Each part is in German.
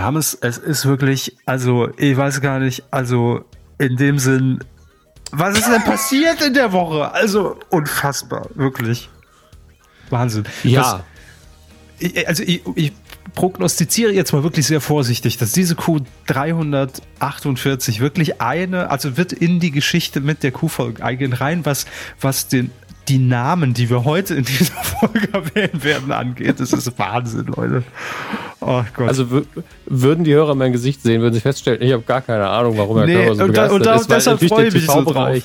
Hermes, es ist wirklich, also ich weiß gar nicht, also in dem Sinn, was ist denn passiert in der Woche? Also unfassbar, wirklich. Wahnsinn. Ja. Was, also ich, ich prognostiziere jetzt mal wirklich sehr vorsichtig, dass diese Kuh 348 wirklich eine, also wird in die Geschichte mit der Kuhfolge eingehen, rein was, was den die Namen, die wir heute in dieser Folge erwähnen werden, angeht. Das ist Wahnsinn, Leute. Oh Gott. Also würden die Hörer mein Gesicht sehen, würden sie feststellen, ich habe gar keine Ahnung, warum er nee, so und, da, und da, ist. Deshalb freue ich mich so drauf.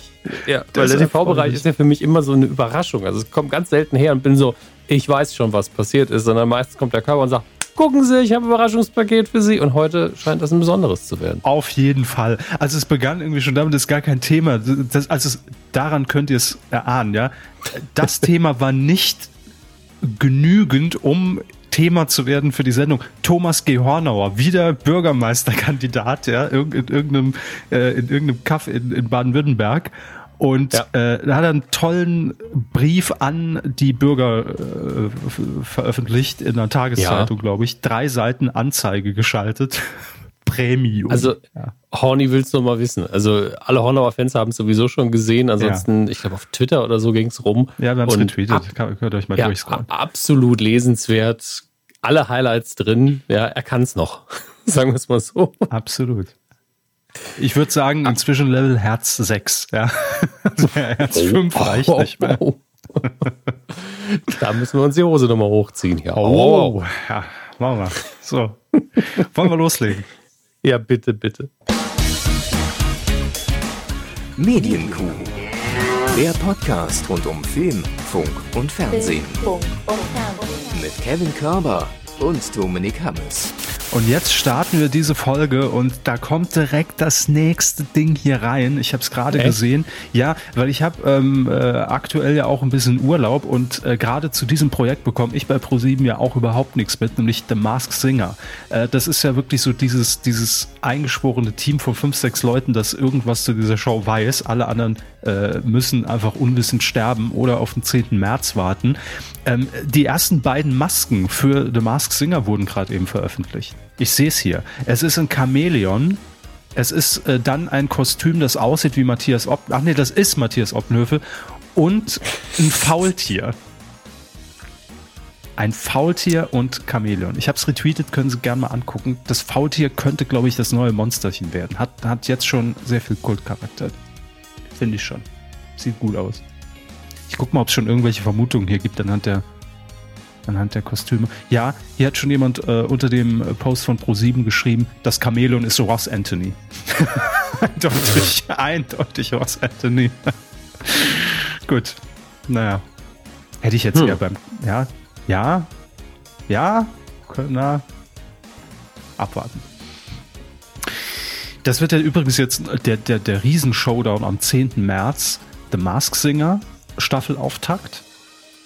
Ja, weil der TV-Bereich ist ja für mich immer so eine Überraschung. Also es kommt ganz selten her und bin so, ich weiß schon, was passiert ist, sondern meistens kommt der Körper und sagt, gucken Sie, ich habe ein Überraschungspaket für Sie. Und heute scheint das ein besonderes zu werden. Auf jeden Fall. Also es begann irgendwie schon damit, das ist gar kein Thema. Das, also daran könnt ihr es erahnen, ja. Das Thema war nicht genügend, um Thema zu werden für die Sendung. Thomas G. Hornauer, wieder Bürgermeisterkandidat, ja, in irgendeinem, äh, in irgendeinem Kaff in, in Baden-Württemberg. Und ja. äh, da hat er einen tollen Brief an die Bürger äh, veröffentlicht in einer Tageszeitung, ja. glaube ich. Drei Seiten Anzeige geschaltet. Premium. Also ja. Horny willst du mal wissen. Also alle Hornauer Fans haben es sowieso schon gesehen. Ansonsten, ja. ich glaube auf Twitter oder so ging es rum. Ja, wir haben es getweetet. Ab, Könnt euch mal ja, durchscrollen. Absolut lesenswert. Alle Highlights drin. Ja, er kann es noch. Sagen wir es mal so. Absolut. Ich würde sagen, inzwischen Level Herz 6. Ja. Also Herz 5 reicht oh, nicht mehr. Oh, oh. da müssen wir uns die Hose nochmal hochziehen. Ja. Oh, ja, machen wir. So. Wollen wir loslegen? Ja, bitte, bitte. Medienkuh. Der Podcast rund um Film, Funk und Fernsehen. Mit Kevin Körber und Dominik Hammes. Und jetzt starten wir diese Folge und da kommt direkt das nächste Ding hier rein. Ich habe es gerade gesehen. Ja, weil ich habe ähm, äh, aktuell ja auch ein bisschen Urlaub und äh, gerade zu diesem Projekt bekomme ich bei ProSieben ja auch überhaupt nichts mit, nämlich The Mask Singer. Äh, das ist ja wirklich so dieses, dieses eingeschworene Team von fünf, sechs Leuten, das irgendwas zu dieser Show weiß. Alle anderen äh, müssen einfach unwissend sterben oder auf den 10. März warten. Ähm, die ersten beiden Masken für The Mask Singer wurden gerade eben veröffentlicht. Ich sehe es hier. Es ist ein Chamäleon. Es ist äh, dann ein Kostüm, das aussieht wie Matthias Ob. Ach nee, das ist Matthias Obnöfel. Und ein Faultier. Ein Faultier und Chamäleon. Ich habe es retweetet, können Sie gerne mal angucken. Das Faultier könnte, glaube ich, das neue Monsterchen werden. Hat, hat jetzt schon sehr viel Kultcharakter. Finde ich schon. Sieht gut aus. Ich guck mal, ob es schon irgendwelche Vermutungen hier gibt anhand der, anhand der Kostüme. Ja, hier hat schon jemand äh, unter dem Post von Pro7 geschrieben, das Chamäleon ist Ross Anthony. eindeutig, eindeutig Ross Anthony. Gut. Naja. Hätte ich jetzt hm. eher beim. Ja, ja, ja, na, abwarten. Das wird ja übrigens jetzt der, der, der Riesen-Showdown am 10. März. The Mask Singer, Staffelauftakt.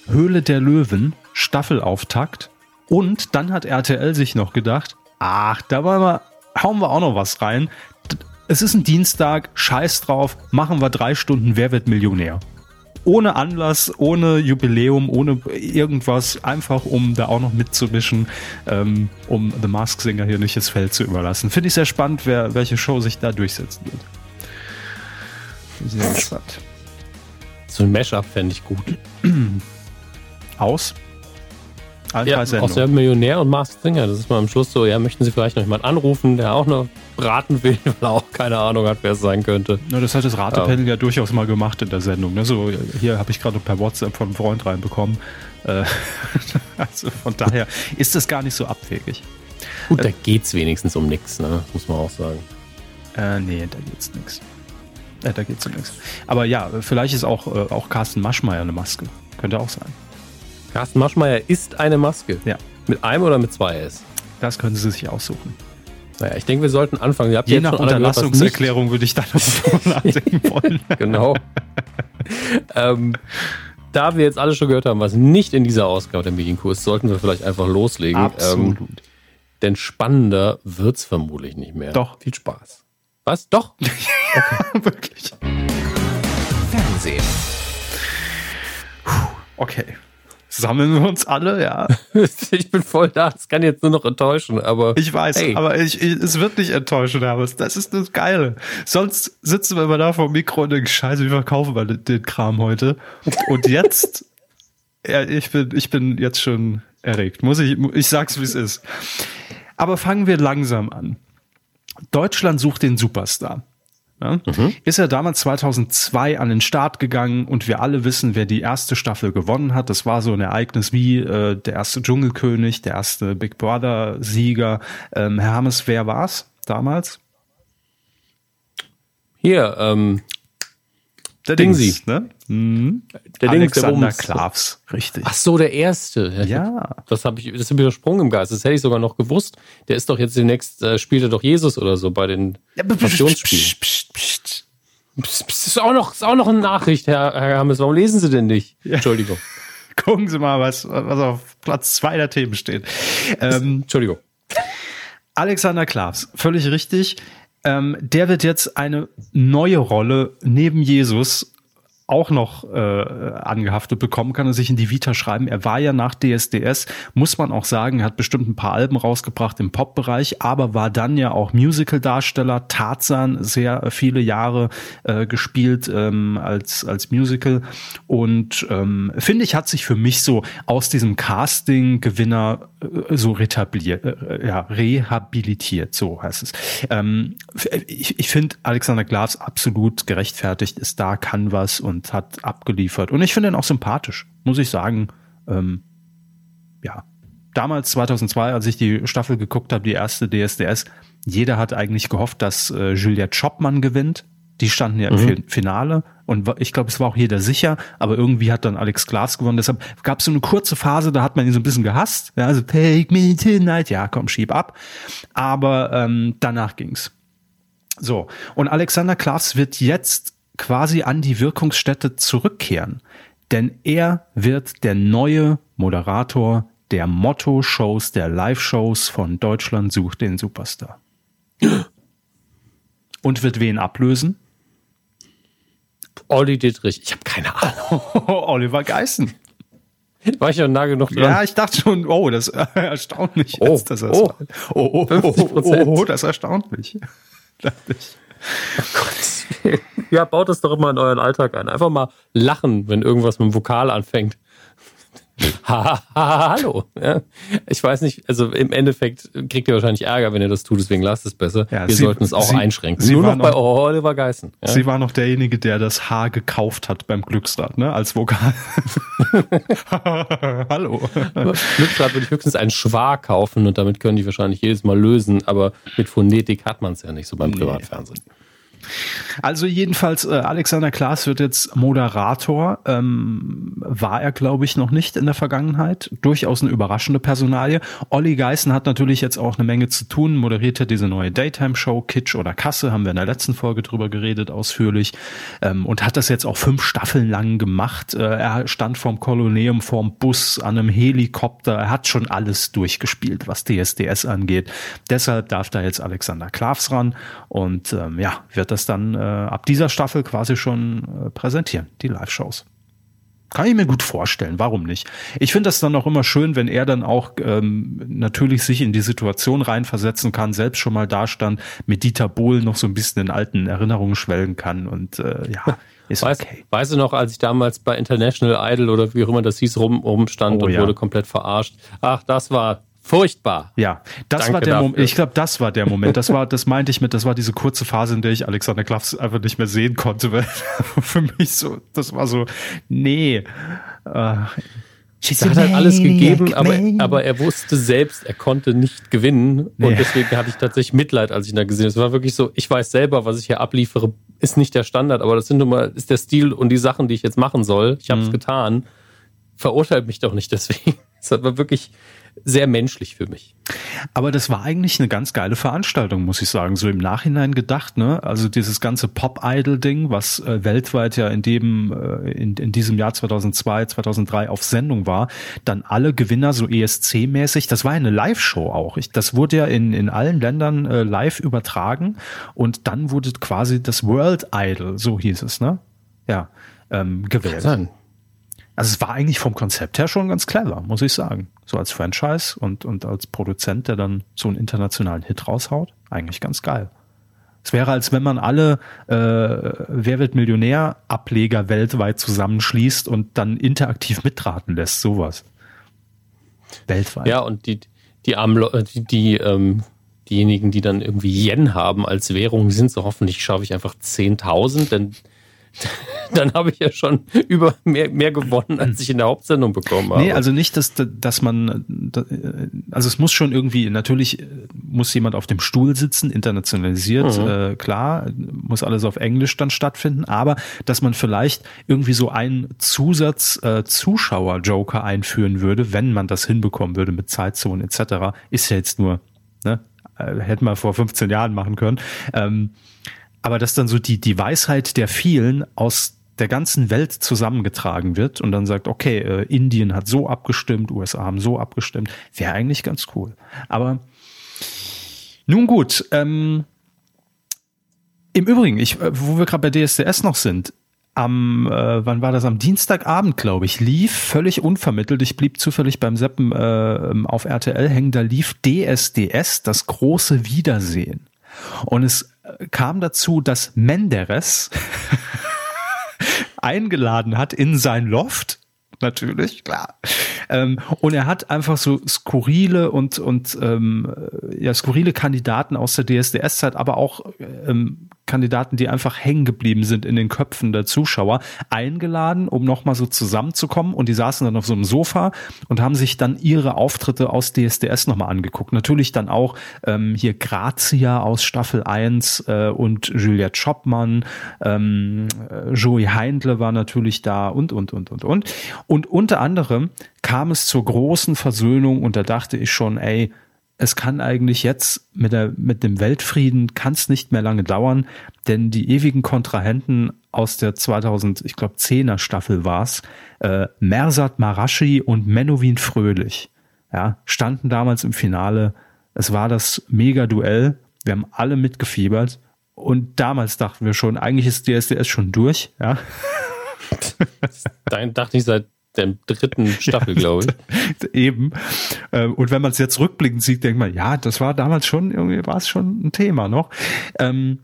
Höhle der Löwen, Staffelauftakt. Und dann hat RTL sich noch gedacht, ach, da wollen wir, hauen wir auch noch was rein. Es ist ein Dienstag, scheiß drauf, machen wir drei Stunden Wer wird Millionär ohne Anlass, ohne Jubiläum, ohne irgendwas, einfach um da auch noch mitzumischen, ähm, um The Mask Singer hier nicht das Feld zu überlassen. Finde ich sehr spannend, wer, welche Show sich da durchsetzen wird. Sehr gespannt. So ein Mashup fände ich gut. Aus? Ja, aus der Millionär und Masked Singer. Das ist mal am Schluss so, ja, möchten Sie vielleicht noch jemanden anrufen, der auch noch raten will, weil er auch keine Ahnung hat, wer es sein könnte. Na, das hat das Ratepanel ja. ja durchaus mal gemacht in der Sendung. Ne? So, hier habe ich gerade per WhatsApp von einem Freund reinbekommen. Äh, also von daher ist das gar nicht so abwegig. Gut, da geht es wenigstens um nichts, ne? muss man auch sagen. Äh, nee, da geht's nichts. Äh, da geht's um nichts. Aber ja, vielleicht ist auch, äh, auch Carsten Maschmeyer eine Maske. Könnte auch sein. Carsten Maschmeyer ist eine Maske. Ja. Mit einem oder mit zwei S? Das können Sie sich aussuchen. Naja, ich denke, wir sollten anfangen. Je nach Unterlassungserklärung würde ich da noch nachdenken wollen. genau. ähm, da wir jetzt alle schon gehört haben, was nicht in dieser Ausgabe der Medienkurs, sollten wir vielleicht einfach loslegen. Absolut. Ähm, denn spannender wird es vermutlich nicht mehr. Doch. Viel Spaß. Was? Doch? Okay. Wirklich. Fernsehen. Okay. Sammeln wir uns alle, ja. ich bin voll da. Es kann jetzt nur noch enttäuschen, aber. Ich weiß, hey. aber ich, ich, es wird nicht enttäuschen, aber das ist das Geile. Sonst sitzen wir immer da vor dem Mikro und denken, scheiße, wie verkaufen wir den, den Kram heute? Und jetzt, ja, ich bin, ich bin jetzt schon erregt. Muss ich, ich sag's, wie es ist. Aber fangen wir langsam an. Deutschland sucht den Superstar. Ja? Mhm. Ist er damals 2002 an den Start gegangen und wir alle wissen, wer die erste Staffel gewonnen hat. Das war so ein Ereignis wie äh, der erste Dschungelkönig, der erste Big Brother Sieger. Ähm, Herr Hammes, wer war's damals? Hier, ähm, der Dingsi, ne? Mhm. Der Alexander Dings, der Klavs, richtig. Ach so, der erste. Ja. Das habe ich, das ist widersprungen im Geist. Das hätte ich sogar noch gewusst. Der ist doch jetzt demnächst, äh, spielt er doch Jesus oder so bei den ja, Passionsspielen. Psst, psst, psst. Das ist auch noch, ist auch noch eine Nachricht, Herr, Herr Hammes. Warum lesen Sie denn nicht? Ja. Entschuldigung. Gucken Sie mal, was, was auf Platz zwei der Themen steht. Ähm, Entschuldigung. Alexander Klavs, völlig richtig ähm, der wird jetzt eine neue Rolle neben Jesus auch noch äh, angehaftet bekommen, kann er sich in die Vita schreiben. Er war ja nach DSDS, muss man auch sagen, er hat bestimmt ein paar Alben rausgebracht im Pop-Bereich, aber war dann ja auch Musical-Darsteller, Tarzan sehr viele Jahre äh, gespielt ähm, als, als Musical und ähm, finde ich, hat sich für mich so aus diesem Casting-Gewinner äh, so retabliert, äh, ja, rehabilitiert, so heißt es. Ähm, ich ich finde Alexander Glavs absolut gerechtfertigt, ist da, kann was und und hat abgeliefert. Und ich finde ihn auch sympathisch, muss ich sagen. Ähm, ja, damals 2002, als ich die Staffel geguckt habe, die erste DSDS, jeder hat eigentlich gehofft, dass äh, Juliette Schoppmann gewinnt. Die standen ja mhm. im Finale und ich glaube, es war auch jeder sicher, aber irgendwie hat dann Alex Glas gewonnen. Deshalb gab es so eine kurze Phase, da hat man ihn so ein bisschen gehasst. Ja, also Take me tonight, ja, komm, schieb ab. Aber ähm, danach ging's. So, und Alexander Klavs wird jetzt quasi an die Wirkungsstätte zurückkehren. Denn er wird der neue Moderator der Motto-Shows, der Live-Shows von Deutschland sucht den Superstar. Und wird wen ablösen? Olli Dietrich. Ich habe keine Ahnung. Oliver Geißen. War ich ja nah genug dran? Ja, ich dachte schon, oh, das erstaunt mich oh, jetzt. Dass oh, oh, oh, oh, oh, oh, das erstaunt mich. dachte ich. Ja, baut das doch immer in euren Alltag ein. Einfach mal lachen, wenn irgendwas mit dem Vokal anfängt. Ha, hallo. Ja. Ich weiß nicht, also im Endeffekt kriegt ihr wahrscheinlich Ärger, wenn ihr das tut, deswegen lasst es besser. Ja, Wir Sie, sollten es auch Sie, einschränken. Sie Nur noch, noch bei Oliver Geißen. Ja? Sie war noch derjenige, der das H gekauft hat beim Glücksrad, ne? Als Vokal. hallo. Glücksrad würde ich höchstens einen Schwa kaufen und damit können die wahrscheinlich jedes Mal lösen, aber mit Phonetik hat man es ja nicht so beim Privatfernsehen. Nee. Also jedenfalls, äh, Alexander Klaas wird jetzt Moderator. Ähm, war er, glaube ich, noch nicht in der Vergangenheit. Durchaus eine überraschende Personalie. Olli Geißen hat natürlich jetzt auch eine Menge zu tun, moderiert ja diese neue Daytime-Show, Kitsch oder Kasse, haben wir in der letzten Folge drüber geredet, ausführlich. Ähm, und hat das jetzt auch fünf Staffeln lang gemacht. Äh, er stand vorm Kolonium, vorm Bus, an einem Helikopter. Er hat schon alles durchgespielt, was DSDS angeht. Deshalb darf da jetzt Alexander Klavs ran und ähm, ja, wird das dann äh, ab dieser Staffel quasi schon äh, präsentieren, die Live-Shows. Kann ich mir gut vorstellen, warum nicht? Ich finde das dann auch immer schön, wenn er dann auch ähm, natürlich sich in die Situation reinversetzen kann, selbst schon mal da stand, mit Dieter Bohlen noch so ein bisschen in alten Erinnerungen schwelgen kann und äh, ja, ist weißt, okay. Weißt du noch, als ich damals bei International Idol oder wie auch immer das hieß, rum, rumstand oh, und ja. wurde komplett verarscht. Ach, das war Furchtbar. Ja, das Danke war der Moment. Ich glaube, das war der Moment. Das war, das meinte ich mit, das war diese kurze Phase, in der ich Alexander Klaffs einfach nicht mehr sehen konnte, weil für mich so, das war so, nee. Äh, er hat halt alles gegeben, aber, aber er wusste selbst, er konnte nicht gewinnen. Und nee. deswegen hatte ich tatsächlich Mitleid, als ich ihn da gesehen habe. Es war wirklich so, ich weiß selber, was ich hier abliefere, ist nicht der Standard, aber das sind nun mal, ist der Stil und die Sachen, die ich jetzt machen soll. Ich habe es mhm. getan. Verurteilt mich doch nicht deswegen. Es war wirklich, sehr menschlich für mich. Aber das war eigentlich eine ganz geile Veranstaltung, muss ich sagen. So im Nachhinein gedacht, ne? Also dieses ganze Pop-Idol-Ding, was äh, weltweit ja in dem, äh, in, in diesem Jahr 2002, 2003 auf Sendung war, dann alle Gewinner so ESC-mäßig. Das war eine Live-Show auch. Ich, das wurde ja in, in allen Ländern äh, live übertragen und dann wurde quasi das World Idol, so hieß es, ne? Ja, ähm, gewählt. Also es war eigentlich vom Konzept her schon ganz clever, muss ich sagen. So als Franchise und, und als Produzent, der dann so einen internationalen Hit raushaut, eigentlich ganz geil. Es wäre, als wenn man alle äh, Wer wird Millionär-Ableger weltweit zusammenschließt und dann interaktiv mitraten lässt, sowas. Weltweit. Ja, und die, die, Armlo die, die ähm, diejenigen, die dann irgendwie Yen haben als Währung, sind so hoffentlich schaffe ich einfach 10.000, denn dann habe ich ja schon über mehr, mehr gewonnen, als ich in der Hauptsendung bekommen habe. Nee, also nicht, dass, dass man, also es muss schon irgendwie, natürlich muss jemand auf dem Stuhl sitzen, internationalisiert, mhm. äh, klar, muss alles auf Englisch dann stattfinden, aber dass man vielleicht irgendwie so einen Zusatz äh, einführen würde, wenn man das hinbekommen würde mit Zeitzonen etc., ist ja jetzt nur, ne, äh, hätten wir vor 15 Jahren machen können. Ähm, aber dass dann so die, die Weisheit der vielen aus der ganzen Welt zusammengetragen wird und dann sagt, okay, äh, Indien hat so abgestimmt, USA haben so abgestimmt, wäre eigentlich ganz cool. Aber nun gut, ähm, im Übrigen, ich, äh, wo wir gerade bei DSDS noch sind, am, äh, wann war das? Am Dienstagabend, glaube ich, lief völlig unvermittelt. Ich blieb zufällig beim Seppen äh, auf RTL hängen. Da lief DSDS, das große Wiedersehen. Und es kam dazu, dass Menderes eingeladen hat in sein Loft natürlich, klar. Ähm, und er hat einfach so skurrile und, und ähm, ja, skurrile Kandidaten aus der DSDS-Zeit, aber auch ähm, Kandidaten, die einfach hängen geblieben sind in den Köpfen der Zuschauer, eingeladen, um nochmal so zusammenzukommen. Und die saßen dann auf so einem Sofa und haben sich dann ihre Auftritte aus DSDS nochmal angeguckt. Natürlich dann auch ähm, hier Grazia aus Staffel 1 äh, und Juliette Schoppmann, ähm, Joey Heindle war natürlich da und, und, und, und, und. Und unter anderem kam es zur großen Versöhnung und da dachte ich schon, ey, es kann eigentlich jetzt mit, der, mit dem Weltfrieden kann es nicht mehr lange dauern, denn die ewigen Kontrahenten aus der 2000, ich glaube 10er Staffel war's, äh, Mersat Marashi und Menowin Fröhlich, ja, standen damals im Finale. Es war das Mega-Duell. Wir haben alle mitgefiebert. Und damals dachten wir schon, eigentlich ist DSDS schon durch, ja. Dein dachte ich seit der dritten Staffel, glaube ich. Eben. Ähm, und wenn man es jetzt rückblickend sieht, denkt man, ja, das war damals schon, irgendwie war es schon ein Thema noch. Ähm,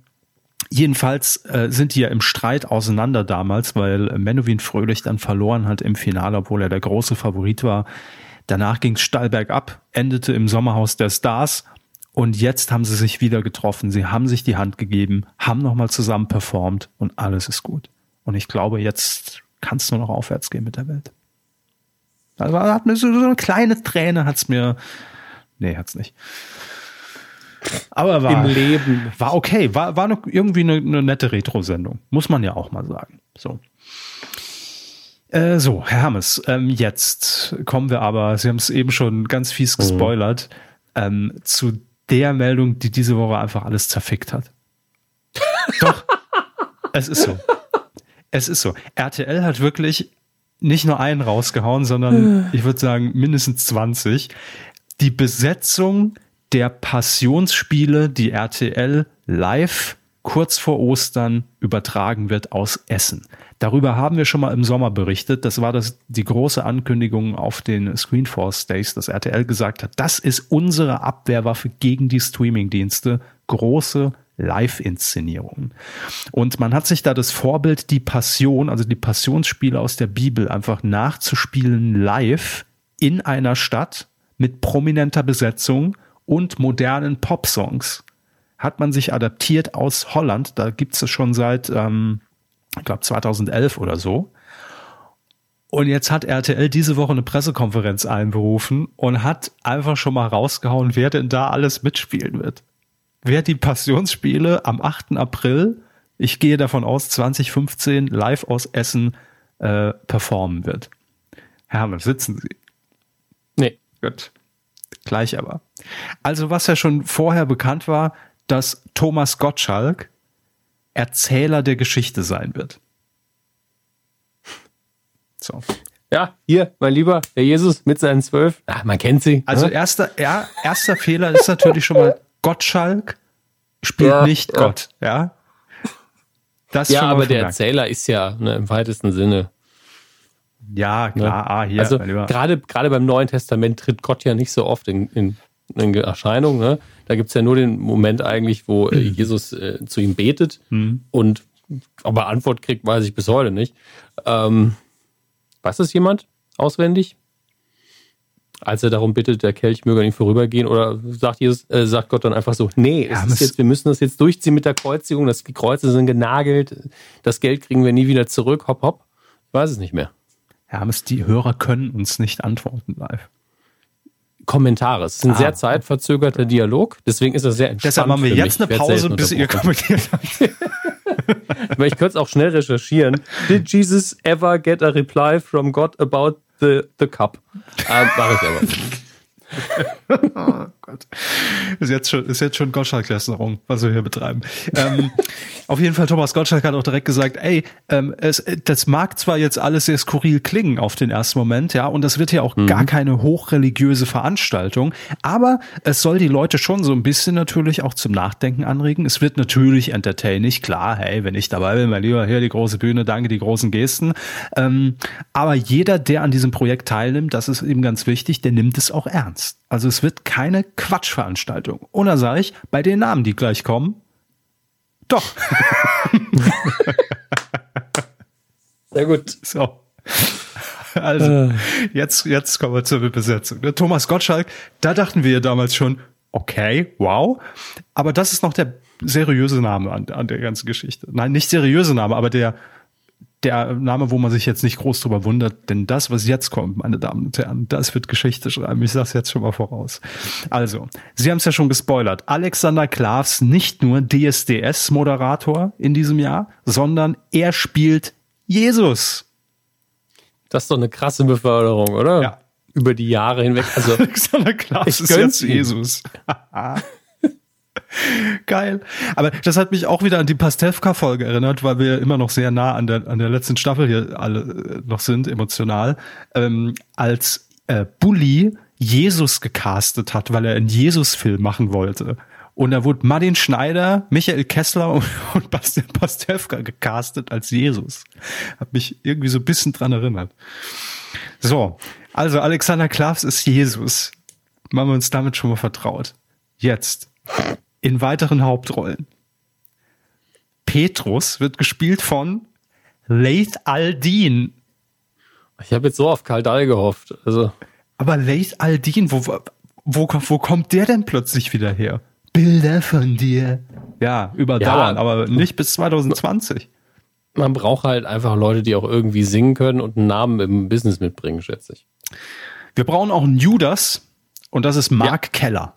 Jedenfalls äh, sind die ja im Streit auseinander damals, weil Menowin Fröhlich dann verloren hat im Finale, obwohl er der große Favorit war. Danach ging es steil bergab, endete im Sommerhaus der Stars und jetzt haben sie sich wieder getroffen. Sie haben sich die Hand gegeben, haben nochmal zusammen performt und alles ist gut. Und ich glaube, jetzt kann es nur noch aufwärts gehen mit der Welt. Also hat mir so, so eine kleine Träne hat's mir. Nee, hat's nicht. Aber war, Im Leben. war okay. War, war irgendwie eine, eine nette Retro-Sendung. Muss man ja auch mal sagen. So. Äh, so, Herr Hermes, ähm, jetzt kommen wir aber, Sie haben es eben schon ganz fies mhm. gespoilert, mhm. ähm, zu der Meldung, die diese Woche einfach alles zerfickt hat. Doch, es ist so. Es ist so. RTL hat wirklich nicht nur einen rausgehauen, sondern ich würde sagen mindestens 20. Die Besetzung der Passionsspiele, die RTL live kurz vor Ostern übertragen wird aus Essen. Darüber haben wir schon mal im Sommer berichtet. Das war das, die große Ankündigung auf den Screenforce Days, dass RTL gesagt hat, das ist unsere Abwehrwaffe gegen die Streamingdienste. Große Live-Inszenierungen. Und man hat sich da das Vorbild, die Passion, also die Passionsspiele aus der Bibel, einfach nachzuspielen live in einer Stadt mit prominenter Besetzung und modernen Popsongs. Hat man sich adaptiert aus Holland, da gibt es schon seit, ähm, ich glaube, 2011 oder so. Und jetzt hat RTL diese Woche eine Pressekonferenz einberufen und hat einfach schon mal rausgehauen, wer denn da alles mitspielen wird wer die Passionsspiele am 8. April, ich gehe davon aus, 2015 live aus Essen äh, performen wird. Herr sitzen Sie? Nee. Gut. Gleich aber. Also was ja schon vorher bekannt war, dass Thomas Gottschalk Erzähler der Geschichte sein wird. So. Ja, hier, mein Lieber, der Jesus mit seinen zwölf. Ach, man kennt sie. Also ne? erster, ja, erster Fehler ist natürlich schon mal Gottschalk spielt ja, nicht ja. Gott, ja. Das ja, aber der Erzähler ist ja ne, im weitesten Sinne Ja, klar. Ne? Ah, hier, also gerade, gerade beim Neuen Testament tritt Gott ja nicht so oft in, in, in Erscheinung. Ne? Da gibt es ja nur den Moment eigentlich, wo mhm. Jesus äh, zu ihm betet mhm. und ob er Antwort kriegt, weiß ich bis heute nicht. Ähm, weiß das jemand auswendig? Als er darum bittet, der Kelch möge an ihm vorübergehen, oder sagt Jesus, äh, sagt Gott dann einfach so, nee, ja, jetzt, wir müssen das jetzt durchziehen mit der Kreuzigung, das, die Kreuze sind genagelt, das Geld kriegen wir nie wieder zurück, hopp, hopp. Ich weiß es nicht mehr. Hermes, die Hörer können uns nicht antworten live. Kommentare. Es ist ein ah. sehr zeitverzögerter Dialog, deswegen ist das sehr entspannt. Deshalb machen wir jetzt eine Pause, bis ihr kommentiert habt. Aber ich könnte es auch schnell recherchieren. Did Jesus ever get a reply from God about the, the cup? Ähm, Mache ich aber. Gott. Ist jetzt schon, ist jetzt schon Gottschalk-Lästerung, was wir hier betreiben. ähm, auf jeden Fall, Thomas Gottschalk hat auch direkt gesagt, ey, ähm, es, das mag zwar jetzt alles sehr skurril klingen auf den ersten Moment, ja, und das wird ja auch mhm. gar keine hochreligiöse Veranstaltung, aber es soll die Leute schon so ein bisschen natürlich auch zum Nachdenken anregen. Es wird natürlich entertaining, klar, hey, wenn ich dabei bin, mein Lieber, hier die große Bühne, danke, die großen Gesten. Ähm, aber jeder, der an diesem Projekt teilnimmt, das ist eben ganz wichtig, der nimmt es auch ernst. Also es wird keine Quatschveranstaltung. Und da sage ich, bei den Namen, die gleich kommen, doch. Sehr gut. So. Also, äh. jetzt, jetzt kommen wir zur Besetzung. Der Thomas Gottschalk, da dachten wir damals schon, okay, wow. Aber das ist noch der seriöse Name an, an der ganzen Geschichte. Nein, nicht seriöse Name, aber der, der Name, wo man sich jetzt nicht groß drüber wundert, denn das, was jetzt kommt, meine Damen und Herren, das wird Geschichte schreiben. Ich sage jetzt schon mal voraus. Also, Sie haben es ja schon gespoilert. Alexander Klavs nicht nur DSDS-Moderator in diesem Jahr, sondern er spielt Jesus. Das ist doch eine krasse Beförderung, oder? Ja. Über die Jahre hinweg. Also, Alexander Klavs ist jetzt Jesus. Geil. Aber das hat mich auch wieder an die Pastewka-Folge erinnert, weil wir immer noch sehr nah an der, an der letzten Staffel hier alle äh, noch sind, emotional. Ähm, als äh, Bully Jesus gecastet hat, weil er einen Jesus-Film machen wollte. Und da wurde Martin Schneider, Michael Kessler und, und Bastian Pastewka gecastet als Jesus. Hat mich irgendwie so ein bisschen dran erinnert. So, also Alexander Klavs ist Jesus. Machen wir uns damit schon mal vertraut. Jetzt in weiteren Hauptrollen. Petrus wird gespielt von Laith Aldin. Ich habe jetzt so auf Kaldal gehofft. Also. Aber Laith Aldin, wo, wo, wo kommt der denn plötzlich wieder her? Bilder von dir. Ja, überdauern, ja, aber nicht bis 2020. Man braucht halt einfach Leute, die auch irgendwie singen können und einen Namen im Business mitbringen, schätze ich. Wir brauchen auch einen Judas und das ist Mark ja. Keller.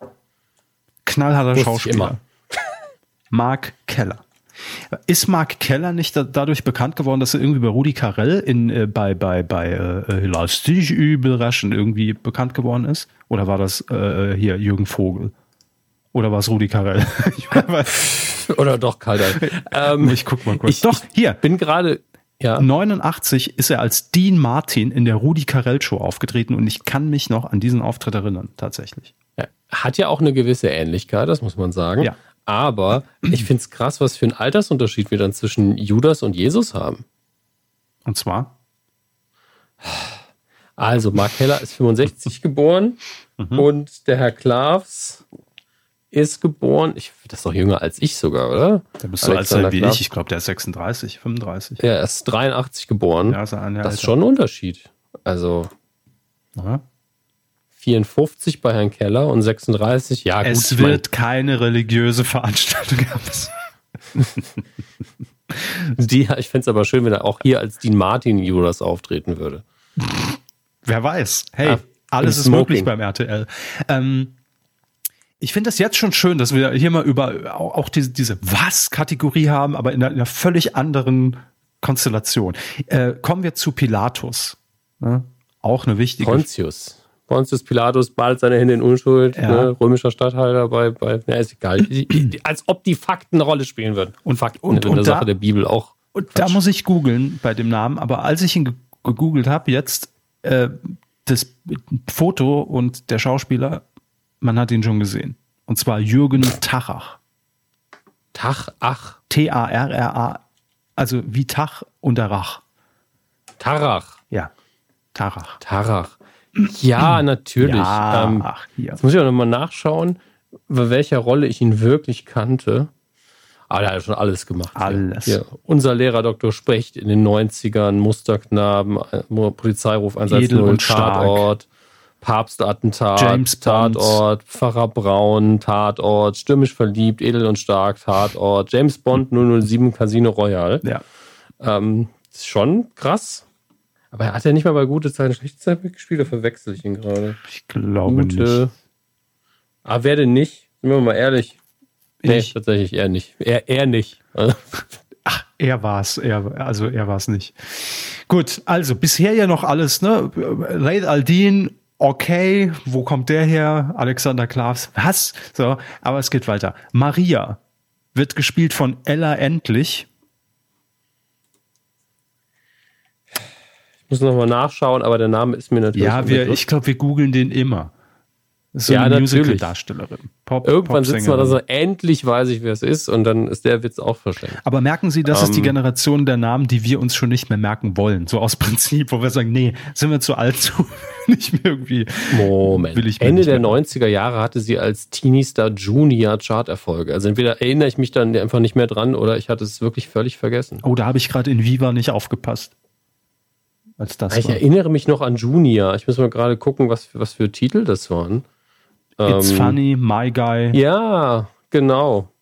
Knallharter Schauspieler. Mark Keller. Ist Mark Keller nicht da, dadurch bekannt geworden, dass er irgendwie bei Rudi Carell in, äh, bei, bei, bei äh, Lass dich überraschen irgendwie bekannt geworden ist? Oder war das äh, hier Jürgen Vogel? Oder war es Rudi Carell? Oder doch Kalder. Ähm, ich guck mal kurz. Ich, doch, hier. Bin gerade ja. 89 ist er als Dean Martin in der Rudi Carell Show aufgetreten und ich kann mich noch an diesen Auftritt erinnern, tatsächlich. Ja, hat ja auch eine gewisse Ähnlichkeit, das muss man sagen. Ja. Aber ich finde es krass, was für einen Altersunterschied wir dann zwischen Judas und Jesus haben. Und zwar? Also, Mark Keller ist 65 geboren mhm. und der Herr Klavs ist geboren, ich, das ist doch jünger als ich sogar, oder? Der bist so alt wie Klavs. ich. Ich glaube, der ist 36, 35. Ja, er ist 83 geboren. Ja, ist ein Jahr das ist schon ein Unterschied. Also. Aha. 54 bei Herrn Keller und 36, ja gut. Es wird keine religiöse Veranstaltung haben. Die, ich fände es aber schön, wenn er auch hier als Dean Martin Judas auftreten würde. Wer weiß. Hey, ah, alles ist möglich beim RTL. Ähm, ich finde das jetzt schon schön, dass wir hier mal über auch diese, diese Was-Kategorie haben, aber in einer, in einer, völlig anderen Konstellation. Äh, kommen wir zu Pilatus. Ne? Auch eine wichtige. Pontius. Pontius Pilatus bald seine Hände in Unschuld, ja. ne, römischer Statthalter bei, bei, ja, ist egal. Als ob die Fakten eine Rolle spielen würden. Und Fakten und, in der da, Sache der Bibel auch. Und Quatsch. da muss ich googeln bei dem Namen, aber als ich ihn gegoogelt habe, jetzt äh, das Foto und der Schauspieler, man hat ihn schon gesehen. Und zwar Jürgen Tachach. Tachach. T-A-R-R-A. Also wie Tach und der Rach. Tarach. Ja. Tarach. Tarach. Ja, natürlich. Ja, ähm, ach, hier. Jetzt muss ich auch nochmal nachschauen, bei welcher Rolle ich ihn wirklich kannte. Aber er hat schon alles gemacht. Alles. Hier. Unser Lehrer Dr. Sprecht in den 90ern, Musterknaben, Polizeiruf 110, Tatort, Papstattentat, James Tatort, Pfarrer Braun, Tatort, Stürmisch verliebt, Edel und stark, Tatort, James Bond 007, Casino Royale. Ja. Ähm, ist schon krass. Aber er hat ja nicht mal bei gute Zeiten, schlechte Zeiten mitgespielt, da verwechsel ich ihn gerade. Ich glaube gute. nicht. Ah, wer denn nicht? Sind wir mal ehrlich. Nee, ich. tatsächlich er nicht. Er, er nicht. Ach, er war's. Er, also er war's nicht. Gut, also bisher ja noch alles, ne? Laid Aldin, okay, wo kommt der her? Alexander Klavs, was? So, aber es geht weiter. Maria wird gespielt von Ella Endlich. Ich muss nochmal nachschauen, aber der Name ist mir natürlich. Ja, wir, ich glaube, wir googeln den immer. So ja, eine Musical-Darstellerin. Irgendwann sitzt man da so, endlich weiß ich, wer es ist, und dann ist der Witz auch verschenkt. Aber merken Sie, das um, ist die ähm, Generation der Namen, die wir uns schon nicht mehr merken wollen. So aus Prinzip, wo wir sagen, nee, sind wir zu alt zu, nicht mehr irgendwie. Moment. Will ich Ende der 90er Jahre hatte sie als Teenie Star Junior Chart-Erfolge. Also entweder erinnere ich mich dann einfach nicht mehr dran oder ich hatte es wirklich völlig vergessen. Oh, da habe ich gerade in Viva nicht aufgepasst. Als das ich war. erinnere mich noch an Junior. Ich muss mal gerade gucken, was, was für Titel das waren. It's ähm, funny, my guy. Ja, genau.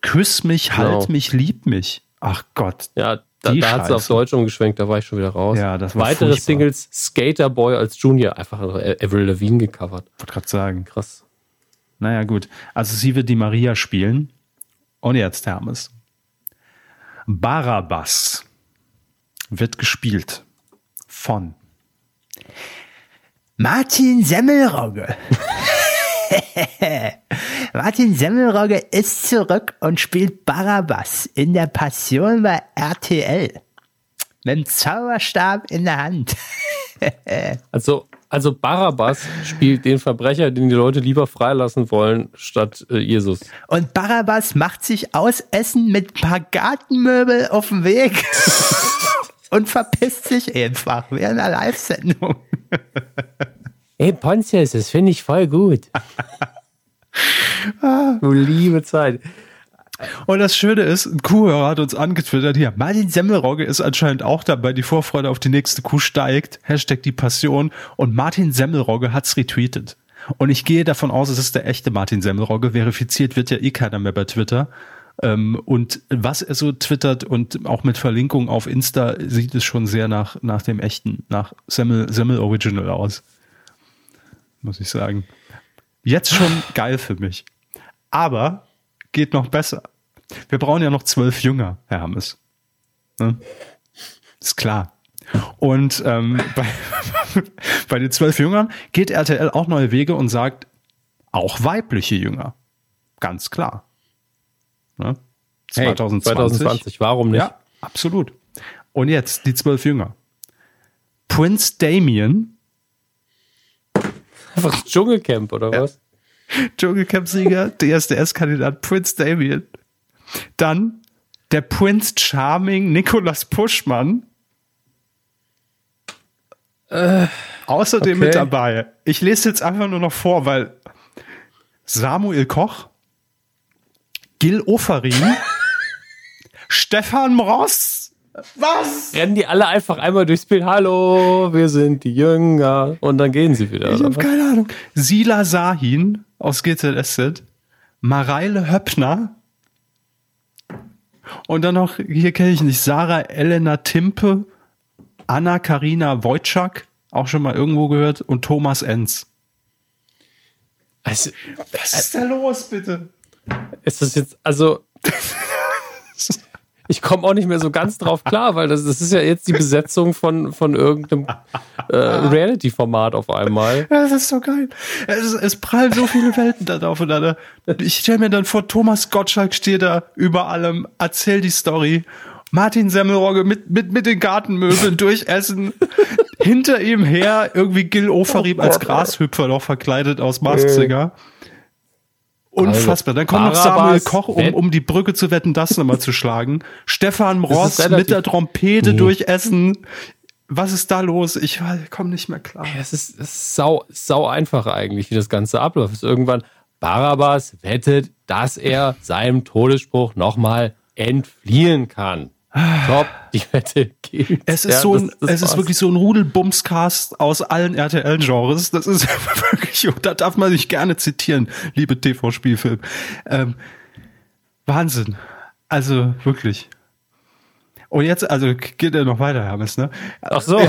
Küss mich, halt genau. halt mich, lieb mich. Ach Gott. Ja, da, da hat sie auf Deutsch umgeschwenkt, da war ich schon wieder raus. Ja, das war Weitere furchtbar. Singles, Skater Boy als Junior, einfach Avril Lavigne gecovert. Wollte gerade sagen. Krass. Naja, gut. Also sie wird die Maria spielen. Und jetzt Hermes. Barabbas wird gespielt von Martin Semmelrogge. Martin Semmelrogge ist zurück und spielt Barabbas in der Passion bei RTL. Mit dem Zauberstab in der Hand. also, also Barabbas spielt den Verbrecher, den die Leute lieber freilassen wollen, statt äh, Jesus. Und Barabbas macht sich aus Essen mit ein paar Gartenmöbel auf dem Weg und verpisst sich einfach während einer Live-Sendung. Ey, Pontius, das finde ich voll gut. du liebe Zeit. Und das Schöne ist, ein Kuhhörer hat uns angetwittert hier. Martin Semmelrogge ist anscheinend auch dabei. Die Vorfreude auf die nächste Kuh steigt. Hashtag die Passion. Und Martin Semmelrogge hat's retweetet. Und ich gehe davon aus, es ist der echte Martin Semmelrogge. Verifiziert wird ja eh keiner mehr bei Twitter. Ähm, und was er so twittert und auch mit Verlinkung auf Insta sieht es schon sehr nach, nach dem echten, nach Semmel, Semmel Original aus. Muss ich sagen. Jetzt schon geil für mich. Aber geht noch besser. Wir brauchen ja noch zwölf Jünger, Herr Hammes. Ne? Ist klar. Und ähm, bei, bei den zwölf Jüngern geht RTL auch neue Wege und sagt, auch weibliche Jünger. Ganz klar. Ne? 2020. Hey, 2020, warum nicht? Ja, absolut. Und jetzt die zwölf Jünger. Prince Damien. Einfach Dschungelcamp oder ja. was? Dschungelcamp-Sieger, DSDS-Kandidat Prince Damien. Dann der Prince Charming Nicolas Puschmann. Äh, Außerdem okay. mit dabei. Ich lese jetzt einfach nur noch vor, weil Samuel Koch, Gil Ofarim, Stefan Mross. Was? Rennen die alle einfach einmal durchs Bild. Hallo, wir sind die Jünger. Und dann gehen sie wieder. Ich habe keine Ahnung. Sila Sahin aus GZSZ. Mareile Höppner. Und dann noch, hier kenne ich nicht, Sarah Elena Timpe, Anna Karina Wojcik, auch schon mal irgendwo gehört, und Thomas Enz. Also, was ist da los, bitte? Ist das jetzt, also. ich komme auch nicht mehr so ganz drauf klar, weil das, das ist ja jetzt die Besetzung von, von irgendeinem äh, Reality-Format auf einmal. Ja, das ist so geil. Es, es prallen so viele Welten da aufeinander. Ich stelle mir dann vor, Thomas Gottschalk steht da über allem, erzählt die Story. Martin Semmelrogge mit, mit, mit den Gartenmöbeln durchessen. Hinter ihm her irgendwie Gil Ofarim als Grashüpfer noch verkleidet aus Maskinger. Unfassbar. Dann kommt noch Samuel Koch, um, um die Brücke zu wetten, das nochmal zu schlagen. Stefan Ross mit der Trompete nee. durchessen. Was ist da los? Ich komme nicht mehr klar. Es ist, ist sau, sau einfach eigentlich, wie das Ganze abläuft. Irgendwann Barabbas wettet, dass er seinem Todesspruch nochmal entfliehen kann. Top, die Wette gilt. Es ist ja, so ein, es ist wirklich so ein Rudelbumscast aus allen RTL-Genres. Das ist wirklich, da darf man sich gerne zitieren, liebe TV-Spielfilm. Ähm, Wahnsinn. Also wirklich. Und jetzt, also geht er noch weiter, Hermes, ne? Ach so.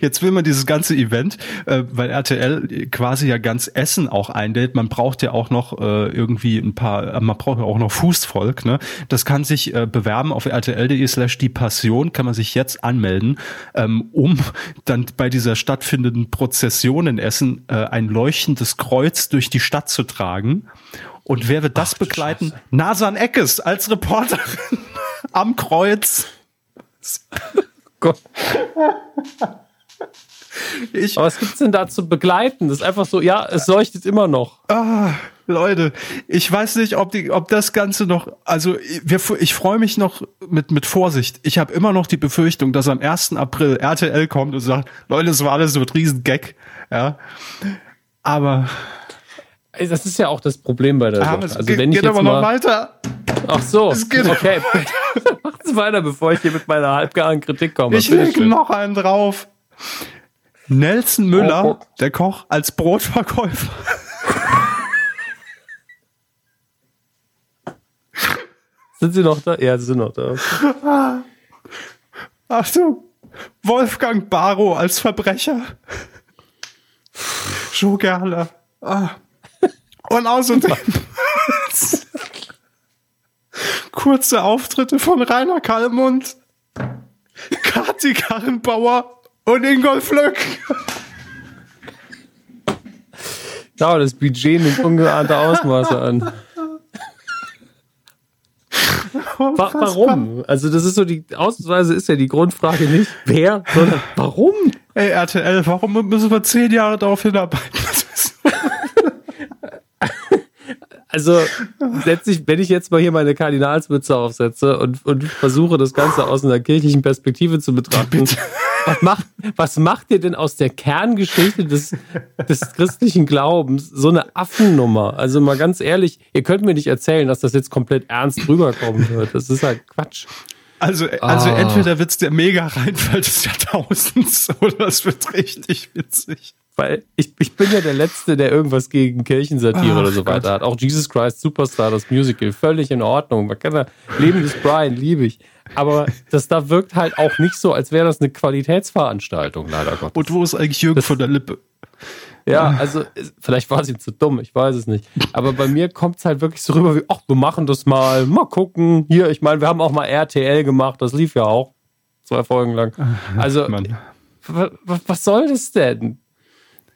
Jetzt will man dieses ganze Event, äh, weil RTL quasi ja ganz Essen auch einlädt. Man braucht ja auch noch äh, irgendwie ein paar, äh, man braucht ja auch noch Fußvolk. Ne? Das kann sich äh, bewerben auf rtl.de slash die Passion, kann man sich jetzt anmelden, ähm, um dann bei dieser stattfindenden Prozession in Essen äh, ein leuchtendes Kreuz durch die Stadt zu tragen. Und wer wird das Ach, begleiten? Nasan Eckes als Reporterin am Kreuz. Gott. Ich, Aber was gibt's denn da zu begleiten? Das ist einfach so, ja, es leuchtet immer noch. Ah, Leute, ich weiß nicht, ob die, ob das Ganze noch, also wir, ich freue mich noch mit mit Vorsicht. Ich habe immer noch die Befürchtung, dass am 1. April RTL kommt und sagt, Leute, das war alles so ein Riesengag, ja. Aber das ist ja auch das Problem bei der Sache. Also wenn geht ich jetzt aber mal, noch weiter. Ach so, es geht okay. Macht's weiter, bevor ich hier mit meiner halbgaren Kritik komme. Ich lege noch einen drauf. Nelson Müller, oh, oh. der Koch, als Brotverkäufer. sind Sie noch da? Ja, Sie sind noch da. Achtung, Wolfgang Barrow als Verbrecher. So gerne. Ah. Und außerdem kurze Auftritte von Rainer Kallmund, Kati Karrenbauer und Ingolf Lück. Ja, das Budget nimmt ungeahnte Ausmaße an. warum? Also das ist so die Ausweise ist ja die Grundfrage nicht wer, sondern warum? Ey RTL, warum müssen wir zehn Jahre darauf hinarbeiten? Also, setze ich, wenn ich jetzt mal hier meine Kardinalsmütze aufsetze und, und versuche, das Ganze aus einer kirchlichen Perspektive zu betrachten, was macht, was macht ihr denn aus der Kerngeschichte des, des christlichen Glaubens so eine Affennummer? Also mal ganz ehrlich, ihr könnt mir nicht erzählen, dass das jetzt komplett ernst rüberkommen wird. Das ist halt Quatsch. Also, also ah. entweder wird's der mega Reinfall des Jahrtausends oder es wird richtig witzig weil ich, ich bin ja der Letzte, der irgendwas gegen Kirchensatire Ach, oder so weiter hat. Auch Jesus Christ Superstar, das Musical, völlig in Ordnung. Man kann da Leben des Brian, liebe ich. Aber das da wirkt halt auch nicht so, als wäre das eine Qualitätsveranstaltung, leider Gottes. Und wo ist eigentlich Jürgen das, von der Lippe? Ja, also vielleicht war es ihm zu dumm, ich weiß es nicht. Aber bei mir kommt es halt wirklich so rüber wie, ach, wir machen das mal, mal gucken. Hier, ich meine, wir haben auch mal RTL gemacht, das lief ja auch zwei Folgen lang. Also, was soll das denn?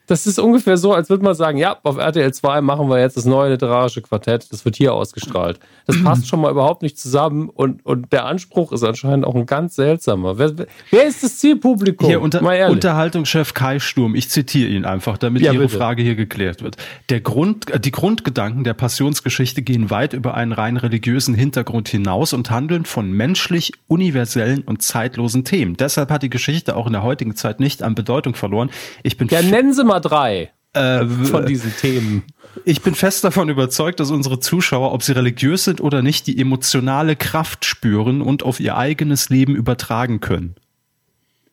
Das ist ungefähr so, als würde man sagen, ja, auf RTL 2 machen wir jetzt das neue literarische Quartett, das wird hier ausgestrahlt. Das passt schon mal überhaupt nicht zusammen und, und der Anspruch ist anscheinend auch ein ganz seltsamer. Wer, wer ist das Zielpublikum? Hier, unter, Unterhaltungschef Kai Sturm, ich zitiere ihn einfach, damit ja, Ihre bitte. Frage hier geklärt wird. Der Grund, die Grundgedanken der Passionsgeschichte gehen weit über einen rein religiösen Hintergrund hinaus und handeln von menschlich universellen und zeitlosen Themen. Deshalb hat die Geschichte auch in der heutigen Zeit nicht an Bedeutung verloren. Ich bin ja, nennen Sie mal Nummer drei äh, von diesen Themen. Ich bin fest davon überzeugt, dass unsere Zuschauer, ob sie religiös sind oder nicht, die emotionale Kraft spüren und auf ihr eigenes Leben übertragen können.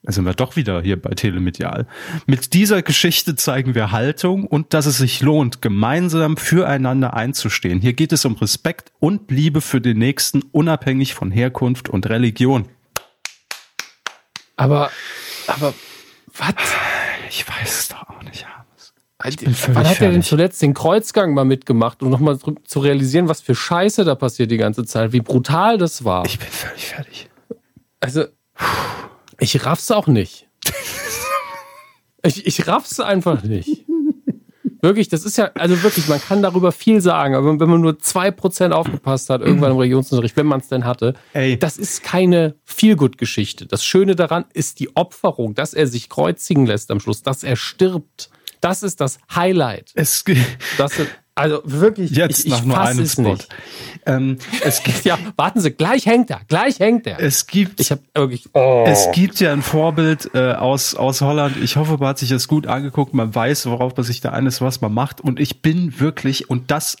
Da sind wir doch wieder hier bei Telemedial. Mit dieser Geschichte zeigen wir Haltung und dass es sich lohnt, gemeinsam füreinander einzustehen. Hier geht es um Respekt und Liebe für den Nächsten, unabhängig von Herkunft und Religion. Aber, aber, was? Ich weiß es doch auch nicht, Hans. Wann hat er denn zuletzt den Kreuzgang mal mitgemacht, um nochmal zu realisieren, was für Scheiße da passiert die ganze Zeit, wie brutal das war? Ich bin völlig fertig. Also, ich raff's auch nicht. ich, ich raff's einfach nicht. Wirklich, das ist ja, also wirklich, man kann darüber viel sagen, aber wenn man nur zwei Prozent aufgepasst hat, irgendwann im Religionsunterricht, wenn man es denn hatte, Ey. das ist keine Feelgood-Geschichte. Das Schöne daran ist die Opferung, dass er sich kreuzigen lässt am Schluss, dass er stirbt. Das ist das Highlight. Es, das, Also wirklich, jetzt ich, nach ich nur einem Spot. Ähm, es gibt, ja, warten Sie, gleich hängt er, gleich hängt er. Es gibt, ich habe wirklich, oh. es gibt ja ein Vorbild äh, aus aus Holland. Ich hoffe, man hat sich das gut angeguckt. Man weiß, worauf man sich da eines was man macht. Und ich bin wirklich und das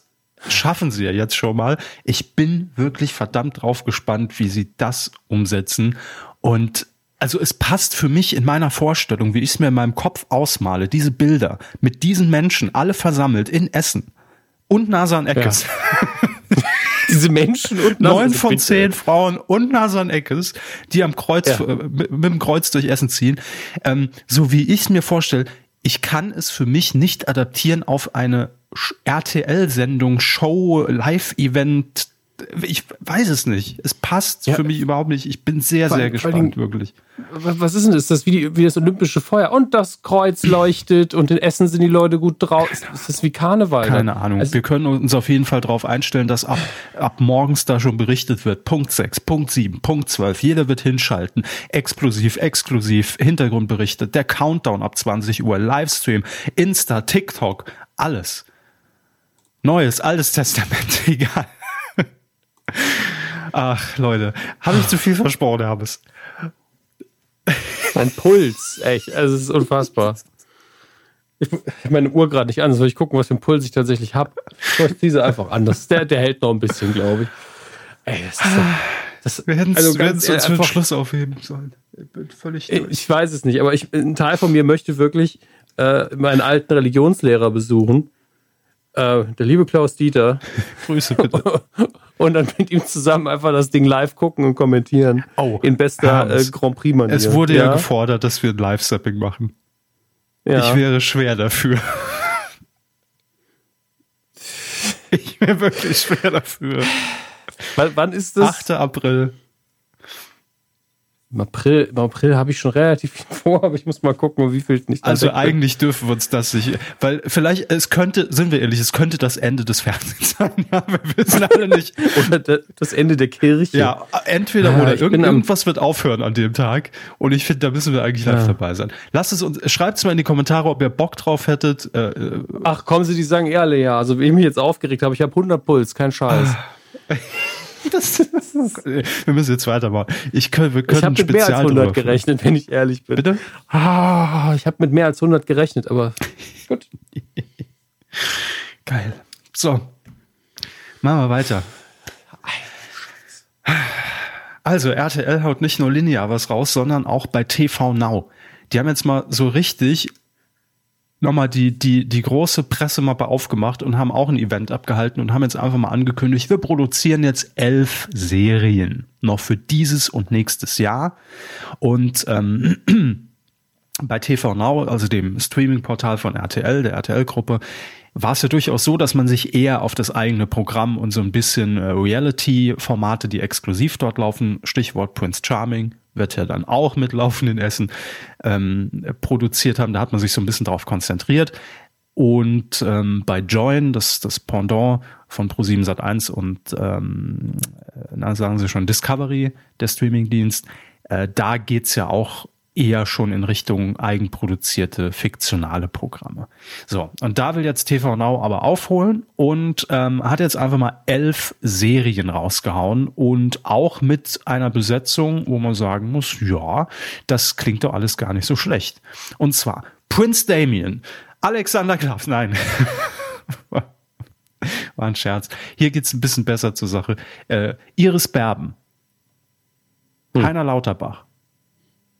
schaffen sie ja jetzt schon mal. Ich bin wirklich verdammt drauf gespannt, wie sie das umsetzen. Und also es passt für mich in meiner Vorstellung, wie ich es mir in meinem Kopf ausmale, diese Bilder mit diesen Menschen, alle versammelt in Essen und Nasan Eckes. Ja. Diese Menschen und Nasan Neun von zehn Frauen und Nasan Eckes, die am Kreuz, ja. äh, mit, mit, dem Kreuz durch Essen ziehen. Ähm, so wie ich es mir vorstelle, ich kann es für mich nicht adaptieren auf eine RTL-Sendung, Show, Live-Event, ich weiß es nicht. Es passt ja, für mich überhaupt nicht. Ich bin sehr, sehr gespannt, wirklich. Was ist denn das? Ist das wie, wie das olympische Feuer? Und das Kreuz leuchtet und in Essen sind die Leute gut drauf. Ist das wie Karneval? Keine Ahnung. Also, Wir können uns auf jeden Fall darauf einstellen, dass ab, ab morgens da schon berichtet wird. Punkt 6, Punkt 7, Punkt 12. Jeder wird hinschalten. Explosiv, exklusiv, Hintergrundberichte, der Countdown ab 20 Uhr, Livestream, Insta, TikTok, alles. Neues, altes Testament, egal. Ach, Leute, habe ich zu viel versprochen, Hermes? Mein Puls, echt, also es ist unfassbar. Ich, ich meine Uhr gerade nicht an, soll ich gucken, was für einen Puls ich tatsächlich habe. Ich ziehe sie einfach an. Das, der, der hält noch ein bisschen, glaube ich. Ey, das ist so, das, wir hätten also es uns für den Schluss aufheben sollen. Ich bin völlig durch. Ich weiß es nicht, aber ich, ein Teil von mir möchte wirklich äh, meinen alten Religionslehrer besuchen äh, der liebe Klaus Dieter. Grüße bitte. und dann mit ihm zusammen einfach das Ding live gucken und kommentieren. Oh, in bester äh, Grand Prix Manier. Es wurde ja, ja gefordert, dass wir ein Live-Sapping machen. Ja. Ich wäre schwer dafür. ich wäre wirklich schwer dafür. W wann ist das? 8. April. Im April, im April habe ich schon relativ viel vor, aber ich muss mal gucken, wie viel nicht. Also eigentlich dürfen wir uns das nicht, weil vielleicht, es könnte, sind wir ehrlich, es könnte das Ende des Fernsehens sein, ja, wir wissen alle nicht. oder das Ende der Kirche. Ja, entweder ja, oder irgend, irgendwas wird aufhören an dem Tag und ich finde, da müssen wir eigentlich live ja. dabei sein. Lasst es uns, schreibt es mal in die Kommentare, ob ihr Bock drauf hättet. Äh, äh Ach, kommen Sie, die sagen ehrlich, ja, also wie ich mich jetzt aufgeregt habe, ich habe 100 Puls, kein Scheiß. Das, das ist, wir müssen jetzt weitermachen. Ich, können, wir können ich habe mit mehr als 100 gerechnet, wenn ich ehrlich bin. Bitte? Ah, ich habe mit mehr als 100 gerechnet, aber gut. Geil. So, machen wir weiter. Also, RTL haut nicht nur linear was raus, sondern auch bei TV Now. Die haben jetzt mal so richtig nochmal die, die, die große Pressemappe aufgemacht und haben auch ein Event abgehalten und haben jetzt einfach mal angekündigt, wir produzieren jetzt elf Serien noch für dieses und nächstes Jahr. Und ähm, bei TV Now, also dem Streaming-Portal von RTL, der RTL-Gruppe, war es ja durchaus so, dass man sich eher auf das eigene Programm und so ein bisschen äh, Reality-Formate, die exklusiv dort laufen, Stichwort Prince Charming, wird ja dann auch mit laufenden Essen ähm, produziert haben. Da hat man sich so ein bisschen drauf konzentriert. Und ähm, bei Join, das, das Pendant von Pro7 Sat1 und ähm, na, sagen Sie schon Discovery, der Streamingdienst, äh, da geht's ja auch eher schon in Richtung eigenproduzierte fiktionale Programme. So, und da will jetzt TV Now aber aufholen und ähm, hat jetzt einfach mal elf Serien rausgehauen und auch mit einer Besetzung, wo man sagen muss, ja, das klingt doch alles gar nicht so schlecht. Und zwar Prince Damien, Alexander Graf, nein. War ein Scherz. Hier geht's ein bisschen besser zur Sache. Äh, Iris Berben, hm. Heiner Lauterbach,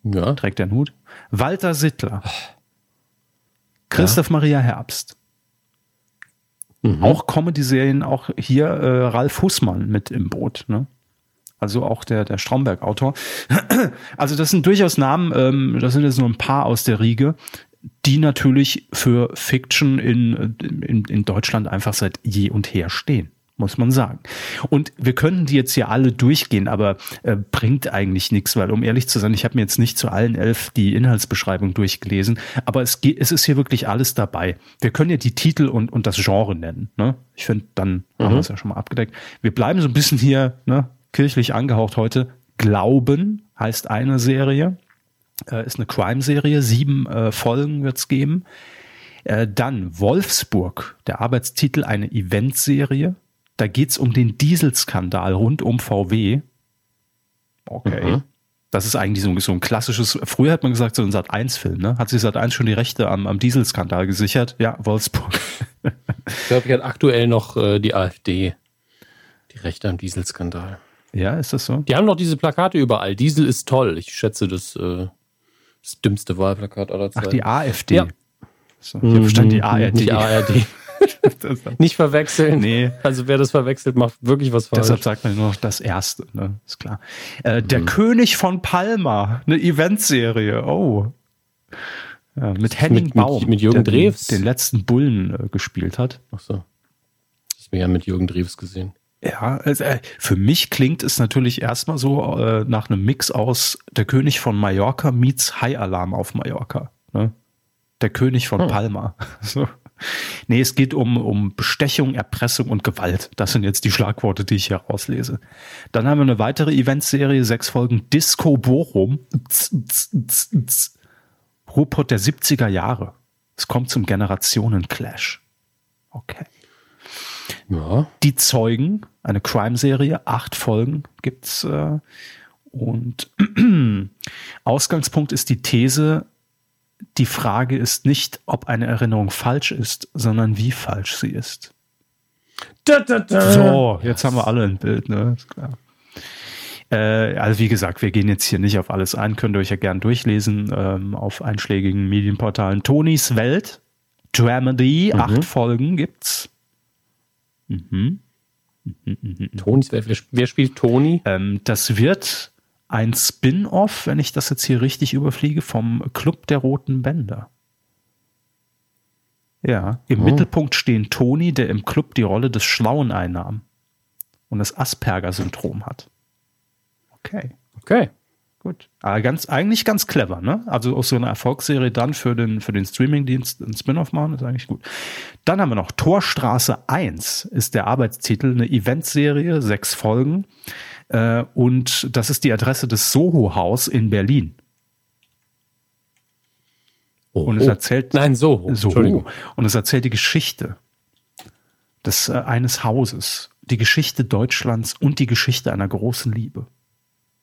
ja. Trägt den Hut. Walter Sittler. Christoph ja. Maria Herbst. Mhm. Auch Comedy-Serien, auch hier äh, Ralf Hussmann mit im Boot. Ne? Also auch der, der Stromberg-Autor. Also das sind durchaus Namen, ähm, das sind jetzt nur ein paar aus der Riege, die natürlich für Fiction in, in, in Deutschland einfach seit je und her stehen muss man sagen. Und wir könnten die jetzt hier alle durchgehen, aber äh, bringt eigentlich nichts, weil um ehrlich zu sein, ich habe mir jetzt nicht zu allen elf die Inhaltsbeschreibung durchgelesen, aber es, geht, es ist hier wirklich alles dabei. Wir können ja die Titel und, und das Genre nennen. Ne? Ich finde, dann mhm. haben wir es ja schon mal abgedeckt. Wir bleiben so ein bisschen hier ne, kirchlich angehaucht heute. Glauben heißt eine Serie, äh, ist eine Crime-Serie, sieben äh, Folgen wird's geben. Äh, dann Wolfsburg, der Arbeitstitel, eine Eventserie. Da geht's um den Dieselskandal rund um VW. Okay. Mhm. Das ist eigentlich so, so, ein klassisches, früher hat man gesagt, so ein Sat1-Film, ne? Hat sich Sat1 schon die Rechte am, am Dieselskandal gesichert? Ja, Wolfsburg. ich glaube, ich hat aktuell noch äh, die AfD die Rechte am Dieselskandal. Ja, ist das so? Die haben noch diese Plakate überall. Diesel ist toll. Ich schätze, das, äh, das dümmste Wahlplakat aller Zeiten. Ach, die AfD. Ja. So, ich habe verstanden, die ARD. Die ARD. Nicht verwechseln. Nee. Also wer das verwechselt, macht wirklich was falsch. Deshalb sagt man nur noch das Erste, ne? Ist klar. Äh, der mhm. König von Palma, eine Eventserie. Oh. Ja, mit Henning mit, Baum, mit, mit Jürgen der Drews. Den, den letzten Bullen äh, gespielt hat. Ach so. Das wir ja mit Jürgen Drews gesehen. Ja, also, äh, für mich klingt es natürlich erstmal so äh, nach einem Mix aus Der König von Mallorca meets High Alarm auf Mallorca. Ne? Der König von hm. Palma. So. Nee, es geht um, um Bestechung, Erpressung und Gewalt. Das sind jetzt die Schlagworte, die ich hier rauslese. Dann haben wir eine weitere Eventserie, sechs Folgen Disco Bochum. Ruhrpott der 70er Jahre. Es kommt zum Generationen-Clash. Okay. Ja. Die Zeugen, eine Crime-Serie, acht Folgen gibt's. Äh, und Ausgangspunkt ist die These, die Frage ist nicht, ob eine Erinnerung falsch ist, sondern wie falsch sie ist. Da, da, da. So, jetzt haben wir alle ein Bild, ne? Ist klar. Äh, also wie gesagt, wir gehen jetzt hier nicht auf alles ein, könnt ihr euch ja gern durchlesen ähm, auf einschlägigen Medienportalen. Tonys Welt, Dramedy, mhm. acht Folgen gibt's. Mhm. Mhm, mhm, mhm. Tonys Welt, wer, wer spielt Toni? Ähm, das wird ein Spin-off, wenn ich das jetzt hier richtig überfliege, vom Club der Roten Bänder. Ja, im oh. Mittelpunkt stehen Toni, der im Club die Rolle des Schlauen einnahm und das Asperger-Syndrom hat. Okay. Okay. Gut. Aber ganz, eigentlich ganz clever, ne? Also aus so einer Erfolgsserie dann für den, für den Streamingdienst ein Spin-off machen, ist eigentlich gut. Dann haben wir noch Torstraße 1 ist der Arbeitstitel, eine Eventserie, sechs Folgen. Äh, und das ist die Adresse des Soho-Haus in Berlin. Oh, und es erzählt. Nein, Soho. Soho. Und es erzählt die Geschichte des äh, eines Hauses, die Geschichte Deutschlands und die Geschichte einer großen Liebe.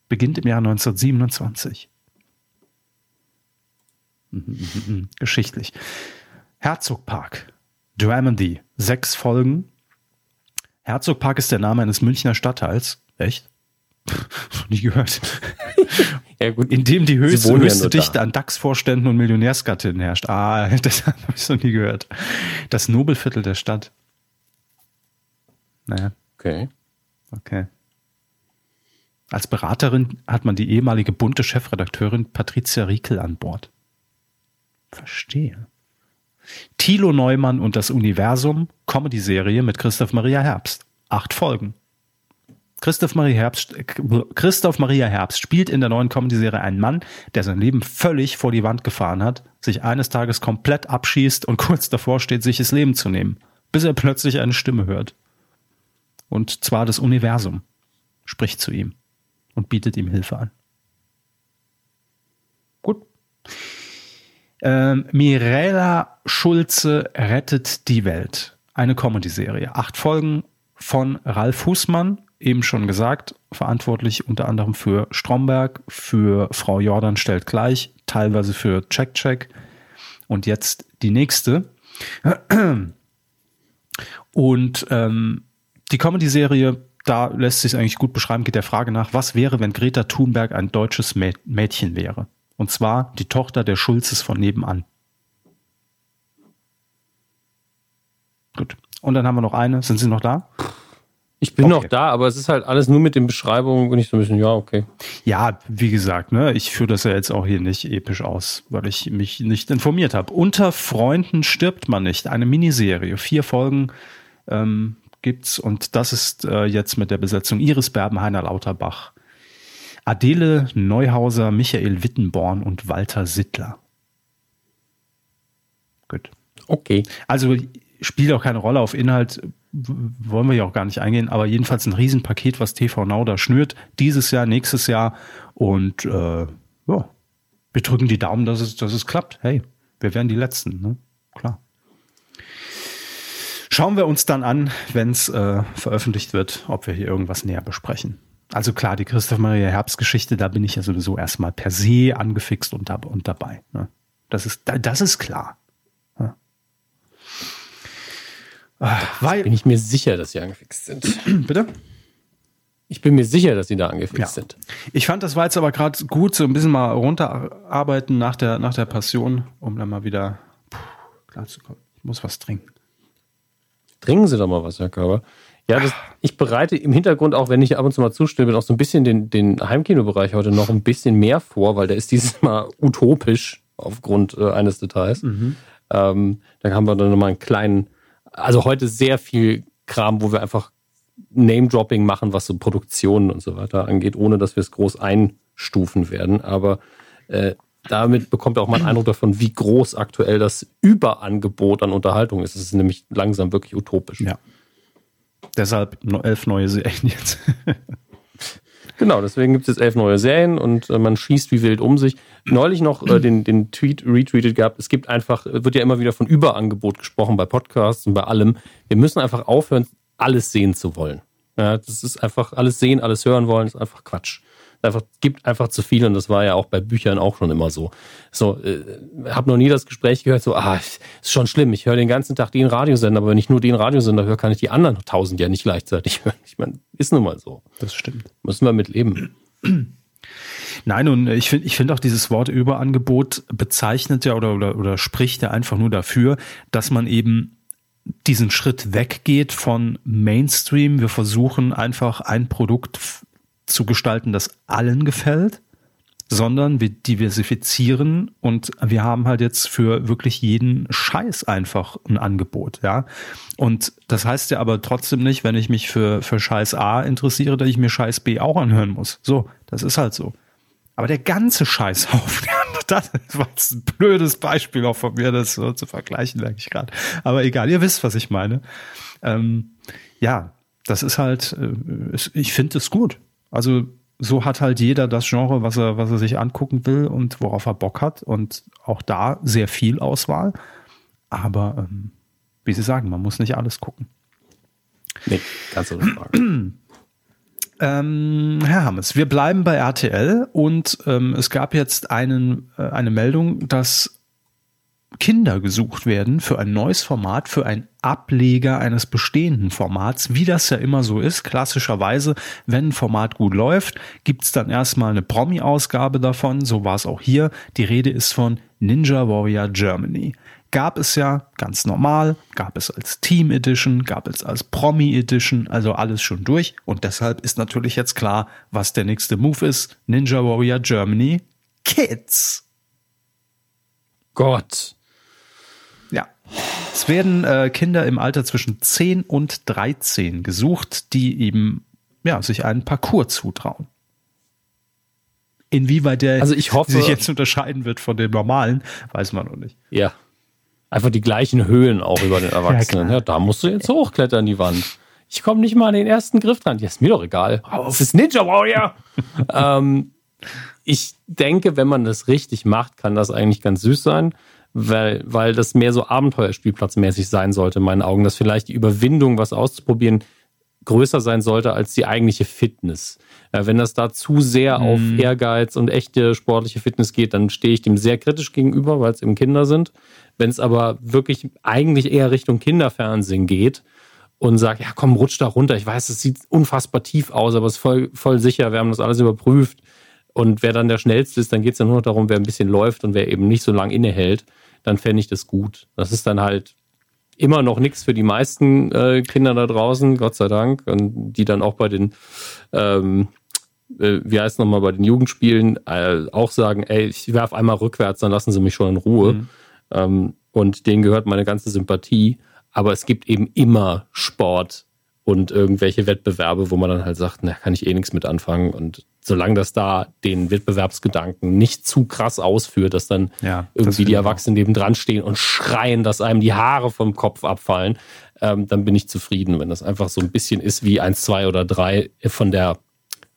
Beginnt im Jahr 1927. Mhm, mhm, mhm, Geschichtlich. Herzogpark. Dramedy. Sechs Folgen. Herzogpark ist der Name eines Münchner Stadtteils. Echt? Nie gehört. ja, gut. In dem die höchste, höchste ja Dichte da. an DAX-Vorständen und Millionärsgattinnen herrscht. Ah, das habe ich noch nie gehört. Das Nobelviertel der Stadt. Naja. Okay. Okay. Als Beraterin hat man die ehemalige bunte Chefredakteurin Patricia Riekel an Bord. Verstehe. Thilo Neumann und das Universum, Comedy-Serie mit Christoph Maria Herbst. Acht Folgen. Christoph Maria Herbst, Christoph Maria Herbst spielt in der neuen Comedy-Serie einen Mann, der sein Leben völlig vor die Wand gefahren hat, sich eines Tages komplett abschießt und kurz davor steht, sich das Leben zu nehmen, bis er plötzlich eine Stimme hört. Und zwar das Universum spricht zu ihm und bietet ihm Hilfe an. Gut. Ähm, Mirella Schulze rettet die Welt. Eine Comedy-Serie. Acht Folgen von Ralf Husmann, eben schon gesagt, verantwortlich unter anderem für Stromberg, für Frau Jordan stellt gleich, teilweise für Check Check und jetzt die nächste. Und ähm, die Comedy-Serie, da lässt sich eigentlich gut beschreiben, geht der Frage nach, was wäre, wenn Greta Thunberg ein deutsches Mädchen wäre? Und zwar die Tochter der Schulzes von nebenan. Gut. Und dann haben wir noch eine. Sind Sie noch da? Ich bin okay. noch da, aber es ist halt alles nur mit den Beschreibungen und ich so ein bisschen, ja, okay. Ja, wie gesagt, ne, ich führe das ja jetzt auch hier nicht episch aus, weil ich mich nicht informiert habe. Unter Freunden stirbt man nicht. Eine Miniserie, vier Folgen ähm, gibt's und das ist äh, jetzt mit der Besetzung Iris Berben, Heiner Lauterbach, Adele Neuhauser, Michael Wittenborn und Walter Sittler. Gut. Okay. Also spielt auch keine Rolle auf Inhalt, wollen wir ja auch gar nicht eingehen, aber jedenfalls ein Riesenpaket, was TV Now da schnürt, dieses Jahr, nächstes Jahr und äh, ja, wir drücken die Daumen, dass es, dass es klappt. Hey, wir werden die Letzten, ne? Klar. Schauen wir uns dann an, wenn es äh, veröffentlicht wird, ob wir hier irgendwas näher besprechen. Also klar, die Christoph Maria Herbst-Geschichte, da bin ich ja sowieso erstmal per se angefixt und, und dabei. Ne? Das, ist, das ist klar. Ja. Weil, bin ich mir sicher, dass sie angefixt sind. Bitte? Ich bin mir sicher, dass sie da angefixt ja. sind. Ich fand, das war jetzt aber gerade gut, so ein bisschen mal runterarbeiten nach der, nach der Passion, um dann mal wieder klar zu kommen. Ich muss was trinken. Trinken Sie doch mal was, Herr Körber. Ja, das, ich bereite im Hintergrund, auch wenn ich ab und zu mal zustimme, bin auch so ein bisschen den, den Heimkinobereich heute noch ein bisschen mehr vor, weil der ist dieses Mal utopisch aufgrund äh, eines Details. Mhm. Ähm, dann haben wir dann nochmal einen kleinen, also heute sehr viel Kram, wo wir einfach Name-Dropping machen, was so Produktionen und so weiter angeht, ohne dass wir es groß einstufen werden. Aber äh, damit bekommt ihr auch mal einen Eindruck davon, wie groß aktuell das Überangebot an Unterhaltung ist. Es ist nämlich langsam wirklich utopisch. Ja. Deshalb elf neue Serien jetzt. genau, deswegen gibt es jetzt elf neue Serien und äh, man schießt wie wild um sich. Neulich noch äh, den, den Tweet retweetet gehabt. Es gibt einfach, wird ja immer wieder von Überangebot gesprochen bei Podcasts und bei allem. Wir müssen einfach aufhören, alles sehen zu wollen. Ja, das ist einfach alles sehen, alles hören wollen, ist einfach Quatsch einfach, gibt einfach zu viel und das war ja auch bei Büchern auch schon immer so. So, äh, habe noch nie das Gespräch gehört, so, ah, ist schon schlimm, ich höre den ganzen Tag den Radiosender, aber wenn ich nur den Radiosender höre, kann ich die anderen tausend ja nicht gleichzeitig hören. Ich meine, ist nun mal so. Das stimmt. Müssen wir mit leben. Nein, und ich finde ich finde auch dieses Wort Überangebot bezeichnet ja oder, oder, oder spricht ja einfach nur dafür, dass man eben diesen Schritt weggeht von Mainstream. Wir versuchen einfach ein Produkt zu gestalten, das allen gefällt, sondern wir diversifizieren und wir haben halt jetzt für wirklich jeden Scheiß einfach ein Angebot, ja. Und das heißt ja aber trotzdem nicht, wenn ich mich für, für Scheiß A interessiere, dass ich mir Scheiß B auch anhören muss. So, das ist halt so. Aber der ganze Scheißhaufen, das war jetzt ein blödes Beispiel auch von mir, das so zu vergleichen, merke ich gerade. Aber egal, ihr wisst, was ich meine. Ähm, ja, das ist halt, äh, ich finde es gut. Also so hat halt jeder das Genre, was er, was er sich angucken will und worauf er Bock hat. Und auch da sehr viel Auswahl. Aber ähm, wie Sie sagen, man muss nicht alles gucken. Nee, ganz ohne Frage. Ähm, Herr Hammes, wir bleiben bei RTL und ähm, es gab jetzt einen, äh, eine Meldung, dass Kinder gesucht werden für ein neues Format, für ein Ableger eines bestehenden Formats, wie das ja immer so ist. Klassischerweise, wenn ein Format gut läuft, gibt's dann erstmal eine Promi-Ausgabe davon. So war es auch hier. Die Rede ist von Ninja Warrior Germany. Gab es ja ganz normal, gab es als Team Edition, gab es als Promi Edition, also alles schon durch. Und deshalb ist natürlich jetzt klar, was der nächste Move ist. Ninja Warrior Germany Kids. Gott. Es werden äh, Kinder im Alter zwischen 10 und 13 gesucht, die eben ja, sich einen Parcours zutrauen. Inwieweit der also ich hoffe, sich jetzt unterscheiden wird von dem normalen, weiß man noch nicht. Ja. Einfach die gleichen Höhen auch über den Erwachsenen. Ja, ja da musst du jetzt hochklettern, die Wand. Ich komme nicht mal an den ersten Griff dran. Ja, ist mir doch egal. Es ist Ninja Warrior. ähm, ich denke, wenn man das richtig macht, kann das eigentlich ganz süß sein weil, weil das mehr so Abenteuerspielplatzmäßig sein sollte, in meinen Augen, dass vielleicht die Überwindung, was auszuprobieren, größer sein sollte als die eigentliche Fitness. Ja, wenn das da zu sehr mhm. auf Ehrgeiz und echte sportliche Fitness geht, dann stehe ich dem sehr kritisch gegenüber, weil es eben Kinder sind. Wenn es aber wirklich eigentlich eher Richtung Kinderfernsehen geht und sagt, ja komm, rutsch da runter. Ich weiß, es sieht unfassbar tief aus, aber es ist voll, voll sicher. Wir haben das alles überprüft. Und wer dann der Schnellste ist, dann geht es ja nur noch darum, wer ein bisschen läuft und wer eben nicht so lange innehält dann fände ich das gut. Das ist dann halt immer noch nichts für die meisten äh, Kinder da draußen, Gott sei Dank, und die dann auch bei den, ähm, äh, wie heißt es nochmal, bei den Jugendspielen äh, auch sagen, ey, ich werfe einmal rückwärts, dann lassen sie mich schon in Ruhe. Mhm. Ähm, und denen gehört meine ganze Sympathie. Aber es gibt eben immer Sport und irgendwelche Wettbewerbe, wo man dann halt sagt, na, kann ich eh nichts mit anfangen. Und solange das da den Wettbewerbsgedanken nicht zu krass ausführt, dass dann ja, irgendwie die Erwachsenen neben dran stehen und schreien, dass einem die Haare vom Kopf abfallen, ähm, dann bin ich zufrieden. Wenn das einfach so ein bisschen ist wie eins, zwei oder drei von der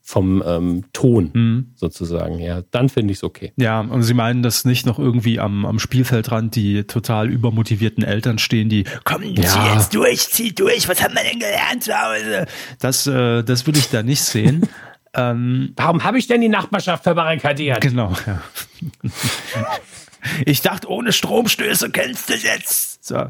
vom ähm, Ton mhm. sozusagen. Ja, dann finde ich es okay. Ja, und Sie meinen, dass nicht noch irgendwie am, am Spielfeldrand die total übermotivierten Eltern stehen, die kommen, ja. zieh jetzt durch, zieh durch, was haben wir denn gelernt zu Hause? Das, äh, das würde ich da nicht sehen. ähm, Warum habe ich denn die Nachbarschaft verbarrikadiert? Genau, ja. ich dachte, ohne Stromstöße kennst du jetzt. So.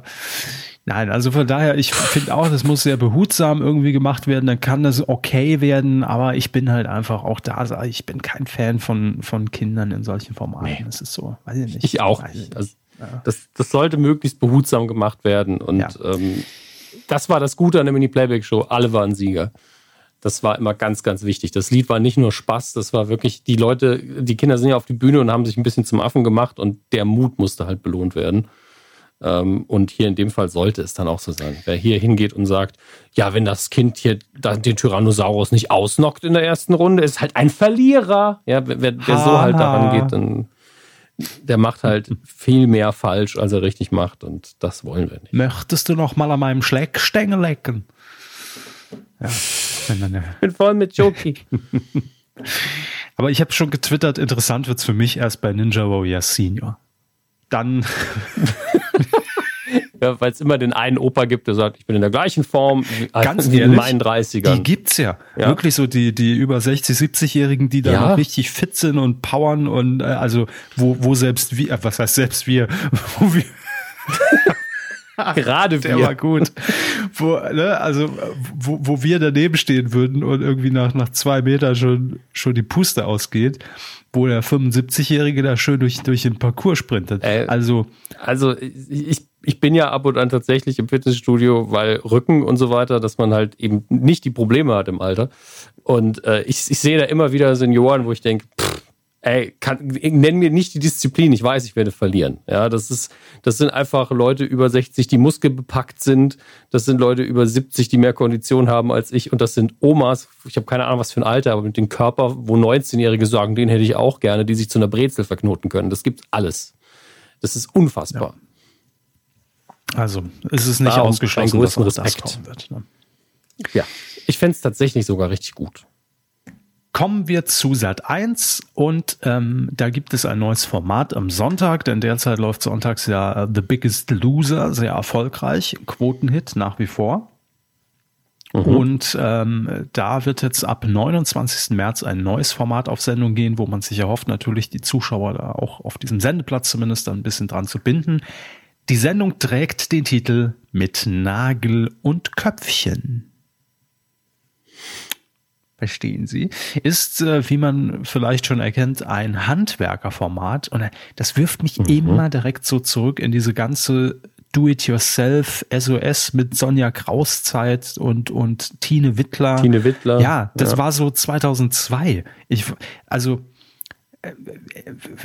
Nein, also von daher, ich finde auch, das muss sehr behutsam irgendwie gemacht werden, dann kann das okay werden, aber ich bin halt einfach auch da, ich bin kein Fan von, von Kindern in solchen Formaten. Nee. Das ist so, weiß ich nicht. Ich auch nicht. Also, das, das sollte möglichst behutsam gemacht werden und ja. ähm, das war das Gute an der Mini-Playback-Show, alle waren Sieger. Das war immer ganz, ganz wichtig. Das Lied war nicht nur Spaß, das war wirklich, die Leute, die Kinder sind ja auf die Bühne und haben sich ein bisschen zum Affen gemacht und der Mut musste halt belohnt werden. Ähm, und hier in dem Fall sollte es dann auch so sein. Wer hier hingeht und sagt, ja, wenn das Kind hier den Tyrannosaurus nicht ausnockt in der ersten Runde, ist halt ein Verlierer. Ja, wer, wer so halt daran geht, dann der macht halt viel mehr falsch, als er richtig macht und das wollen wir nicht. Möchtest du noch mal an meinem Schleckstängel lecken? Ja, ich bin voll mit Joki. Aber ich habe schon getwittert, interessant wird's für mich erst bei Ninja Warrior Senior. Dann ja, weil es immer den einen Opa gibt, der sagt, ich bin in der gleichen Form Ganz wie ehrlich, in meinen 30ern. Die gibt's ja. ja. Wirklich so die, die über 60, 70-Jährigen, die da ja. noch richtig fit sind und powern und äh, also wo, wo selbst wir, äh, was heißt selbst wir, wo wir Gerade der wir. war gut. Wo, ne, also, wo, wo wir daneben stehen würden und irgendwie nach, nach zwei Metern schon, schon die Puste ausgeht, wo der 75-Jährige da schön durch, durch den Parcours sprintet. Äh, also, also ich, ich bin ja ab und an tatsächlich im Fitnessstudio, weil Rücken und so weiter, dass man halt eben nicht die Probleme hat im Alter. Und äh, ich, ich sehe da immer wieder Senioren, wo ich denke, ey, kann, nenn mir nicht die Disziplin, ich weiß, ich werde verlieren. Ja, das ist, das sind einfach Leute über 60, die muskelbepackt sind. Das sind Leute über 70, die mehr Kondition haben als ich. Und das sind Omas, ich habe keine Ahnung, was für ein Alter, aber mit dem Körper, wo 19-Jährige sagen, den hätte ich auch gerne, die sich zu einer Brezel verknoten können. Das gibt alles. Das ist unfassbar. Ja. Also es ist nicht Darum ausgeschlossen, dass auch Respekt. das kommen wird. Ne? Ja, ich fände es tatsächlich sogar richtig gut. Kommen wir zu Sat 1 und ähm, da gibt es ein neues Format am Sonntag, denn derzeit läuft sonntags ja The Biggest Loser sehr erfolgreich, Quotenhit nach wie vor. Mhm. Und ähm, da wird jetzt ab 29. März ein neues Format auf Sendung gehen, wo man sich erhofft, natürlich die Zuschauer da auch auf diesem Sendeplatz zumindest ein bisschen dran zu binden. Die Sendung trägt den Titel Mit Nagel und Köpfchen. Verstehen Sie? Ist, äh, wie man vielleicht schon erkennt, ein Handwerkerformat. Und das wirft mich mhm. immer direkt so zurück in diese ganze Do-it-yourself SOS mit Sonja Kraus Zeit und, und Tine Wittler. Tine Wittler. Ja, das ja. war so 2002. Ich, also,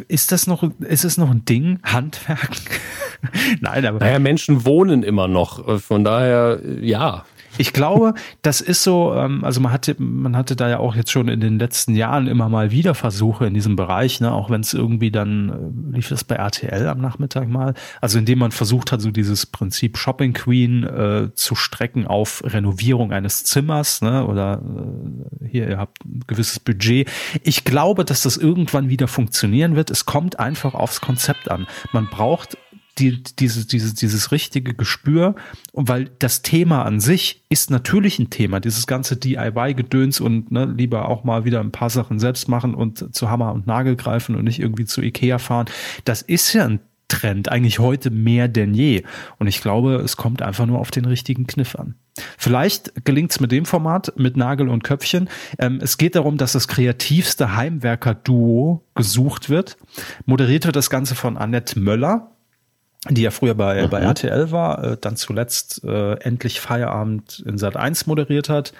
ist das noch, ist es noch ein Ding? Handwerk? Nein, aber. Naja, Menschen wohnen immer noch. Von daher, ja. Ich glaube, das ist so, ähm, also man hatte, man hatte da ja auch jetzt schon in den letzten Jahren immer mal wieder Versuche in diesem Bereich, ne, auch wenn es irgendwie dann, äh, lief das bei RTL am Nachmittag mal, also indem man versucht hat, so dieses Prinzip Shopping Queen äh, zu strecken auf Renovierung eines Zimmers, ne, oder äh, hier, ihr habt ein gewisses Budget. Ich glaube, dass das irgendwann wieder funktionieren wird. Es kommt einfach aufs Konzept an. Man braucht die, dieses, dieses, dieses richtige Gespür. Und weil das Thema an sich ist natürlich ein Thema, dieses ganze DIY-Gedöns und ne, lieber auch mal wieder ein paar Sachen selbst machen und zu Hammer und Nagel greifen und nicht irgendwie zu Ikea fahren. Das ist ja ein Trend, eigentlich heute mehr denn je. Und ich glaube, es kommt einfach nur auf den richtigen Kniff an. Vielleicht gelingt es mit dem Format, mit Nagel und Köpfchen. Ähm, es geht darum, dass das kreativste Heimwerker-Duo gesucht wird. Moderiert wird das Ganze von Annette Möller die ja früher bei, mhm. bei RTL war, äh, dann zuletzt äh, endlich Feierabend in Sat 1 moderiert hat.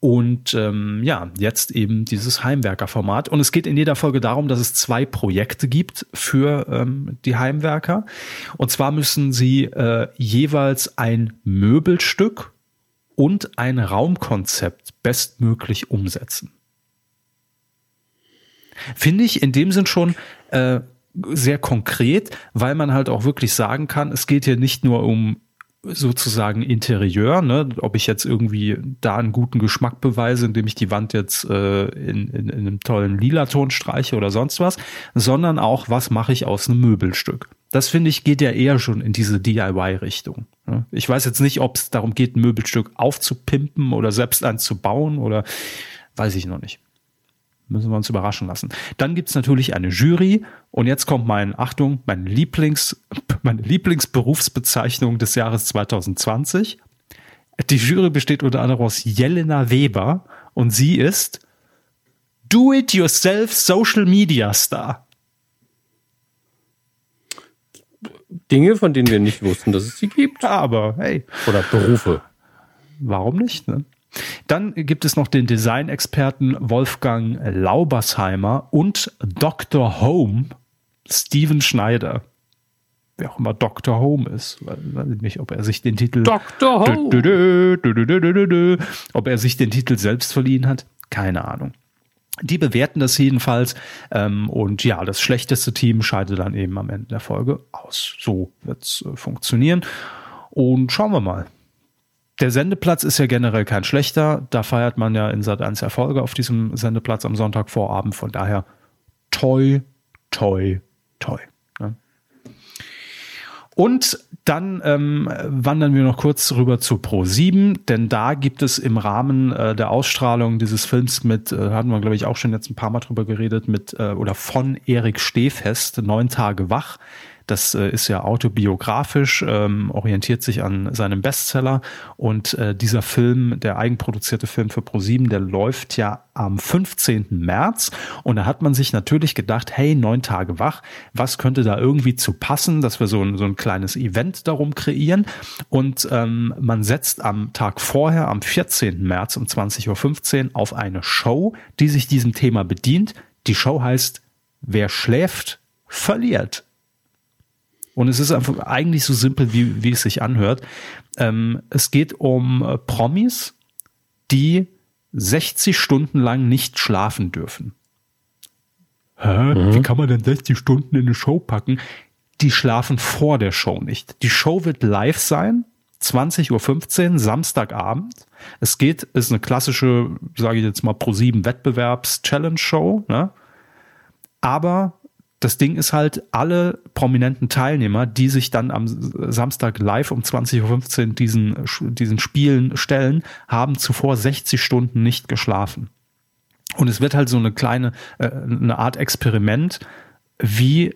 Und ähm, ja, jetzt eben dieses Heimwerker-Format. Und es geht in jeder Folge darum, dass es zwei Projekte gibt für ähm, die Heimwerker. Und zwar müssen sie äh, jeweils ein Möbelstück und ein Raumkonzept bestmöglich umsetzen. Finde ich in dem Sinn schon äh, sehr konkret, weil man halt auch wirklich sagen kann, es geht hier nicht nur um sozusagen Interieur, ne? ob ich jetzt irgendwie da einen guten Geschmack beweise, indem ich die Wand jetzt äh, in, in, in einem tollen Lila-Ton streiche oder sonst was, sondern auch, was mache ich aus einem Möbelstück. Das finde ich geht ja eher schon in diese DIY-Richtung. Ne? Ich weiß jetzt nicht, ob es darum geht, ein Möbelstück aufzupimpen oder selbst eins zu bauen oder weiß ich noch nicht. Müssen wir uns überraschen lassen. Dann gibt's natürlich eine Jury und jetzt kommt mein, Achtung, mein Lieblings, meine Lieblingsberufsbezeichnung des Jahres 2020. Die Jury besteht unter anderem aus Jelena Weber und sie ist Do-it-yourself Social Media Star. Dinge, von denen wir nicht wussten, dass es sie gibt. Aber hey. Oder Berufe. Warum nicht? Ne? Dann gibt es noch den Designexperten Wolfgang Laubersheimer und Dr. Home Steven Schneider. Wer auch immer Dr. Home ist. Weiß ich nicht, ob er sich den Titel. Dr. Home! Ob er sich den Titel selbst verliehen hat. Keine Ahnung. Die bewerten das jedenfalls. Ähm, und ja, das schlechteste Team scheidet dann eben am Ende der Folge aus. So wird's äh, funktionieren. Und schauen wir mal. Der Sendeplatz ist ja generell kein schlechter. Da feiert man ja in Sat 1 Erfolge auf diesem Sendeplatz am Sonntagvorabend. Von daher toi, toi, toi. Ne? Und dann ähm, wandern wir noch kurz rüber zu Pro 7, denn da gibt es im Rahmen äh, der Ausstrahlung dieses Films mit, äh, hatten wir glaube ich auch schon jetzt ein paar Mal drüber geredet, mit äh, oder von Erik Stehfest, Neun Tage wach, das äh, ist ja autobiografisch, ähm, orientiert sich an seinem Bestseller und äh, dieser Film, der eigenproduzierte Film für ProSieben, der läuft ja am 15. März und da hat man sich natürlich gedacht, hey, neun Tage wach, was könnte da irgendwie zu passen, dass wir so ein, so ein kleines Event darum kreieren und ähm, man setzt am Tag vorher, am 14. März um 20.15 Uhr auf eine Show, die sich diesem Thema bedient. Die Show heißt Wer schläft, verliert. Und es ist einfach eigentlich so simpel, wie, wie es sich anhört. Ähm, es geht um äh, Promis, die 60 Stunden lang nicht schlafen dürfen. Hä? Mhm. Wie kann man denn 60 Stunden in eine Show packen? Die schlafen vor der Show nicht. Die Show wird live sein, 20.15 Uhr, Samstagabend. Es geht, ist eine klassische, sage ich jetzt mal, Pro7 Wettbewerbs-Challenge-Show, ne? Aber das Ding ist halt, alle prominenten Teilnehmer, die sich dann am Samstag live um 20.15 Uhr diesen, diesen Spielen stellen, haben zuvor 60 Stunden nicht geschlafen. Und es wird halt so eine kleine, äh, eine Art Experiment, wie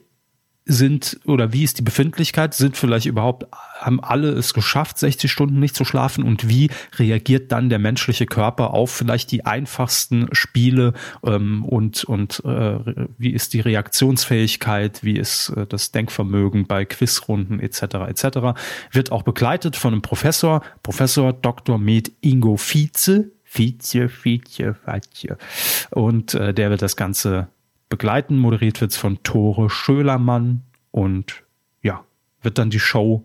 sind oder wie ist die Befindlichkeit? Sind vielleicht überhaupt, haben alle es geschafft, 60 Stunden nicht zu schlafen? Und wie reagiert dann der menschliche Körper auf vielleicht die einfachsten Spiele ähm, und, und äh, wie ist die Reaktionsfähigkeit? Wie ist äh, das Denkvermögen bei Quizrunden etc. etc. Wird auch begleitet von einem Professor, Professor Dr. Med Ingo Vize. Vize, Vize, Vize. Und äh, der wird das Ganze begleiten. Moderiert wird es von Tore Schölermann und ja, wird dann die Show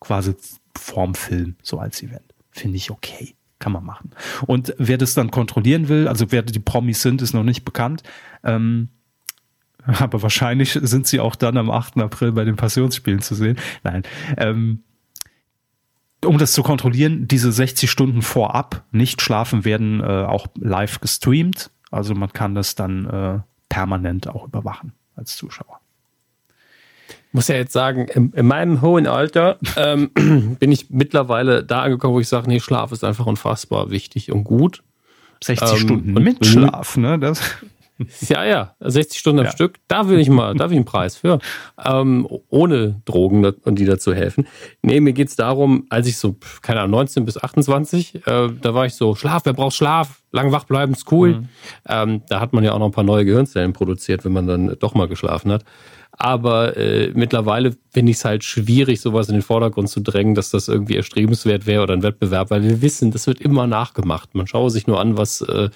quasi vorm Film, so als Event. Finde ich okay. Kann man machen. Und wer das dann kontrollieren will, also wer die Promis sind, ist noch nicht bekannt. Ähm, aber wahrscheinlich sind sie auch dann am 8. April bei den Passionsspielen zu sehen. Nein. Ähm, um das zu kontrollieren, diese 60 Stunden vorab nicht schlafen werden äh, auch live gestreamt. Also man kann das dann äh, permanent auch überwachen als Zuschauer. Ich muss ja jetzt sagen, in, in meinem hohen Alter ähm, bin ich mittlerweile da angekommen, wo ich sage, nee, Schlaf ist einfach unfassbar wichtig und gut. 60 ähm, Stunden mit Schlaf, ne? Das ja, ja, 60 Stunden am ja. Stück, da will ich mal, da will ich einen Preis für. Ähm, ohne Drogen und die dazu helfen. Nee, mir geht's darum, als ich so, keine Ahnung, 19 bis 28, äh, da war ich so, Schlaf, wer braucht Schlaf? Lang wach bleiben ist cool. Mhm. Ähm, da hat man ja auch noch ein paar neue Gehirnzellen produziert, wenn man dann doch mal geschlafen hat. Aber äh, mittlerweile finde ich es halt schwierig, sowas in den Vordergrund zu drängen, dass das irgendwie erstrebenswert wäre oder ein Wettbewerb, weil wir wissen, das wird immer nachgemacht. Man schaue sich nur an, was äh,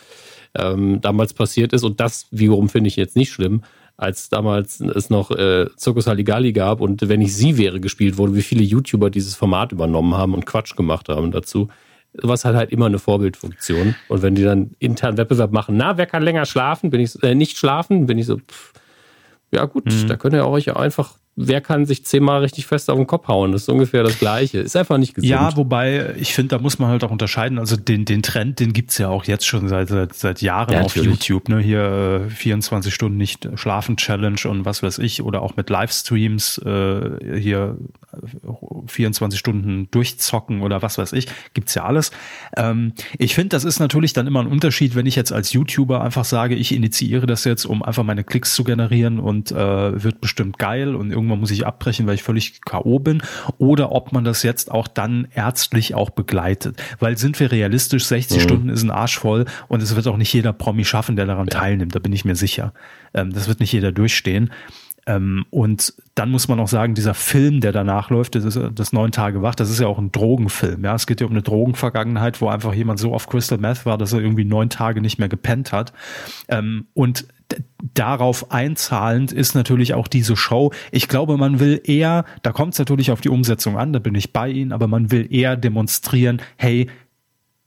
ähm, damals passiert ist. Und das wiederum finde ich jetzt nicht schlimm, als damals es noch äh, Zirkus Halligalli gab und wenn ich sie wäre gespielt wurde, wie viele YouTuber dieses Format übernommen haben und Quatsch gemacht haben dazu. Was hat halt immer eine Vorbildfunktion. Und wenn die dann intern Wettbewerb machen, na, wer kann länger schlafen? Bin ich äh, nicht schlafen? Bin ich so, pff, ja gut, mhm. da könnt ihr euch einfach wer kann sich zehnmal richtig fest auf den Kopf hauen? Das ist ungefähr das Gleiche. Ist einfach nicht gesund. Ja, wobei ich finde, da muss man halt auch unterscheiden. Also den, den Trend, den gibt's ja auch jetzt schon seit, seit, seit Jahren ja, auf YouTube. Ne? Hier äh, 24 Stunden nicht schlafen Challenge und was weiß ich. Oder auch mit Livestreams äh, hier 24 Stunden durchzocken oder was weiß ich. Gibt's ja alles. Ähm, ich finde, das ist natürlich dann immer ein Unterschied, wenn ich jetzt als YouTuber einfach sage, ich initiiere das jetzt, um einfach meine Klicks zu generieren und äh, wird bestimmt geil und irgendwann muss ich abbrechen, weil ich völlig K.O. bin. Oder ob man das jetzt auch dann ärztlich auch begleitet. Weil sind wir realistisch, 60 mhm. Stunden ist ein Arsch voll und es wird auch nicht jeder Promi schaffen, der daran ja. teilnimmt. Da bin ich mir sicher. Ähm, das wird nicht jeder durchstehen. Ähm, und dann muss man auch sagen, dieser Film, der danach läuft, das ist das neun Tage wach, das ist ja auch ein Drogenfilm. Ja, es geht ja um eine Drogenvergangenheit, wo einfach jemand so auf Crystal Meth war, dass er irgendwie neun Tage nicht mehr gepennt hat. Ähm, und darauf einzahlend ist natürlich auch diese Show. Ich glaube, man will eher, da kommt es natürlich auf die Umsetzung an, da bin ich bei Ihnen, aber man will eher demonstrieren, hey,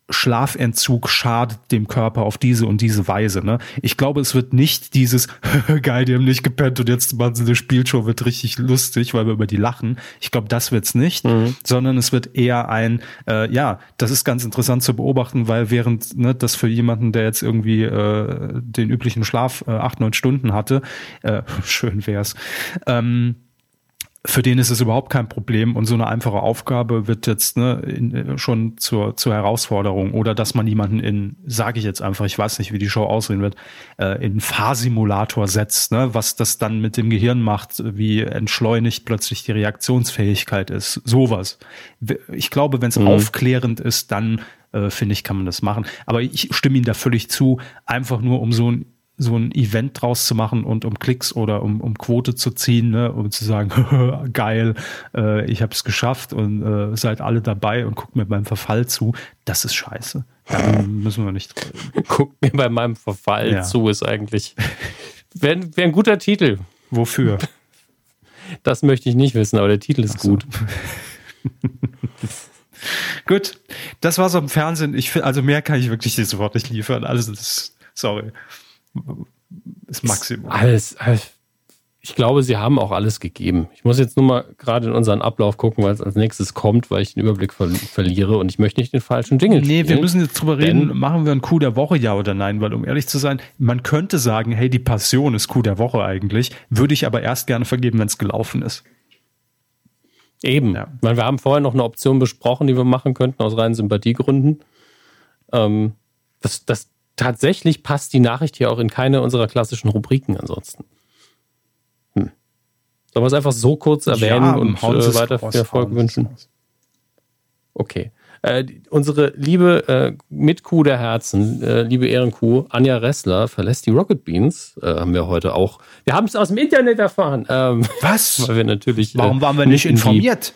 Schlafentzug schadet dem Körper auf diese und diese Weise. Ne? Ich glaube, es wird nicht dieses geil, die haben nicht gepennt und jetzt machen sie eine Spielshow, wird richtig lustig, weil wir über die lachen. Ich glaube, das wird's nicht, mhm. sondern es wird eher ein, äh, ja, das ist ganz interessant zu beobachten, weil während ne, das für jemanden, der jetzt irgendwie äh, den üblichen Schlaf äh, acht, neun Stunden hatte, äh, schön wär's, ähm, für den ist es überhaupt kein Problem und so eine einfache Aufgabe wird jetzt ne, in, schon zur, zur Herausforderung oder dass man jemanden in, sage ich jetzt einfach, ich weiß nicht, wie die Show aussehen wird, äh, in Fahrsimulator setzt, ne, was das dann mit dem Gehirn macht, wie entschleunigt plötzlich die Reaktionsfähigkeit ist, sowas. Ich glaube, wenn es mhm. aufklärend ist, dann äh, finde ich, kann man das machen. Aber ich stimme Ihnen da völlig zu, einfach nur um so ein so ein Event draus zu machen und um Klicks oder um, um Quote zu ziehen, ne, um zu sagen, geil, äh, ich habe es geschafft und äh, seid alle dabei und guckt mir beim Verfall zu, das ist scheiße. Da müssen wir nicht. Guckt mir bei meinem Verfall ja. zu, ist eigentlich wäre wär ein guter Titel. Wofür? Das möchte ich nicht wissen, aber der Titel ist so. gut. gut, das war's am Fernsehen. Ich also mehr kann ich wirklich dieses Wort nicht liefern. Alles ist sorry ist Maximum. Alles, alles, ich glaube, sie haben auch alles gegeben. Ich muss jetzt nur mal gerade in unseren Ablauf gucken, weil es als nächstes kommt, weil ich den Überblick ver verliere und ich möchte nicht den falschen Jingle Nee, spielen. wir müssen jetzt drüber reden, machen wir ein Coup der Woche, ja oder nein? Weil um ehrlich zu sein, man könnte sagen, hey, die Passion ist Coup der Woche eigentlich, würde ich aber erst gerne vergeben, wenn es gelaufen ist. Eben. Ja. Weil wir haben vorher noch eine Option besprochen, die wir machen könnten aus reinen Sympathiegründen. Ähm, das, das, tatsächlich passt die Nachricht hier auch in keine unserer klassischen Rubriken ansonsten. Hm. Sollen wir es einfach so kurz erwähnen ja, und äh, weiter viel Erfolg wünschen? Okay. Äh, unsere liebe äh, Mitkuh der Herzen, äh, liebe Ehrenkuh, Anja Ressler, verlässt die Rocket Beans. Äh, haben wir heute auch. Wir haben es aus dem Internet erfahren. Ähm, Was? Weil wir natürlich. Warum waren wir nicht informiert?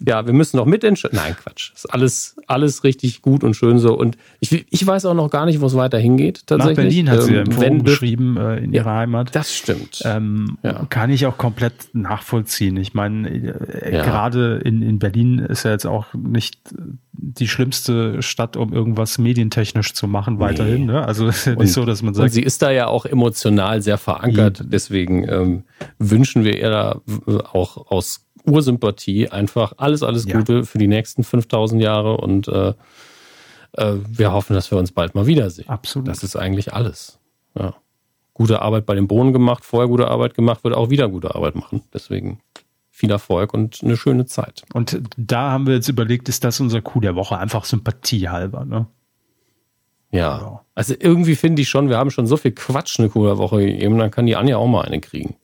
Ja, wir müssen noch mitentscheiden. Nein, Quatsch. Ist alles, alles richtig gut und schön so. Und ich, ich weiß auch noch gar nicht, wo es weiter hingeht. Tatsächlich. Nach Berlin hat sie ähm, ja im geschrieben äh, in ihrer Heimat. Das stimmt. Ähm, ja. Kann ich auch komplett nachvollziehen. Ich meine, äh, ja. gerade in, in Berlin ist ja jetzt auch nicht die schlimmste Stadt, um irgendwas medientechnisch zu machen, weiterhin. Nee. Ne? Also ist ja nicht und, so, dass man sagt. Und sie ist da ja auch emotional sehr verankert. Deswegen ähm, wünschen wir ihr da auch aus Ursympathie einfach alles, alles Gute ja. für die nächsten 5000 Jahre und äh, äh, wir hoffen, dass wir uns bald mal wiedersehen. Absolut. Das ist eigentlich alles. Ja. Gute Arbeit bei den Bohnen gemacht, vorher gute Arbeit gemacht, wird auch wieder gute Arbeit machen. Deswegen viel Erfolg und eine schöne Zeit. Und da haben wir jetzt überlegt, ist das unser Coup der Woche? Einfach Sympathie halber, ne? Ja. ja. Also irgendwie finde ich schon, wir haben schon so viel Quatsch eine Coup der Woche gegeben, dann kann die Anja auch mal eine kriegen.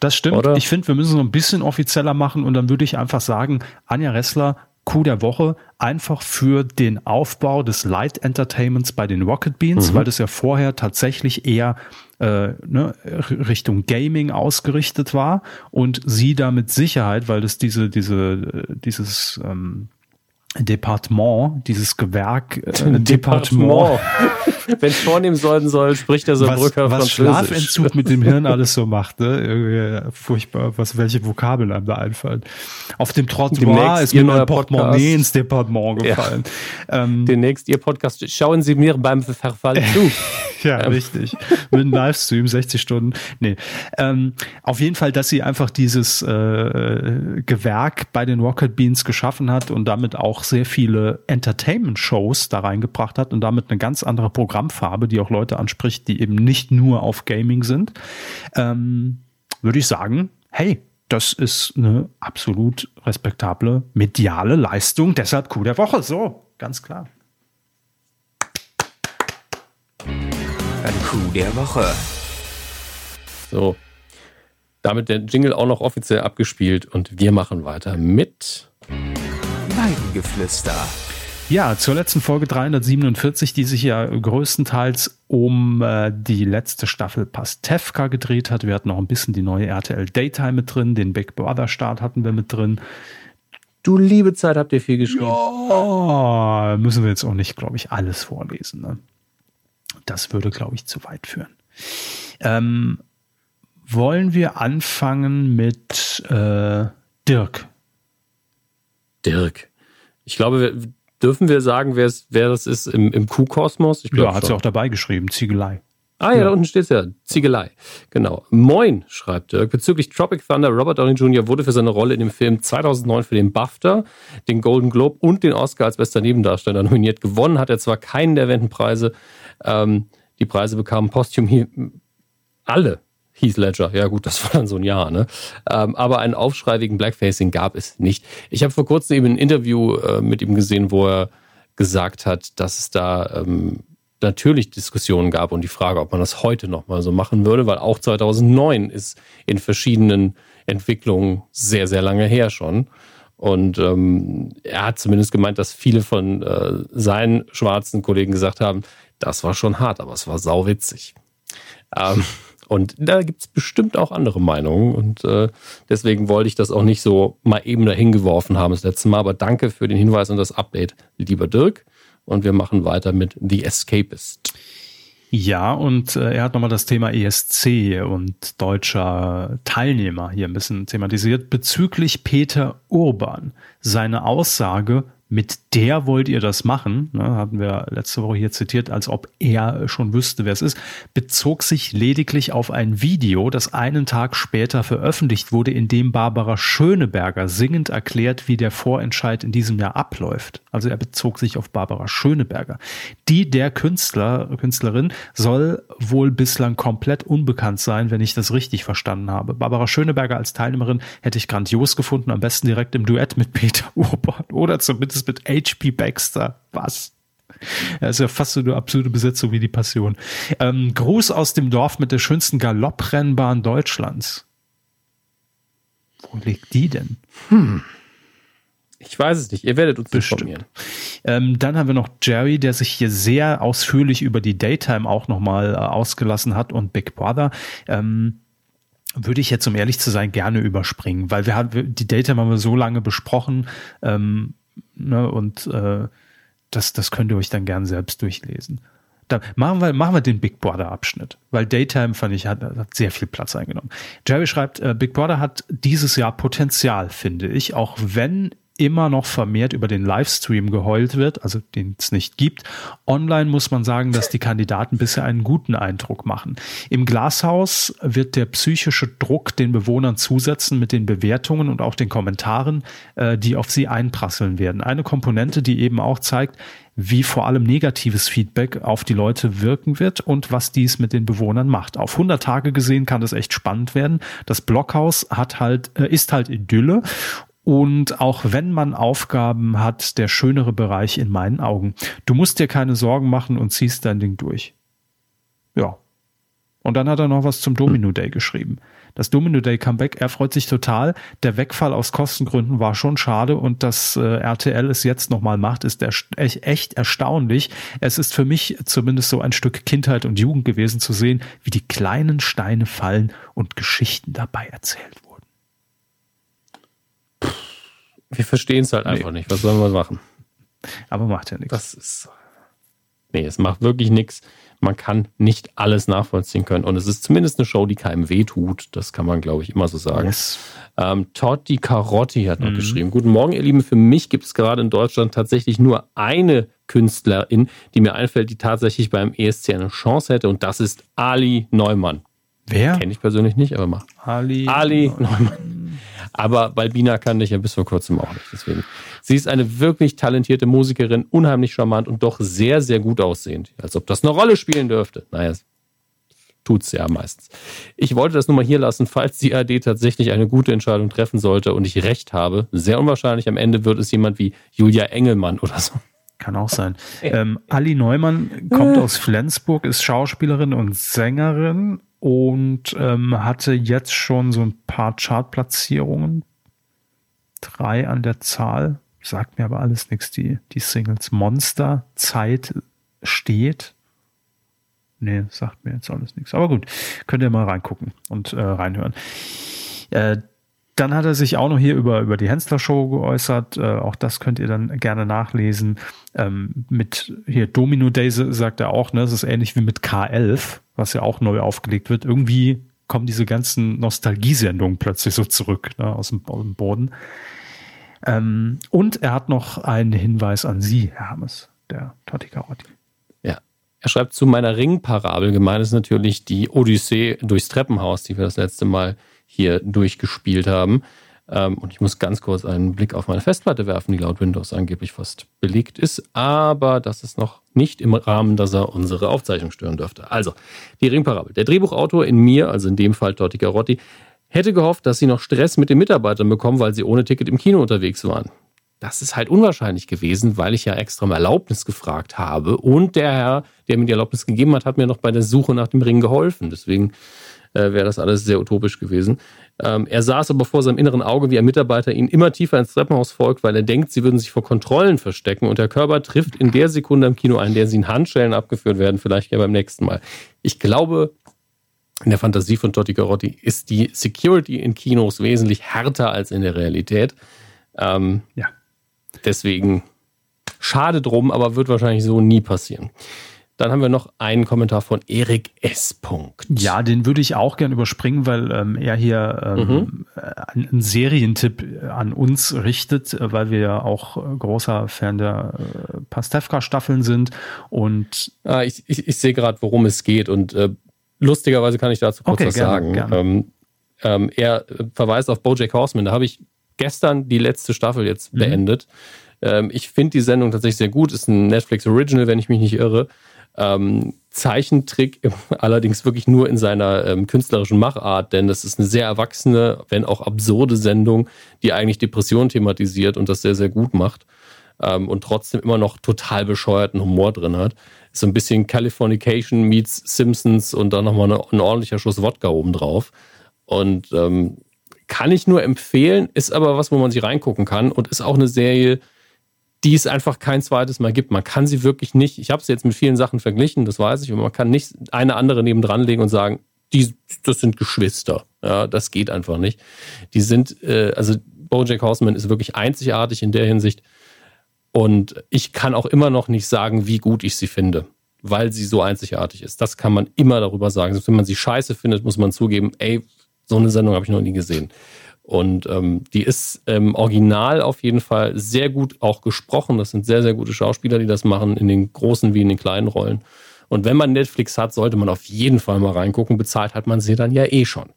Das stimmt. Oder? Ich finde, wir müssen es ein bisschen offizieller machen und dann würde ich einfach sagen, Anja Ressler, Coup der Woche, einfach für den Aufbau des Light Entertainments bei den Rocket Beans, mhm. weil das ja vorher tatsächlich eher äh, ne, Richtung Gaming ausgerichtet war und sie da mit Sicherheit, weil das diese, diese, dieses ähm, Departement, dieses Gewerk äh, Departement. Departement. Wenn es vornehmen sollen soll, spricht er so Brücker was, was Schlafentzug mit dem Hirn alles so macht, ne? Irgendwie furchtbar, was welche Vokabeln einem da einfallen. Auf dem Trottoir ist mir mein Portemonnaie ins Departement gefallen. Ja. Ähm, Demnächst Ihr Podcast. Schauen Sie mir beim Verfall zu. ja, ähm. richtig. Mit einem Livestream, 60 Stunden. Nee. Ähm, auf jeden Fall, dass sie einfach dieses äh, Gewerk bei den Rocket Beans geschaffen hat und damit auch sehr viele Entertainment-Shows da reingebracht hat und damit eine ganz andere Programmfarbe, die auch Leute anspricht, die eben nicht nur auf Gaming sind. Ähm, würde ich sagen, hey, das ist eine absolut respektable mediale Leistung. Deshalb Coup der Woche. So, ganz klar. Ein Coup der Woche. So. Damit der Jingle auch noch offiziell abgespielt und wir machen weiter mit Weidengeflüster. Ja, zur letzten Folge 347, die sich ja größtenteils um äh, die letzte Staffel Pastewka gedreht hat. Wir hatten noch ein bisschen die neue RTL Daytime mit drin, den Big Brother Start hatten wir mit drin. Du liebe Zeit, habt ihr viel geschrieben. Ja, müssen wir jetzt auch nicht, glaube ich, alles vorlesen. Ne? Das würde, glaube ich, zu weit führen. Ähm, wollen wir anfangen mit äh, Dirk? Dirk. Ich glaube, Dürfen wir sagen, wer, wer das ist im, im Q-Kosmos? Ja, hat sie auch dabei geschrieben, Ziegelei. Ah ja, ja. da unten steht es ja, Ziegelei. Genau. Moin, schreibt Dirk. Bezüglich Tropic Thunder, Robert Downey Jr. wurde für seine Rolle in dem Film 2009 für den BAFTA, den Golden Globe und den Oscar als bester Nebendarsteller nominiert. Gewonnen hat er zwar keinen der erwähnten Preise. Ähm, die Preise bekamen posthum alle Heath Ledger. Ja gut, das war dann so ein Jahr, ne? Ähm, aber einen Aufschrei wegen Blackfacing gab es nicht. Ich habe vor kurzem eben ein Interview äh, mit ihm gesehen, wo er gesagt hat, dass es da ähm, natürlich Diskussionen gab und die Frage, ob man das heute nochmal so machen würde, weil auch 2009 ist in verschiedenen Entwicklungen sehr, sehr lange her schon. Und ähm, er hat zumindest gemeint, dass viele von äh, seinen schwarzen Kollegen gesagt haben, das war schon hart, aber es war sauwitzig. Ähm, und da gibt es bestimmt auch andere Meinungen. Und äh, deswegen wollte ich das auch nicht so mal eben dahin geworfen haben das letzte Mal. Aber danke für den Hinweis und das Update, lieber Dirk. Und wir machen weiter mit The Escapist. Ja, und äh, er hat nochmal das Thema ESC und deutscher Teilnehmer hier ein bisschen thematisiert bezüglich Peter Urban. Seine Aussage, mit der wollt ihr das machen, ne, hatten wir letzte Woche hier zitiert, als ob er schon wüsste, wer es ist, bezog sich lediglich auf ein Video, das einen Tag später veröffentlicht wurde, in dem Barbara Schöneberger singend erklärt, wie der Vorentscheid in diesem Jahr abläuft. Also er bezog sich auf Barbara Schöneberger. Die der Künstler, Künstlerin soll wohl bislang komplett unbekannt sein, wenn ich das richtig verstanden habe. Barbara Schöneberger als Teilnehmerin hätte ich grandios gefunden, am besten direkt im Duett mit Peter Urban oder zumindest ist mit H.P. Baxter. Was? Er ist ja fast so eine absurde Besetzung wie die Passion. Ähm, Gruß aus dem Dorf mit der schönsten Galopprennbahn Deutschlands. Wo liegt die denn? Hm. Ich weiß es nicht. Ihr werdet uns bestimmt. Ähm, dann haben wir noch Jerry, der sich hier sehr ausführlich über die Daytime auch nochmal äh, ausgelassen hat und Big Brother. Ähm, würde ich jetzt, um ehrlich zu sein, gerne überspringen, weil wir haben die Daytime haben wir so lange besprochen. Ähm, Ne? Und äh, das, das könnt ihr euch dann gern selbst durchlesen. Da machen wir, machen wir den Big Brother Abschnitt, weil Daytime fand ich hat, hat sehr viel Platz eingenommen. Jerry schreibt, äh, Big Brother hat dieses Jahr Potenzial, finde ich, auch wenn immer noch vermehrt über den Livestream geheult wird, also den es nicht gibt. Online muss man sagen, dass die Kandidaten bisher einen guten Eindruck machen. Im Glashaus wird der psychische Druck den Bewohnern zusetzen mit den Bewertungen und auch den Kommentaren, äh, die auf sie einprasseln werden. Eine Komponente, die eben auch zeigt, wie vor allem negatives Feedback auf die Leute wirken wird und was dies mit den Bewohnern macht. Auf 100 Tage gesehen kann das echt spannend werden. Das Blockhaus hat halt, äh, ist halt Idylle und auch wenn man Aufgaben hat, der schönere Bereich in meinen Augen. Du musst dir keine Sorgen machen und ziehst dein Ding durch. Ja. Und dann hat er noch was zum Domino Day geschrieben. Das Domino Day Comeback, er freut sich total. Der Wegfall aus Kostengründen war schon schade und dass äh, RTL es jetzt nochmal macht, ist echt, echt erstaunlich. Es ist für mich zumindest so ein Stück Kindheit und Jugend gewesen zu sehen, wie die kleinen Steine fallen und Geschichten dabei erzählt wurden. Wir verstehen es halt nee. einfach nicht. Was sollen wir machen? Aber macht ja nichts. Das ist. Nee, es macht wirklich nichts. Man kann nicht alles nachvollziehen können. Und es ist zumindest eine Show, die keinem wehtut. Das kann man, glaube ich, immer so sagen. Yes. Ähm, Totti Carotti hat noch mhm. geschrieben. Guten Morgen, ihr Lieben. Für mich gibt es gerade in Deutschland tatsächlich nur eine Künstlerin, die mir einfällt, die tatsächlich beim ESC eine Chance hätte und das ist Ali Neumann. Wer? Kenne ich persönlich nicht, aber mal. Ali, Ali Neumann. Aber Balbina kannte ich ja bis vor kurzem auch nicht. Deswegen. Sie ist eine wirklich talentierte Musikerin, unheimlich charmant und doch sehr, sehr gut aussehend. Als ob das eine Rolle spielen dürfte. Naja, tut es ja meistens. Ich wollte das nur mal hier lassen, falls die AD tatsächlich eine gute Entscheidung treffen sollte und ich recht habe. Sehr unwahrscheinlich, am Ende wird es jemand wie Julia Engelmann oder so. Kann auch sein. Ähm, Ali Neumann kommt aus Flensburg, ist Schauspielerin und Sängerin und ähm, hatte jetzt schon so ein paar Chartplatzierungen. Drei an der Zahl. Sagt mir aber alles nichts. Die, die Singles Monster, Zeit steht. Nee, sagt mir jetzt alles nichts. Aber gut, könnt ihr mal reingucken und äh, reinhören. Äh, dann hat er sich auch noch hier über, über die Hensler Show geäußert. Äh, auch das könnt ihr dann gerne nachlesen. Ähm, mit hier Domino Days sagt er auch, ne, das ist ähnlich wie mit K11, was ja auch neu aufgelegt wird. Irgendwie kommen diese ganzen Nostalgiesendungen plötzlich so zurück ne, aus, dem, aus dem Boden. Ähm, und er hat noch einen Hinweis an Sie, Herr Hammes, der Totti Carotti. Ja, er schreibt zu meiner Ringparabel. Gemeint ist natürlich die Odyssee durchs Treppenhaus, die wir das letzte Mal hier durchgespielt haben. Ähm, und ich muss ganz kurz einen Blick auf meine Festplatte werfen, die laut Windows angeblich fast belegt ist. Aber das ist noch nicht im Rahmen, dass er unsere Aufzeichnung stören dürfte. Also, die Ringparabel. Der Drehbuchautor in mir, also in dem Fall Totti Carotti, hätte gehofft, dass sie noch Stress mit den Mitarbeitern bekommen, weil sie ohne Ticket im Kino unterwegs waren. Das ist halt unwahrscheinlich gewesen, weil ich ja extra um Erlaubnis gefragt habe. Und der Herr, der mir die Erlaubnis gegeben hat, hat mir noch bei der Suche nach dem Ring geholfen. Deswegen äh, wäre das alles sehr utopisch gewesen. Ähm, er saß aber vor seinem inneren Auge, wie ein Mitarbeiter ihn immer tiefer ins Treppenhaus folgt, weil er denkt, sie würden sich vor Kontrollen verstecken und der Körper trifft in der Sekunde im Kino ein, der sie in Handschellen abgeführt werden, vielleicht ja beim nächsten Mal. Ich glaube, in der Fantasie von Totti Carotti ist die Security in Kinos wesentlich härter als in der Realität. Ähm, ja. Deswegen schade drum, aber wird wahrscheinlich so nie passieren. Dann haben wir noch einen Kommentar von Erik S. Ja, den würde ich auch gern überspringen, weil ähm, er hier ähm, mhm. einen Serientipp an uns richtet, weil wir ja auch großer Fan der äh, Pastewka-Staffeln sind. Und ah, ich, ich, ich sehe gerade, worum es geht und äh, lustigerweise kann ich dazu kurz okay, was gerne, sagen. Gerne. Ähm, ähm, er verweist auf Bojack Horseman. Da habe ich gestern die letzte Staffel jetzt mhm. beendet. Ähm, ich finde die Sendung tatsächlich sehr gut. Ist ein Netflix Original, wenn ich mich nicht irre ähm, Zeichentrick, allerdings wirklich nur in seiner ähm, künstlerischen Machart, denn das ist eine sehr erwachsene, wenn auch absurde Sendung, die eigentlich Depression thematisiert und das sehr, sehr gut macht ähm, und trotzdem immer noch total bescheuerten Humor drin hat. Ist so ein bisschen Californication meets Simpsons und dann nochmal ein ordentlicher Schuss Wodka obendrauf. Und ähm, kann ich nur empfehlen, ist aber was, wo man sich reingucken kann und ist auch eine Serie, die es einfach kein zweites Mal gibt. Man kann sie wirklich nicht, ich habe sie jetzt mit vielen Sachen verglichen, das weiß ich, aber man kann nicht eine andere nebendran legen und sagen, die, das sind Geschwister. Ja, das geht einfach nicht. Die sind, äh, also Bojack Horseman ist wirklich einzigartig in der Hinsicht. Und ich kann auch immer noch nicht sagen, wie gut ich sie finde, weil sie so einzigartig ist. Das kann man immer darüber sagen. Selbst wenn man sie scheiße findet, muss man zugeben, ey, so eine Sendung habe ich noch nie gesehen. Und ähm, die ist im Original auf jeden Fall sehr gut auch gesprochen. Das sind sehr, sehr gute Schauspieler, die das machen, in den großen wie in den kleinen Rollen. Und wenn man Netflix hat, sollte man auf jeden Fall mal reingucken. Bezahlt hat man sie dann ja eh schon.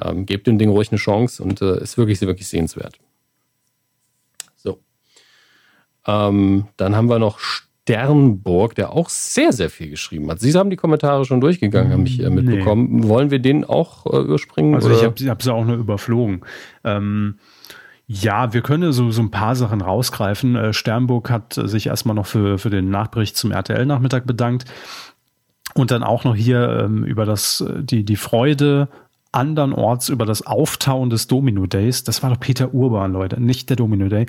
Ähm, gebt dem Ding ruhig eine Chance und äh, ist wirklich, wirklich sehenswert. So. Ähm, dann haben wir noch Sternburg, der auch sehr, sehr viel geschrieben hat. Sie haben die Kommentare schon durchgegangen, habe ich äh, mitbekommen. Nee. Wollen wir den auch äh, überspringen? Also oder? ich habe hab sie auch nur überflogen. Ähm, ja, wir können so, so ein paar Sachen rausgreifen. Äh, Sternburg hat sich erstmal noch für, für den Nachbericht zum RTL-Nachmittag bedankt. Und dann auch noch hier ähm, über das, äh, die, die Freude andernorts über das Auftauen des Domino Days. Das war doch Peter Urban, Leute, nicht der Domino Day.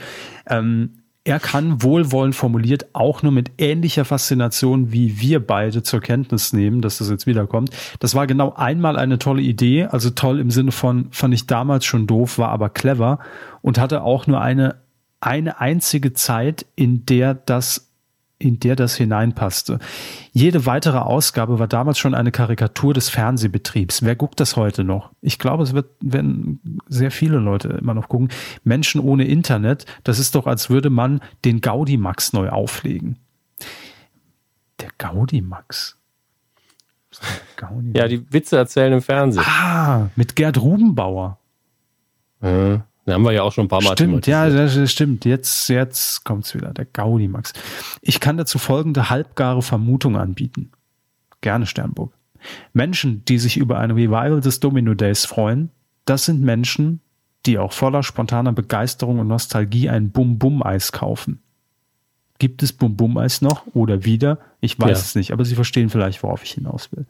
Ähm, er kann wohlwollend formuliert auch nur mit ähnlicher Faszination wie wir beide zur Kenntnis nehmen, dass das jetzt wiederkommt. Das war genau einmal eine tolle Idee, also toll im Sinne von fand ich damals schon doof, war aber clever und hatte auch nur eine eine einzige Zeit, in der das in der das hineinpasste. Jede weitere Ausgabe war damals schon eine Karikatur des Fernsehbetriebs. Wer guckt das heute noch? Ich glaube, es wird, werden sehr viele Leute immer noch gucken. Menschen ohne Internet, das ist doch, als würde man den Gaudimax neu auflegen. Der Gaudi-Max. Gaudi ja, die Witze erzählen im Fernsehen. Ah, mit Gerd Rubenbauer. Ja, den haben wir ja auch schon ein paar Mal Stimmt, ja, das stimmt. Jetzt, jetzt kommt's wieder, der Gaudi-Max. Ich kann dazu folgende halbgare Vermutung anbieten. Gerne, Sternburg. Menschen, die sich über ein Revival des Domino Days freuen, das sind Menschen, die auch voller spontaner Begeisterung und Nostalgie ein Bum-Bum-Eis kaufen. Gibt es Bum-Bum-Eis noch oder wieder? Ich weiß ja. es nicht, aber Sie verstehen vielleicht, worauf ich hinaus will.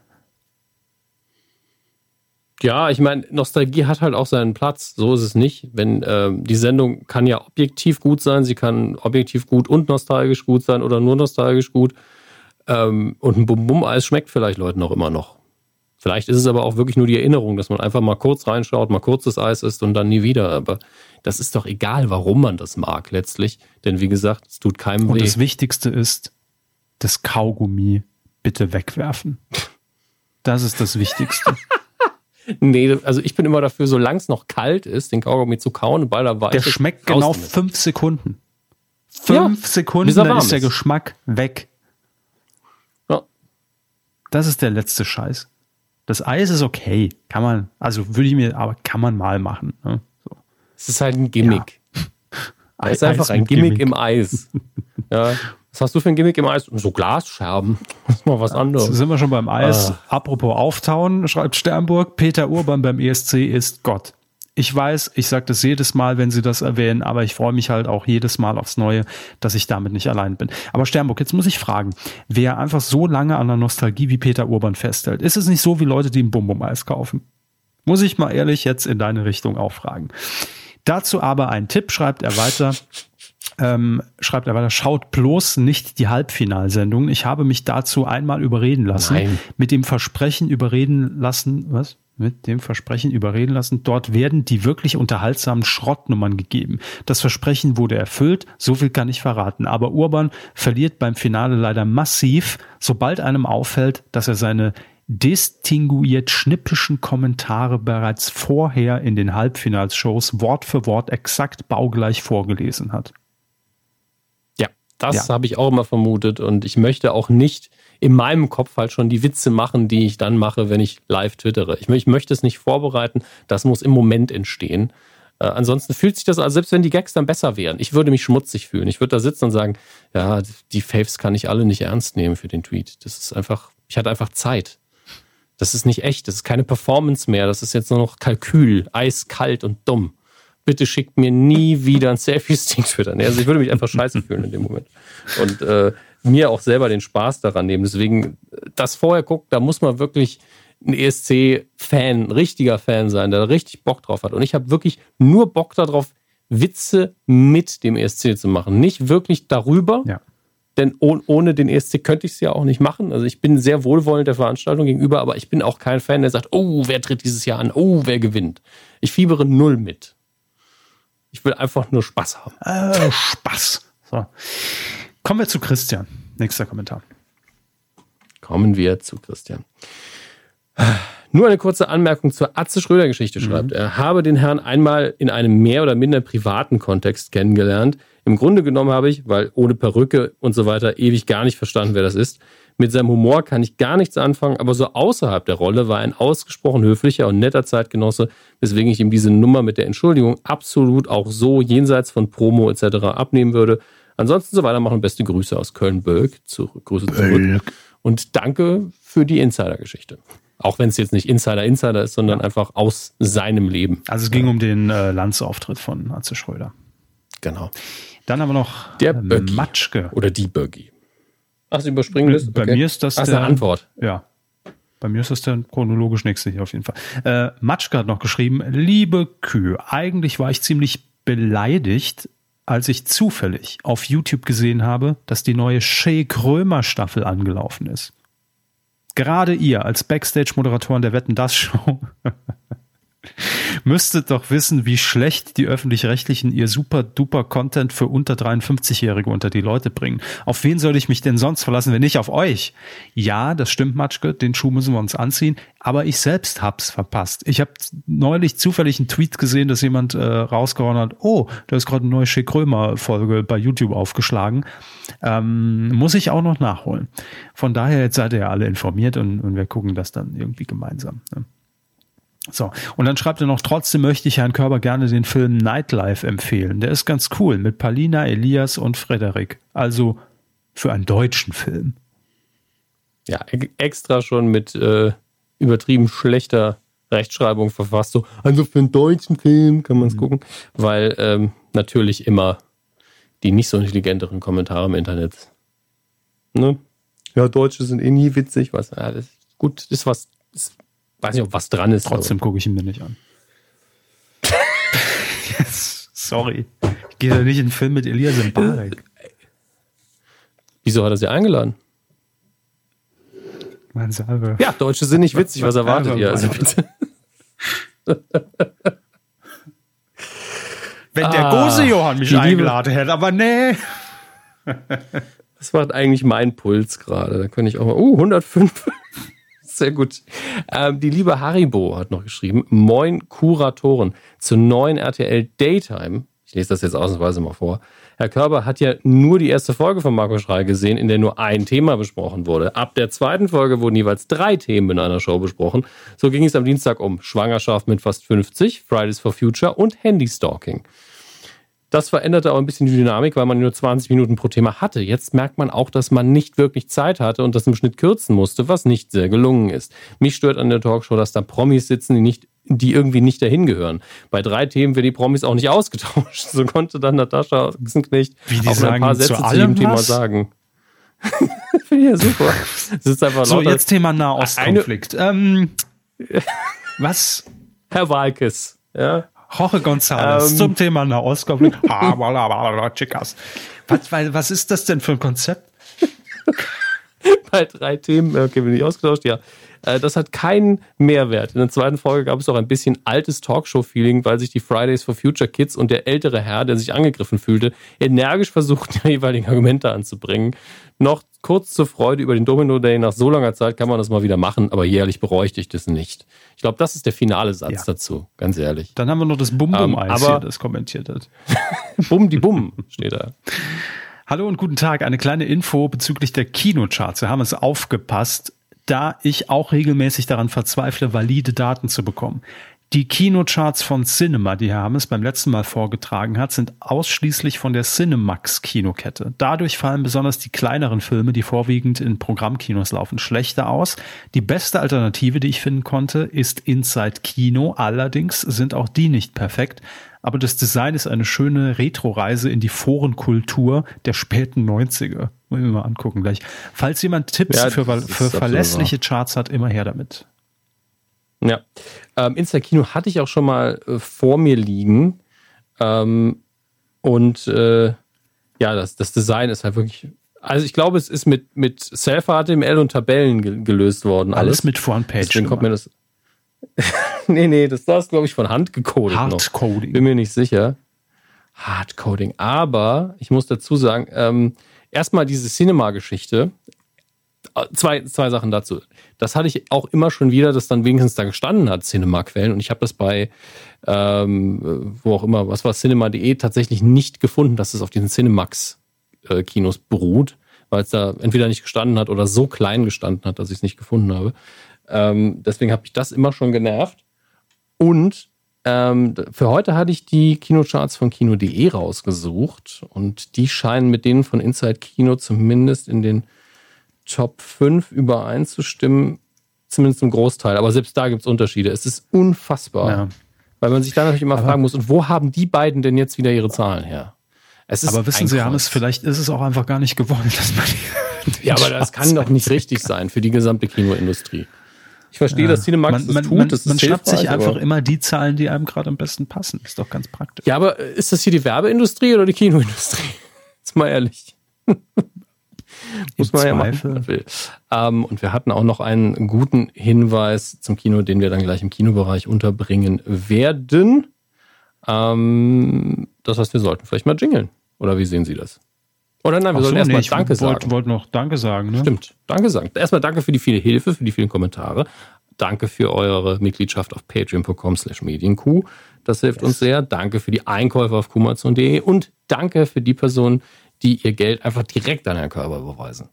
Ja, ich meine, Nostalgie hat halt auch seinen Platz. So ist es nicht. Wenn äh, die Sendung kann ja objektiv gut sein, sie kann objektiv gut und nostalgisch gut sein oder nur nostalgisch gut. Ähm, und ein Bum-Bum-Eis schmeckt vielleicht Leuten auch immer noch. Vielleicht ist es aber auch wirklich nur die Erinnerung, dass man einfach mal kurz reinschaut, mal kurzes Eis isst und dann nie wieder. Aber das ist doch egal, warum man das mag letztlich. Denn wie gesagt, es tut keinem und weh. Und das Wichtigste ist, das Kaugummi bitte wegwerfen. Das ist das Wichtigste. nee, also ich bin immer dafür, solange es noch kalt ist, den Kaugummi zu kauen, weil er weiß. Der schmeckt genau fünf Sekunden. Fünf ja, Sekunden, dann ist der Geschmack weg. Ja. Das ist der letzte Scheiß. Das Eis ist okay. Kann man, also würde ich mir, aber kann man mal machen. Ne? So. Es ist halt ein Gimmick. Ja. Es ist einfach ein Gimmick, Gimmick, im Eis. ja. Was hast du für ein Gimmick im Eis? So Glasscherben. Das ist mal was anderes. sind wir schon beim Eis. Ah. Apropos Auftauen, schreibt Sternburg. Peter Urban beim ESC ist Gott ich weiß, ich sage das jedes Mal, wenn Sie das erwähnen, aber ich freue mich halt auch jedes Mal aufs Neue, dass ich damit nicht allein bin. Aber Sternburg, jetzt muss ich fragen, wer einfach so lange an der Nostalgie wie Peter Urban festhält, ist es nicht so wie Leute, die ein Bum-Bum-Eis kaufen? Muss ich mal ehrlich jetzt in deine Richtung auch fragen. Dazu aber ein Tipp, schreibt er weiter. Ähm, schreibt er weiter, schaut bloß nicht die Halbfinalsendung. Ich habe mich dazu einmal überreden lassen. Nein. Mit dem Versprechen überreden lassen, was? mit dem Versprechen überreden lassen. Dort werden die wirklich unterhaltsamen Schrottnummern gegeben. Das Versprechen wurde erfüllt, so viel kann ich verraten. Aber Urban verliert beim Finale leider massiv, sobald einem auffällt, dass er seine distinguiert schnippischen Kommentare bereits vorher in den Halbfinalshows Wort für Wort exakt baugleich vorgelesen hat. Das ja. habe ich auch immer vermutet und ich möchte auch nicht in meinem Kopf halt schon die Witze machen, die ich dann mache, wenn ich live twittere. Ich, ich möchte es nicht vorbereiten, das muss im Moment entstehen. Äh, ansonsten fühlt sich das, also selbst wenn die Gags dann besser wären, ich würde mich schmutzig fühlen. Ich würde da sitzen und sagen, ja, die Faves kann ich alle nicht ernst nehmen für den Tweet. Das ist einfach, ich hatte einfach Zeit. Das ist nicht echt, das ist keine Performance mehr, das ist jetzt nur noch Kalkül, eiskalt und dumm. Bitte schickt mir nie wieder ein Selfie-Stick twittern. Also ich würde mich einfach scheiße fühlen in dem Moment. Und äh, mir auch selber den Spaß daran nehmen. Deswegen, das vorher guckt, da muss man wirklich ein ESC-Fan, ein richtiger Fan sein, der richtig Bock drauf hat. Und ich habe wirklich nur Bock darauf, Witze mit dem ESC zu machen. Nicht wirklich darüber, ja. denn ohne den ESC könnte ich es ja auch nicht machen. Also ich bin sehr wohlwollend der Veranstaltung gegenüber, aber ich bin auch kein Fan, der sagt, oh, wer tritt dieses Jahr an? Oh, wer gewinnt? Ich fiebere null mit. Ich will einfach nur Spaß haben. Äh, Spaß. So. Kommen wir zu Christian. Nächster Kommentar. Kommen wir zu Christian. Nur eine kurze Anmerkung zur Atze Schröder-Geschichte mhm. schreibt. Mhm. Er habe den Herrn einmal in einem mehr oder minder privaten Kontext kennengelernt. Im Grunde genommen habe ich, weil ohne Perücke und so weiter ewig gar nicht verstanden, wer das ist. Mit seinem Humor kann ich gar nichts anfangen, aber so außerhalb der Rolle war er ein ausgesprochen höflicher und netter Zeitgenosse, weswegen ich ihm diese Nummer mit der Entschuldigung absolut auch so jenseits von Promo etc. abnehmen würde. Ansonsten so weitermachen. Beste Grüße aus Köln-Bölk. Grüße zurück. Und danke für die Insider-Geschichte. Auch wenn es jetzt nicht Insider-Insider ist, sondern einfach aus seinem Leben. Also es ging um den äh, Lanzauftritt von Atze Schröder. Genau. Dann haben wir noch der äh, Matschke. Oder die Böggi. Ach, Sie überspringen das? Okay. Bei mir ist das Ach, der, eine Antwort. Ja. Bei mir ist das der chronologisch nächste hier auf jeden Fall. Äh, Matschke hat noch geschrieben, liebe Kühe, eigentlich war ich ziemlich beleidigt, als ich zufällig auf YouTube gesehen habe, dass die neue Shay Krömer Staffel angelaufen ist. Gerade ihr als Backstage-Moderatoren der Wetten das Show müsstet doch wissen, wie schlecht die Öffentlich-Rechtlichen ihr super duper Content für unter 53-Jährige unter die Leute bringen. Auf wen soll ich mich denn sonst verlassen, wenn nicht auf euch? Ja, das stimmt, Matschke, den Schuh müssen wir uns anziehen, aber ich selbst hab's verpasst. Ich habe neulich zufällig einen Tweet gesehen, dass jemand äh, rausgehauen hat, oh, da ist gerade eine neue Schick Römer-Folge bei YouTube aufgeschlagen. Ähm, muss ich auch noch nachholen. Von daher, jetzt seid ihr ja alle informiert und, und wir gucken das dann irgendwie gemeinsam. Ne? So, und dann schreibt er noch, trotzdem möchte ich Herrn Körber gerne den Film Nightlife empfehlen. Der ist ganz cool mit Palina, Elias und Frederik. Also für einen deutschen Film. Ja, extra schon mit äh, übertrieben schlechter Rechtschreibung verfasst. So, also für einen deutschen Film kann man es mhm. gucken, weil ähm, natürlich immer die nicht so intelligenteren Kommentare im Internet. Ne? Ja, Deutsche sind eh nie witzig, was. Ja, das ist gut, ist was. Ist, weiß nicht, ob was dran ist. Trotzdem gucke ich ihn mir nicht an. yes, sorry. Ich gehe da nicht in den Film mit Elias Mbarek. Wieso hat er sie eingeladen? Mein Salve. Ja, Deutsche sind nicht witzig. Was erwartet ihr? Also bitte. Wenn der ah, Gose Johann mich eingeladen hätte, aber nee. Das war eigentlich mein Puls gerade. Da könnte ich auch mal. Uh, 105. Sehr gut. Ähm, die liebe Haribo hat noch geschrieben: Moin Kuratoren zur neuen RTL Daytime. Ich lese das jetzt ausnahmsweise mal vor. Herr Körber hat ja nur die erste Folge von Marco Schrei gesehen, in der nur ein Thema besprochen wurde. Ab der zweiten Folge wurden jeweils drei Themen in einer Show besprochen. So ging es am Dienstag um Schwangerschaft mit fast 50, Fridays for Future und Handystalking. Das veränderte auch ein bisschen die Dynamik, weil man nur 20 Minuten pro Thema hatte. Jetzt merkt man auch, dass man nicht wirklich Zeit hatte und das im Schnitt kürzen musste, was nicht sehr gelungen ist. Mich stört an der Talkshow, dass da Promis sitzen, die nicht die irgendwie nicht dahin gehören. Bei drei Themen werden die Promis auch nicht ausgetauscht. So konnte dann Natascha Ochsenknecht auch ein paar Sätze zu, jedem Thema sagen. Finde ich ja super. Das ist einfach so, jetzt Thema Nahostkonflikt. Ähm, was? Herr Walkes. Ja. Jorge González ähm, zum Thema Nahostkonflikt. Chicas. Was, was ist das denn für ein Konzept? Bei drei Themen, okay, bin ich ausgetauscht, ja. Äh, das hat keinen Mehrwert. In der zweiten Folge gab es auch ein bisschen altes Talkshow-Feeling, weil sich die Fridays for Future Kids und der ältere Herr, der sich angegriffen fühlte, energisch versuchten, die jeweiligen Argumente anzubringen. Noch kurz zur Freude über den Domino Day. Nach so langer Zeit kann man das mal wieder machen, aber jährlich bräuchte ich das nicht. Ich glaube, das ist der finale Satz ja. dazu, ganz ehrlich. Dann haben wir noch das Bum-Bum-Eis, um, das kommentiert hat. Bum die Bum steht da. Hallo und guten Tag. Eine kleine Info bezüglich der Kinocharts. Wir haben es aufgepasst da ich auch regelmäßig daran verzweifle, valide Daten zu bekommen. Die Kinocharts von Cinema, die Herr Hammes beim letzten Mal vorgetragen hat, sind ausschließlich von der Cinemax Kinokette. Dadurch fallen besonders die kleineren Filme, die vorwiegend in Programmkinos laufen, schlechter aus. Die beste Alternative, die ich finden konnte, ist Inside Kino. Allerdings sind auch die nicht perfekt aber das Design ist eine schöne Retro-Reise in die Forenkultur der späten 90er. Wollen wir mal angucken gleich. Falls jemand Tipps ja, für, für verlässliche Charts hat, immer her damit. Ja. Ähm, Insta-Kino hatte ich auch schon mal äh, vor mir liegen. Ähm, und äh, ja, das, das Design ist halt wirklich. Also ich glaube, es ist mit, mit Self-HTML und Tabellen ge gelöst worden. Alles, alles mit Frontpage. Deswegen kommt mir das. nee, nee, das ist, glaube ich, von Hand gecodet. Hardcoding. Bin mir nicht sicher. Hardcoding. Aber ich muss dazu sagen, ähm, erstmal diese Cinema-Geschichte. Äh, zwei, zwei Sachen dazu. Das hatte ich auch immer schon wieder, dass dann wenigstens da gestanden hat, Cinema-Quellen. Und ich habe das bei, ähm, wo auch immer, was war cinema.de, tatsächlich nicht gefunden, dass es auf diesen Cinemax-Kinos beruht, weil es da entweder nicht gestanden hat oder so klein gestanden hat, dass ich es nicht gefunden habe. Ähm, deswegen habe ich das immer schon genervt. Und ähm, für heute hatte ich die Kinocharts von Kino.de rausgesucht und die scheinen mit denen von Inside Kino zumindest in den Top 5 übereinzustimmen, zumindest im Großteil. Aber selbst da gibt es Unterschiede. Es ist unfassbar. Ja. Weil man sich dann natürlich immer aber fragen muss, und wo haben die beiden denn jetzt wieder ihre Zahlen her? aber wissen Sie, Hannes, vielleicht ist es auch einfach gar nicht gewollt, dass man die Ja, aber das kann doch nicht richtig sein für die gesamte Kinoindustrie. Ich verstehe, ja. dass Cinemax man, das man, tut. Man, das man schnappt sich einfach immer die Zahlen, die einem gerade am besten passen. Ist doch ganz praktisch. Ja, aber ist das hier die Werbeindustrie oder die Kinoindustrie? Jetzt mal ehrlich. Muss man ja machen. Ähm, und wir hatten auch noch einen guten Hinweis zum Kino, den wir dann gleich im Kinobereich unterbringen werden. Ähm, das heißt, wir sollten vielleicht mal jingeln. Oder wie sehen Sie das? Oder nein, wir Ach sollten so, erstmal nee, Danke sagen. Ich wollte noch Danke sagen. Ne? Stimmt, Danke sagen. Erstmal danke für die viele Hilfe, für die vielen Kommentare. Danke für eure Mitgliedschaft auf patreon.com slash medienkuh. Das hilft yes. uns sehr. Danke für die Einkäufe auf kumazon.de und danke für die Personen, die ihr Geld einfach direkt an Herrn Körper überweisen.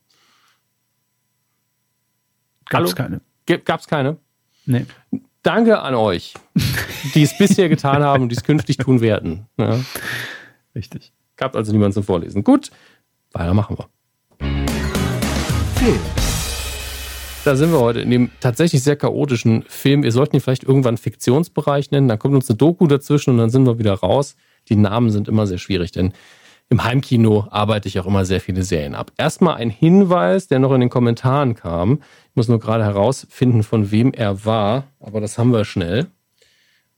Gab's keine. Gab's keine? Nee. Danke an euch, die es bisher getan haben und die es künftig tun werden. Ja. Richtig. Gab also niemanden zum Vorlesen. Gut, weiter machen wir. Film. Da sind wir heute in dem tatsächlich sehr chaotischen Film. Wir sollten ihn vielleicht irgendwann Fiktionsbereich nennen. Dann kommt uns eine Doku dazwischen und dann sind wir wieder raus. Die Namen sind immer sehr schwierig, denn im Heimkino arbeite ich auch immer sehr viele Serien ab. Erstmal ein Hinweis, der noch in den Kommentaren kam. Ich muss nur gerade herausfinden, von wem er war, aber das haben wir schnell.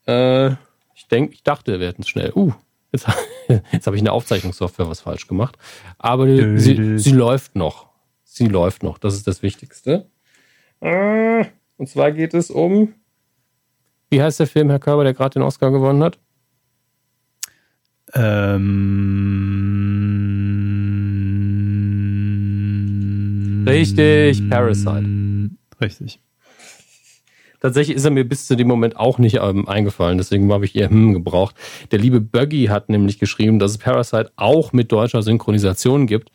Äh, ich denke, ich dachte, wir hätten es schnell. Uh, jetzt, jetzt habe ich in der Aufzeichnungssoftware was falsch gemacht. Aber sie, sie läuft noch. Sie läuft noch. Das ist das Wichtigste. Äh, und zwar geht es um. Wie heißt der Film, Herr Körber, der gerade den Oscar gewonnen hat? Ähm, richtig, Parasite. Richtig. Tatsächlich ist er mir bis zu dem Moment auch nicht ähm, eingefallen, deswegen habe ich eher hm gebraucht. Der liebe Buggy hat nämlich geschrieben, dass es Parasite auch mit deutscher Synchronisation gibt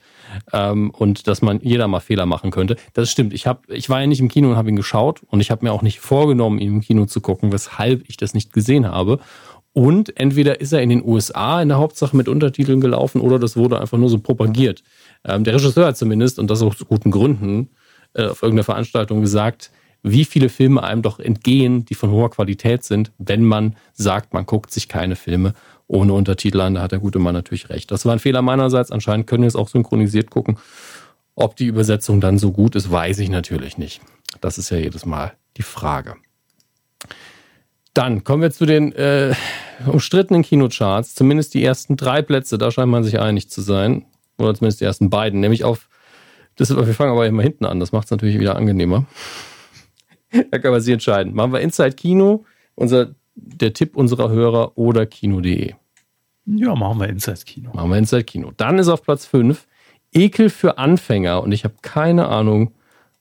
ähm, und dass man jeder mal Fehler machen könnte. Das stimmt. Ich, hab, ich war ja nicht im Kino und habe ihn geschaut und ich habe mir auch nicht vorgenommen, ihn im Kino zu gucken, weshalb ich das nicht gesehen habe. Und entweder ist er in den USA in der Hauptsache mit Untertiteln gelaufen oder das wurde einfach nur so propagiert. Ähm, der Regisseur hat zumindest, und das aus guten Gründen, äh, auf irgendeiner Veranstaltung gesagt, wie viele Filme einem doch entgehen, die von hoher Qualität sind, wenn man sagt, man guckt sich keine Filme ohne Untertitel an. Da hat der gute Mann natürlich recht. Das war ein Fehler meinerseits. Anscheinend können wir es auch synchronisiert gucken. Ob die Übersetzung dann so gut ist, weiß ich natürlich nicht. Das ist ja jedes Mal die Frage. Dann kommen wir zu den äh, umstrittenen Kinocharts. Zumindest die ersten drei Plätze, da scheint man sich einig zu sein. Oder zumindest die ersten beiden. Nämlich auf, das, wir fangen aber immer hinten an, das macht es natürlich wieder angenehmer. da können wir Sie entscheiden. Machen wir Inside Kino, unser, der Tipp unserer Hörer oder Kino.de? Ja, machen wir Inside Kino. Machen wir Inside Kino. Dann ist auf Platz 5 Ekel für Anfänger und ich habe keine Ahnung,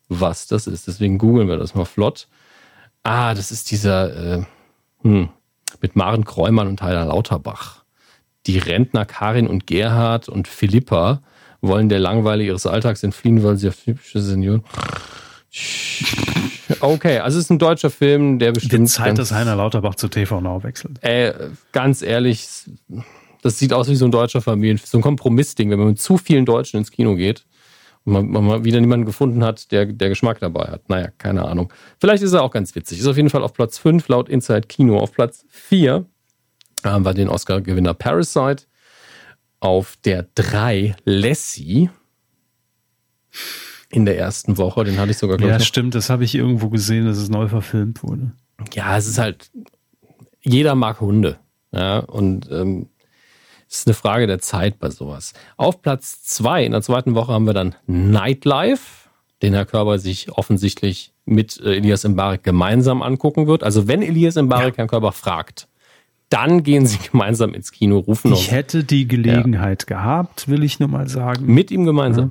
was das ist. Deswegen googeln wir das mal flott. Ah, das ist dieser, äh, hm, mit Maren Kräumann und Heiler Lauterbach. Die Rentner Karin und Gerhard und Philippa wollen der Langweile ihres Alltags entfliehen, weil sie auf typische Senioren. Okay, also es ist ein deutscher Film, der bestimmt. Die Zeit, dass Heiner Lauterbach zu TV Now wechselt. Äh, ganz ehrlich, das sieht aus wie so ein deutscher Familien, so ein Kompromissding, wenn man mit zu vielen Deutschen ins Kino geht man, man mal wieder niemanden gefunden hat, der, der Geschmack dabei hat. Naja, keine Ahnung. Vielleicht ist er auch ganz witzig. Ist auf jeden Fall auf Platz 5 laut Inside Kino. Auf Platz 4 haben wir den Oscar-Gewinner Parasite. Auf der 3 Lassie in der ersten Woche. Den hatte ich sogar, glaube Ja, stimmt. Das habe ich irgendwo gesehen, dass es neu verfilmt wurde. Ja, es ist halt, jeder mag Hunde. Ja, und ähm, es ist eine Frage der Zeit bei sowas. Auf Platz zwei in der zweiten Woche haben wir dann Nightlife, den Herr Körber sich offensichtlich mit äh, Elias Mbarek gemeinsam angucken wird. Also wenn Elias Mbarek ja. Herrn Körber fragt, dann gehen sie gemeinsam ins Kino, rufen Ich hätte die Gelegenheit ja. gehabt, will ich nur mal sagen. Mit ihm gemeinsam. Ja.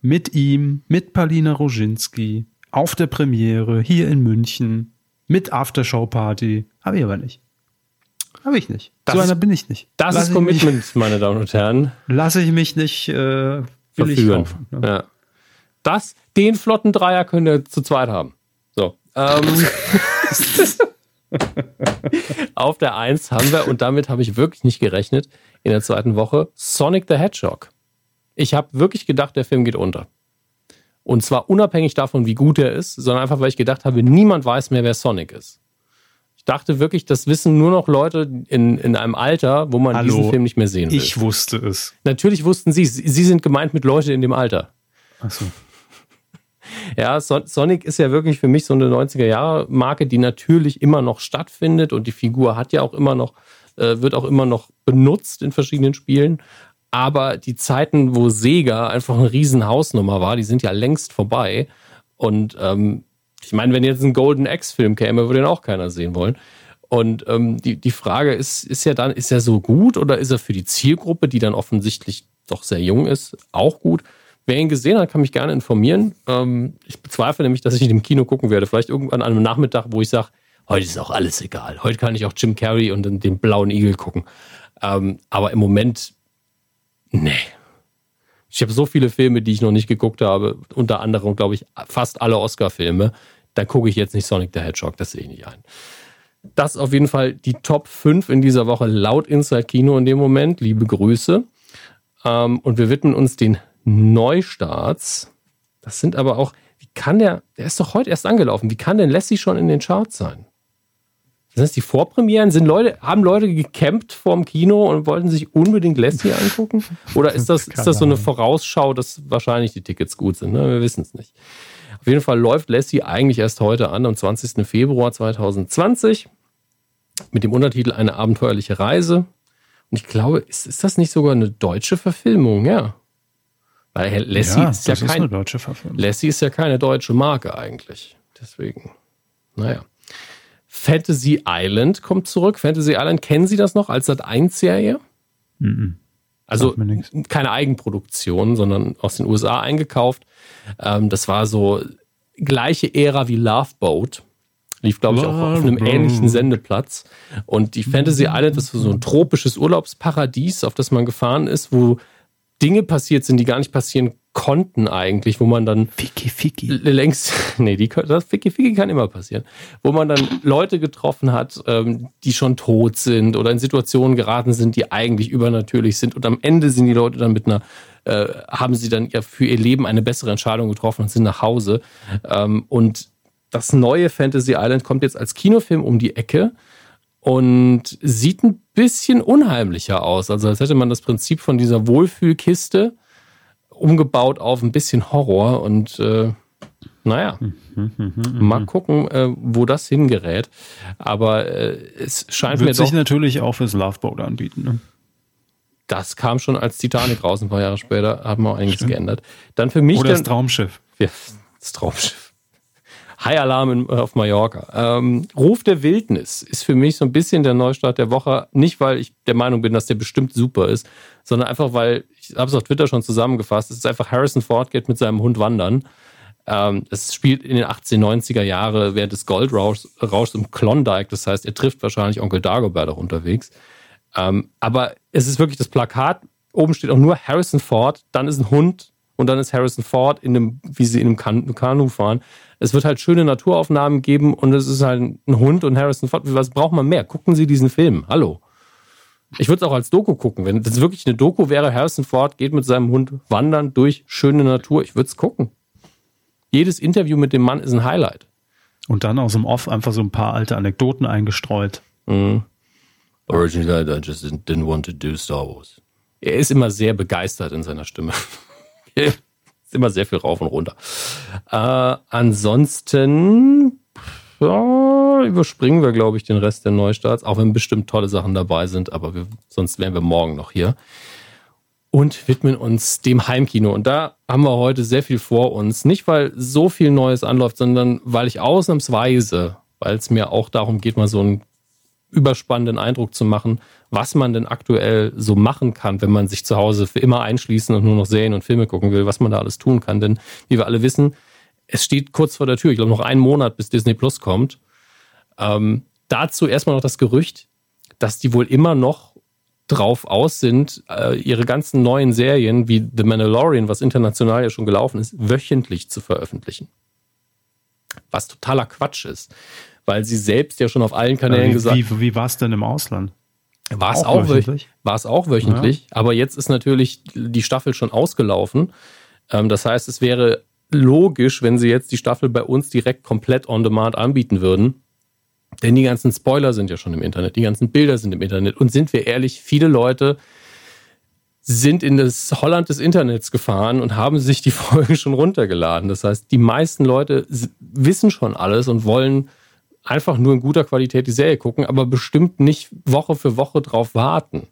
Mit ihm, mit Palina Roginski, auf der Premiere, hier in München, mit Aftershow-Party. Habe ich aber nicht. Habe ich nicht. Das so einer bin ich nicht. Das Lass ist Commitment, mich, meine Damen und Herren. Lasse ich mich nicht äh, verführen. Kaufen, ne? ja. Das, den flotten Dreier könnt ihr zu zweit haben. So. Ähm, auf der Eins haben wir, und damit habe ich wirklich nicht gerechnet, in der zweiten Woche Sonic the Hedgehog. Ich habe wirklich gedacht, der Film geht unter. Und zwar unabhängig davon, wie gut er ist, sondern einfach, weil ich gedacht habe, niemand weiß mehr, wer Sonic ist. Ich dachte wirklich, das wissen nur noch Leute in, in einem Alter, wo man Hallo, diesen Film nicht mehr sehen will. Ich wusste es. Natürlich wussten Sie es. Sie sind gemeint mit Leuten in dem Alter. Ach so. Ja, Sonic ist ja wirklich für mich so eine 90er-Jahre-Marke, die natürlich immer noch stattfindet und die Figur hat ja auch immer noch, äh, wird auch immer noch benutzt in verschiedenen Spielen. Aber die Zeiten, wo Sega einfach eine riesen Hausnummer war, die sind ja längst vorbei. Und ähm, ich meine, wenn jetzt ein Golden X-Film käme, würde ihn auch keiner sehen wollen. Und ähm, die, die Frage ist, ist ja dann, ist er so gut oder ist er für die Zielgruppe, die dann offensichtlich doch sehr jung ist, auch gut? Wer ihn gesehen hat, kann mich gerne informieren. Ähm, ich bezweifle nämlich, dass ich ihn im Kino gucken werde. Vielleicht irgendwann an einem Nachmittag, wo ich sage, heute ist auch alles egal. Heute kann ich auch Jim Carrey und den, den blauen Igel gucken. Ähm, aber im Moment Nee. Ich habe so viele Filme, die ich noch nicht geguckt habe, unter anderem, glaube ich, fast alle Oscar-Filme. Da gucke ich jetzt nicht Sonic the Hedgehog, das sehe ich nicht ein. Das ist auf jeden Fall die Top 5 in dieser Woche laut Inside Kino in dem Moment. Liebe Grüße. Ähm, und wir widmen uns den Neustarts. Das sind aber auch, wie kann der, der ist doch heute erst angelaufen. Wie kann denn Lassie schon in den Charts sein? Sind das die Vorpremieren? Sind Leute, haben Leute gecampt vorm Kino und wollten sich unbedingt Lassie angucken? Oder ist das, ist das so eine Vorausschau, dass wahrscheinlich die Tickets gut sind? Ne? Wir wissen es nicht. Auf jeden Fall läuft Lassie eigentlich erst heute an, am 20. Februar 2020, mit dem Untertitel Eine abenteuerliche Reise. Und ich glaube, ist, ist das nicht sogar eine deutsche Verfilmung? Ja. Weil Lassie ja, ist ja kein, ist eine deutsche Verfilmung. Lassie ist ja keine deutsche Marke eigentlich. Deswegen, naja. Fantasy Island kommt zurück. Fantasy Island, kennen Sie das noch als Sat 1 Serie? Mhm. Also keine Eigenproduktion, sondern aus den USA eingekauft. Ähm, das war so gleiche Ära wie Love Boat. Lief, glaube ich, auch auf einem ähnlichen Sendeplatz. Und die Fantasy Island ist so ein tropisches Urlaubsparadies, auf das man gefahren ist, wo Dinge passiert sind, die gar nicht passieren konnten eigentlich, wo man dann Ficky Ficky. längst nee, die das Ficky Ficky kann immer passieren, wo man dann Leute getroffen hat, ähm, die schon tot sind oder in Situationen geraten sind, die eigentlich übernatürlich sind. Und am Ende sind die Leute dann mit einer äh, haben sie dann ja für ihr Leben eine bessere Entscheidung getroffen und sind nach Hause. Ähm, und das neue Fantasy Island kommt jetzt als Kinofilm um die Ecke und sieht ein bisschen unheimlicher aus. Also als hätte man das Prinzip von dieser Wohlfühlkiste umgebaut auf ein bisschen Horror und äh, naja, mal gucken, äh, wo das hingerät. Aber äh, es scheint Wird mir sich natürlich auch fürs Loveboat anbieten. Ne? Das kam schon als Titanic raus, ein paar Jahre später, haben wir auch einiges Stimmt. geändert. Dann für mich. Oder das Traumschiff. Ja, das Traumschiff. High Alarm in, auf Mallorca. Ähm, Ruf der Wildnis ist für mich so ein bisschen der Neustart der Woche. Nicht, weil ich der Meinung bin, dass der bestimmt super ist, sondern einfach, weil, ich habe es auf Twitter schon zusammengefasst, es ist einfach Harrison Ford geht mit seinem Hund wandern. Ähm, es spielt in den 1890er Jahre während des Goldrauschs im Klondike. Das heißt, er trifft wahrscheinlich Onkel Dagobert auch unterwegs. Ähm, aber es ist wirklich das Plakat. Oben steht auch nur Harrison Ford, dann ist ein Hund und dann ist Harrison Ford in einem, wie sie in einem Kanu fahren. Es wird halt schöne Naturaufnahmen geben und es ist halt ein Hund und Harrison Ford. Was braucht man mehr? Gucken Sie diesen Film. Hallo. Ich würde es auch als Doku gucken. Wenn das wirklich eine Doku wäre, Harrison Ford geht mit seinem Hund wandern durch schöne Natur. Ich würde es gucken. Jedes Interview mit dem Mann ist ein Highlight. Und dann aus dem Off einfach so ein paar alte Anekdoten eingestreut. Mhm. Originally, I just didn't want to do Star Wars. Er ist immer sehr begeistert in seiner Stimme. immer sehr viel rauf und runter. Äh, ansonsten ja, überspringen wir, glaube ich, den Rest der Neustarts, auch wenn bestimmt tolle Sachen dabei sind, aber wir, sonst wären wir morgen noch hier. Und widmen uns dem Heimkino. Und da haben wir heute sehr viel vor uns. Nicht, weil so viel Neues anläuft, sondern weil ich ausnahmsweise, weil es mir auch darum geht, mal so einen überspannenden Eindruck zu machen, was man denn aktuell so machen kann, wenn man sich zu Hause für immer einschließen und nur noch Serien und Filme gucken will, was man da alles tun kann. Denn wie wir alle wissen, es steht kurz vor der Tür. Ich glaube, noch einen Monat, bis Disney Plus kommt. Ähm, dazu erstmal noch das Gerücht, dass die wohl immer noch drauf aus sind, äh, ihre ganzen neuen Serien wie The Mandalorian, was international ja schon gelaufen ist, wöchentlich zu veröffentlichen. Was totaler Quatsch ist, weil sie selbst ja schon auf allen Kanälen wie, gesagt Wie, wie war es denn im Ausland? War es auch, auch, wöchentlich? War es auch wöchentlich, ja. aber jetzt ist natürlich die Staffel schon ausgelaufen. Ähm, das heißt, es wäre logisch, wenn sie jetzt die Staffel bei uns direkt komplett on demand anbieten würden. Denn die ganzen Spoiler sind ja schon im Internet, die ganzen Bilder sind im Internet. Und sind wir ehrlich, viele Leute sind in das Holland des Internets gefahren und haben sich die Folge schon runtergeladen. Das heißt, die meisten Leute wissen schon alles und wollen einfach nur in guter Qualität die Serie gucken, aber bestimmt nicht Woche für Woche drauf warten.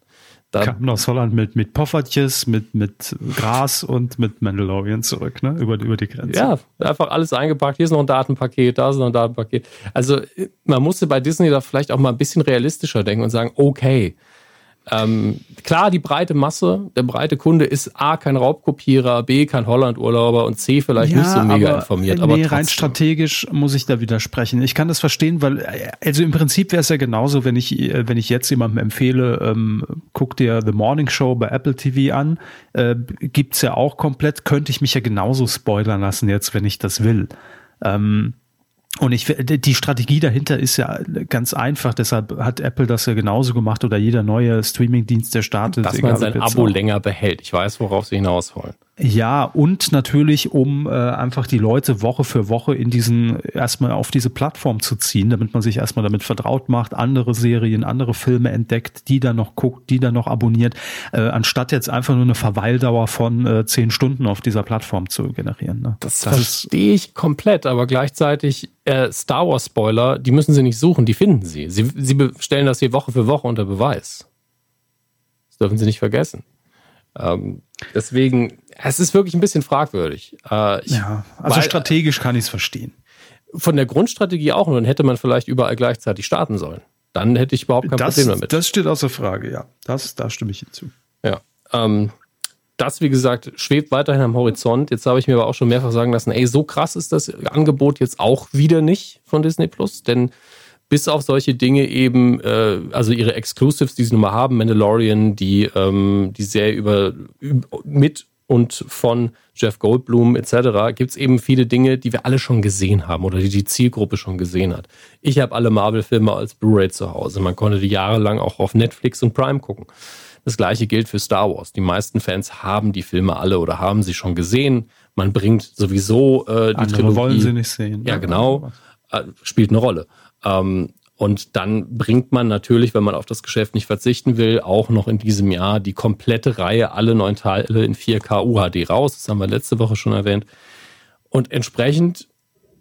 Da kamen aus Holland mit, mit Poffertjes, mit, mit Gras und mit Mandalorian zurück, ne? Über, über die Grenze. Ja, einfach alles eingepackt. Hier ist noch ein Datenpaket, da ist noch ein Datenpaket. Also man musste bei Disney da vielleicht auch mal ein bisschen realistischer denken und sagen, okay, ähm, klar, die breite Masse, der breite Kunde ist A, kein Raubkopierer, B, kein Hollandurlauber und C, vielleicht ja, nicht so mega aber, informiert. Aber nee, rein strategisch muss ich da widersprechen. Ich kann das verstehen, weil, also im Prinzip wäre es ja genauso, wenn ich, wenn ich jetzt jemandem empfehle, ähm, guck dir The Morning Show bei Apple TV an, äh, gibt's ja auch komplett, könnte ich mich ja genauso spoilern lassen jetzt, wenn ich das will. Ähm, und ich die Strategie dahinter ist ja ganz einfach, deshalb hat Apple das ja genauso gemacht oder jeder neue Streamingdienst, der startet. Dass man sein Abo länger behält. Ich weiß, worauf sie hinaus wollen. Ja, und natürlich, um äh, einfach die Leute Woche für Woche in diesen, erstmal auf diese Plattform zu ziehen, damit man sich erstmal damit vertraut macht, andere Serien, andere Filme entdeckt, die dann noch guckt, die dann noch abonniert, äh, anstatt jetzt einfach nur eine Verweildauer von äh, zehn Stunden auf dieser Plattform zu generieren. Ne? Das, das verstehe ich komplett, aber gleichzeitig äh, Star Wars Spoiler, die müssen sie nicht suchen, die finden sie. Sie, sie stellen das hier Woche für Woche unter Beweis. Das dürfen sie nicht vergessen. Ähm, deswegen, es ist wirklich ein bisschen fragwürdig. Äh, ich, ja, also weil, strategisch kann ich es verstehen. Von der Grundstrategie auch, nur dann hätte man vielleicht überall gleichzeitig starten sollen. Dann hätte ich überhaupt kein das, Problem damit. Das steht außer Frage, ja. Das, da stimme ich hinzu. Ja. Ähm, das, wie gesagt, schwebt weiterhin am Horizont. Jetzt habe ich mir aber auch schon mehrfach sagen lassen, ey, so krass ist das Angebot jetzt auch wieder nicht von Disney Plus, denn bis auf solche Dinge eben, äh, also ihre Exclusives, die sie nun mal haben, Mandalorian, die, ähm, die Serie über, über mit und von Jeff Goldblum etc. gibt es eben viele Dinge, die wir alle schon gesehen haben oder die die Zielgruppe schon gesehen hat. Ich habe alle Marvel-Filme als Blu-ray zu Hause. Man konnte die jahrelang auch auf Netflix und Prime gucken. Das gleiche gilt für Star Wars. Die meisten Fans haben die Filme alle oder haben sie schon gesehen. Man bringt sowieso äh, die Andere Trilogie. wollen sie nicht sehen. Ja, genau. Äh, spielt eine Rolle. Ähm, und dann bringt man natürlich, wenn man auf das Geschäft nicht verzichten will, auch noch in diesem Jahr die komplette Reihe, alle neun Teile in 4K UHD raus. Das haben wir letzte Woche schon erwähnt. Und entsprechend,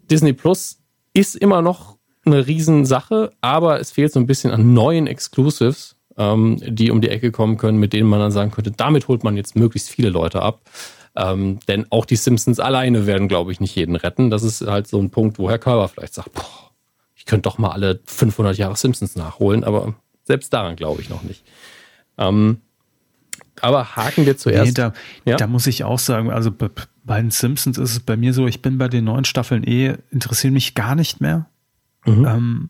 Disney Plus ist immer noch eine Riesensache, aber es fehlt so ein bisschen an neuen Exclusives, ähm, die um die Ecke kommen können, mit denen man dann sagen könnte, damit holt man jetzt möglichst viele Leute ab. Ähm, denn auch die Simpsons alleine werden, glaube ich, nicht jeden retten. Das ist halt so ein Punkt, wo Herr Körber vielleicht sagt, boah, ich könnte doch mal alle 500 Jahre Simpsons nachholen, aber selbst daran glaube ich noch nicht. Ähm, aber haken wir zuerst. Nee, da, ja? da muss ich auch sagen, also bei, bei, den Simpsons ist es bei mir so, ich bin bei den neuen Staffeln eh, interessieren mich gar nicht mehr. Mhm. Ähm,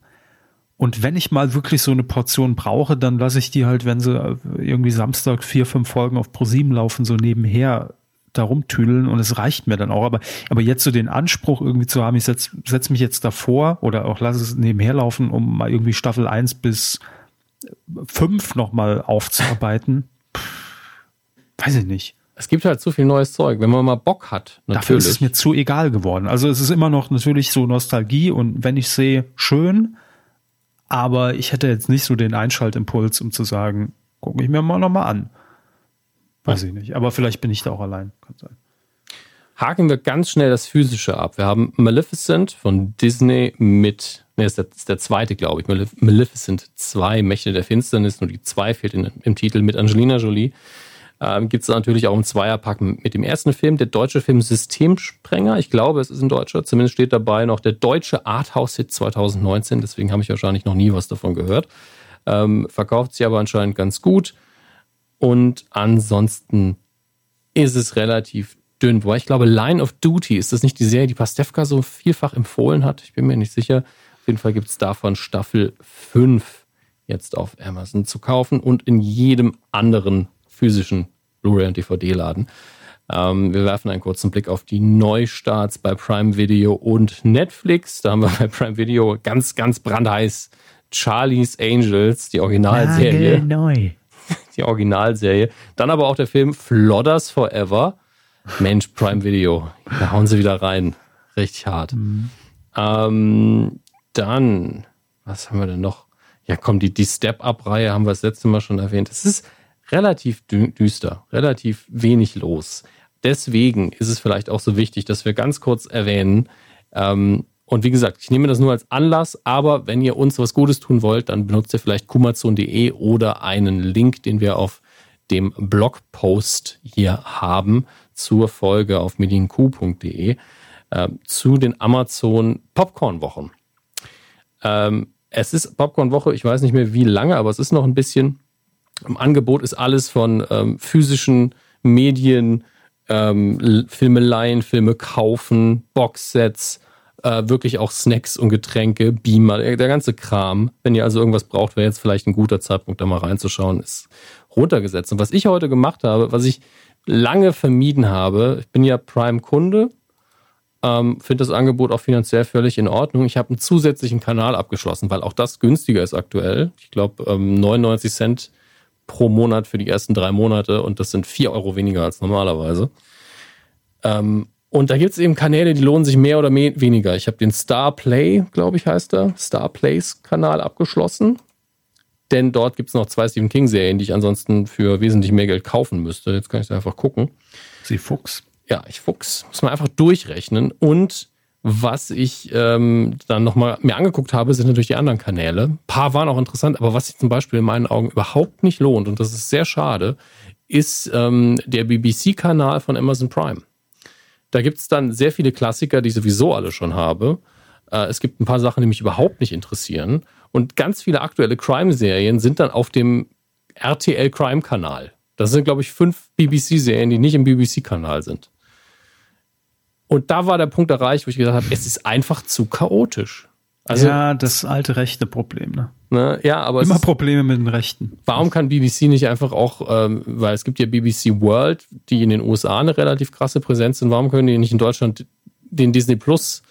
und wenn ich mal wirklich so eine Portion brauche, dann lasse ich die halt, wenn sie irgendwie Samstag vier, fünf Folgen auf ProSieben laufen, so nebenher da rumtüdeln und es reicht mir dann auch. Aber, aber jetzt so den Anspruch irgendwie zu haben, ich setz, setz mich jetzt davor oder auch lass es nebenher laufen, um mal irgendwie Staffel 1 bis 5 nochmal aufzuarbeiten, weiß ich nicht. Es gibt halt zu viel neues Zeug, wenn man mal Bock hat. Natürlich. Dafür ist es mir zu egal geworden. Also es ist immer noch natürlich so Nostalgie und wenn ich sehe, schön, aber ich hätte jetzt nicht so den Einschaltimpuls, um zu sagen, gucke ich mir mal nochmal an. Weiß ich nicht. Aber vielleicht bin ich da auch allein. Kann sein. Haken wir ganz schnell das Physische ab. Wir haben Maleficent von Disney mit, ne, ist ist der zweite, glaube ich, Maleficent 2, Mächte der Finsternis, nur die 2 fehlt in, im Titel mit Angelina Jolie. Ähm, Gibt es natürlich auch einen Zweierpack mit dem ersten Film, der deutsche Film Systemsprenger. Ich glaube, es ist ein deutscher. Zumindest steht dabei noch der deutsche Arthouse-Hit 2019. Deswegen habe ich wahrscheinlich noch nie was davon gehört. Ähm, verkauft sich aber anscheinend ganz gut. Und ansonsten ist es relativ dünn. Wobei ich glaube, Line of Duty ist das nicht die Serie, die Pastewka so vielfach empfohlen hat. Ich bin mir nicht sicher. Auf jeden Fall gibt es davon Staffel 5 jetzt auf Amazon zu kaufen und in jedem anderen physischen Blu-ray und DVD-Laden. Ähm, wir werfen einen kurzen Blick auf die Neustarts bei Prime Video und Netflix. Da haben wir bei Prime Video ganz, ganz brandheiß Charlie's Angels, die Originalserie. Neu die Originalserie. Dann aber auch der Film Flodders Forever. Mensch, Prime Video. Da hauen sie wieder rein. Richtig hart. Mhm. Ähm, dann, was haben wir denn noch? Ja, komm, die, die Step-Up-Reihe haben wir das letzte Mal schon erwähnt. Es ist relativ düster, relativ wenig los. Deswegen ist es vielleicht auch so wichtig, dass wir ganz kurz erwähnen, ähm, und wie gesagt, ich nehme das nur als Anlass, aber wenn ihr uns was Gutes tun wollt, dann benutzt ihr vielleicht kumazon.de oder einen Link, den wir auf dem Blogpost hier haben zur Folge auf medienq.de äh, zu den Amazon Popcorn Wochen. Ähm, es ist Popcorn Woche, ich weiß nicht mehr wie lange, aber es ist noch ein bisschen. Im Angebot ist alles von ähm, physischen Medien, ähm, Filme leihen, Filme kaufen, Boxsets, äh, wirklich auch Snacks und Getränke, Beamer, der, ganze Kram. Wenn ihr also irgendwas braucht, wäre jetzt vielleicht ein guter Zeitpunkt, da mal reinzuschauen, ist runtergesetzt. Und was ich heute gemacht habe, was ich lange vermieden habe, ich bin ja Prime-Kunde, ähm, finde das Angebot auch finanziell völlig in Ordnung. Ich habe einen zusätzlichen Kanal abgeschlossen, weil auch das günstiger ist aktuell. Ich glaube, ähm, 99 Cent pro Monat für die ersten drei Monate und das sind vier Euro weniger als normalerweise. Ähm, und da gibt es eben Kanäle, die lohnen sich mehr oder mehr, weniger. Ich habe den Star Play, glaube ich, heißt er, Star Plays Kanal abgeschlossen. Denn dort gibt es noch zwei Stephen King-Serien, die ich ansonsten für wesentlich mehr Geld kaufen müsste. Jetzt kann ich da einfach gucken. Sie Fuchs. Ja, ich Fuchs. Muss man einfach durchrechnen. Und was ich ähm, dann nochmal mir angeguckt habe, sind natürlich die anderen Kanäle. Ein paar waren auch interessant, aber was sich zum Beispiel in meinen Augen überhaupt nicht lohnt, und das ist sehr schade, ist ähm, der BBC-Kanal von Amazon Prime. Da gibt es dann sehr viele Klassiker, die ich sowieso alle schon habe. Äh, es gibt ein paar Sachen, die mich überhaupt nicht interessieren. Und ganz viele aktuelle Crime-Serien sind dann auf dem RTL Crime-Kanal. Das sind, glaube ich, fünf BBC-Serien, die nicht im BBC-Kanal sind. Und da war der Punkt erreicht, wo ich gesagt habe, es ist einfach zu chaotisch. Also, ja, das alte rechte Problem, ne? ne ja, aber immer Probleme mit den Rechten. Warum kann BBC nicht einfach auch, ähm, weil es gibt ja BBC World, die in den USA eine relativ krasse Präsenz sind, warum können die nicht in Deutschland den Disney Plus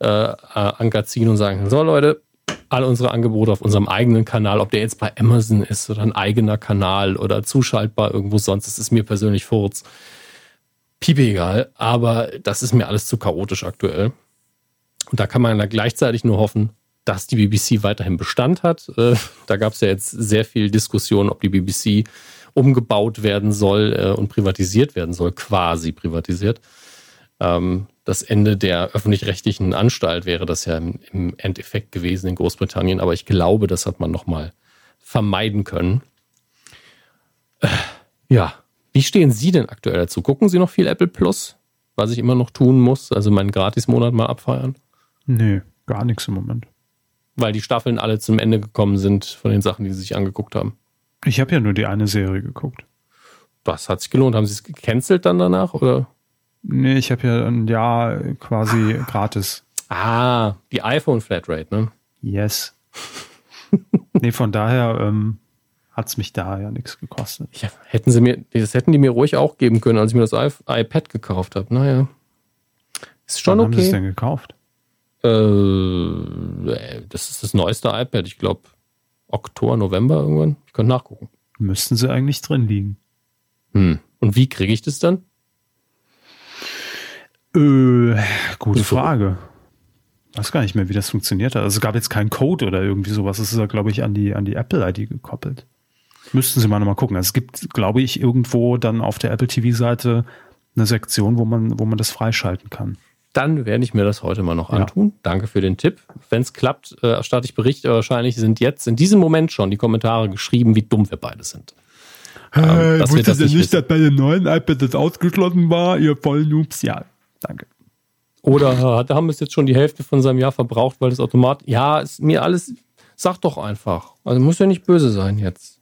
äh, äh, Anker ziehen und sagen, so Leute, alle unsere Angebote auf unserem eigenen Kanal, ob der jetzt bei Amazon ist oder ein eigener Kanal oder zuschaltbar irgendwo sonst, das ist mir persönlich furz. Piepe egal, aber das ist mir alles zu chaotisch aktuell. Und da kann man dann gleichzeitig nur hoffen, dass die BBC weiterhin Bestand hat. Äh, da gab es ja jetzt sehr viel Diskussion, ob die BBC umgebaut werden soll äh, und privatisiert werden soll, quasi privatisiert. Ähm, das Ende der öffentlich-rechtlichen Anstalt wäre das ja im, Endeffekt gewesen in Großbritannien, aber ich glaube, das hat man nochmal vermeiden können. Äh, ja, wie stehen Sie denn aktuell dazu? Gucken Sie noch viel Apple Plus, was ich immer noch tun muss, also meinen Gratis-Monat mal abfeiern? Nee, gar nichts im Moment. Weil die Staffeln alle zum Ende gekommen sind von den Sachen, die Sie sich angeguckt haben. Ich habe ja nur die eine Serie geguckt. Das hat sich gelohnt. Haben Sie es gecancelt dann danach oder? Nee, ich habe ja ein Jahr quasi gratis. Ah, die iPhone Flatrate, ne? Yes. nee, von daher ähm, hat es mich da ja nichts gekostet. Ja, hätten sie mir, das hätten die mir ruhig auch geben können, als ich mir das iPad gekauft habe. Naja. Ist schon Wann okay. Haben sie es denn gekauft? Äh, das ist das neueste iPad, ich glaube Oktober, November irgendwann. Ich könnte nachgucken. Müssten sie eigentlich drin liegen. Hm. Und wie kriege ich das dann? Äh, gute Frage. Ich weiß gar nicht mehr, wie das funktioniert hat. Also es gab jetzt keinen Code oder irgendwie sowas. Es ist ja, glaube ich, an die, an die Apple-ID gekoppelt. Müssten Sie mal nochmal gucken. Also es gibt, glaube ich, irgendwo dann auf der Apple TV-Seite eine Sektion, wo man, wo man das freischalten kann. Dann werde ich mir das heute mal noch antun. Ja. Danke für den Tipp. Wenn es klappt, äh, erstatte ich Berichte. Wahrscheinlich sind jetzt in diesem Moment schon die Kommentare geschrieben, wie dumm wir beide sind. Hey, ähm, wusstet ihr nicht, dass bei dem neuen iPad das ausgeschlossen war? Ihr Vollnoobs? Ja, danke. Oder da haben wir jetzt schon die Hälfte von seinem Jahr verbraucht, weil das Automat. Ja, ist mir alles. Sag doch einfach. Also muss ja nicht böse sein jetzt.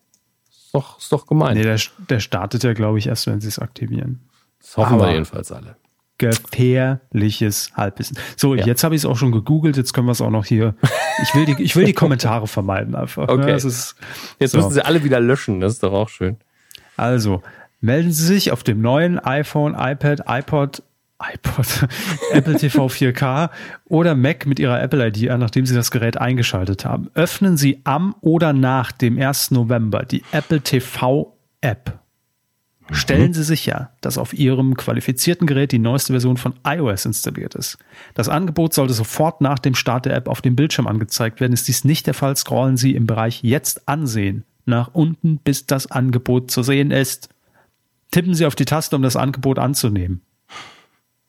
Ist doch, ist doch gemein. Nee, der, der startet ja, glaube ich, erst, wenn sie es aktivieren. Das hoffen Aber wir jedenfalls alle. Gefährliches Halbwissen. So, ja. jetzt habe ich es auch schon gegoogelt, jetzt können wir es auch noch hier. Ich will die, ich will die Kommentare vermeiden einfach. Ne? Okay. Ne? Ist, jetzt so. müssen sie alle wieder löschen, das ist doch auch schön. Also, melden Sie sich auf dem neuen iPhone, iPad, iPod iPod, Apple TV 4K oder Mac mit Ihrer Apple ID an, nachdem Sie das Gerät eingeschaltet haben. Öffnen Sie am oder nach dem 1. November die Apple TV App. Mhm. Stellen Sie sicher, dass auf Ihrem qualifizierten Gerät die neueste Version von iOS installiert ist. Das Angebot sollte sofort nach dem Start der App auf dem Bildschirm angezeigt werden. Ist dies nicht der Fall, scrollen Sie im Bereich Jetzt ansehen nach unten, bis das Angebot zu sehen ist. Tippen Sie auf die Taste, um das Angebot anzunehmen.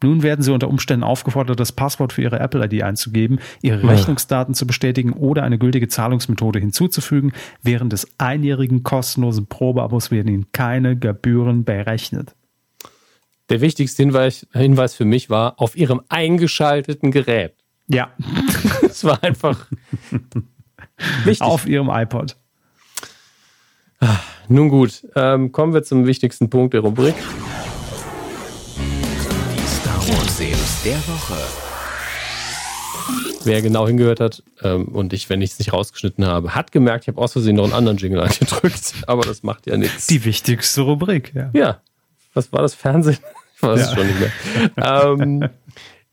Nun werden Sie unter Umständen aufgefordert, das Passwort für Ihre Apple-ID einzugeben, Ihre. Rechnungsdaten zu bestätigen oder eine gültige Zahlungsmethode hinzuzufügen. Während des einjährigen kostenlosen Probeabos werden Ihnen keine Gebühren berechnet. Der wichtigste Hinweis, Hinweis für mich war auf Ihrem eingeschalteten Gerät. Ja. Es war einfach wichtig. Auf Ihrem iPod. Ah, nun gut, ähm, kommen wir zum wichtigsten Punkt der Rubrik. Der Woche. Wer genau hingehört hat ähm, und ich, wenn ich es nicht rausgeschnitten habe, hat gemerkt, ich habe aus Versehen noch einen anderen Jingle angedrückt, aber das macht ja nichts. Die wichtigste Rubrik, ja. Ja. Was war das Fernsehen? Ich weiß ja. es schon nicht mehr. ähm,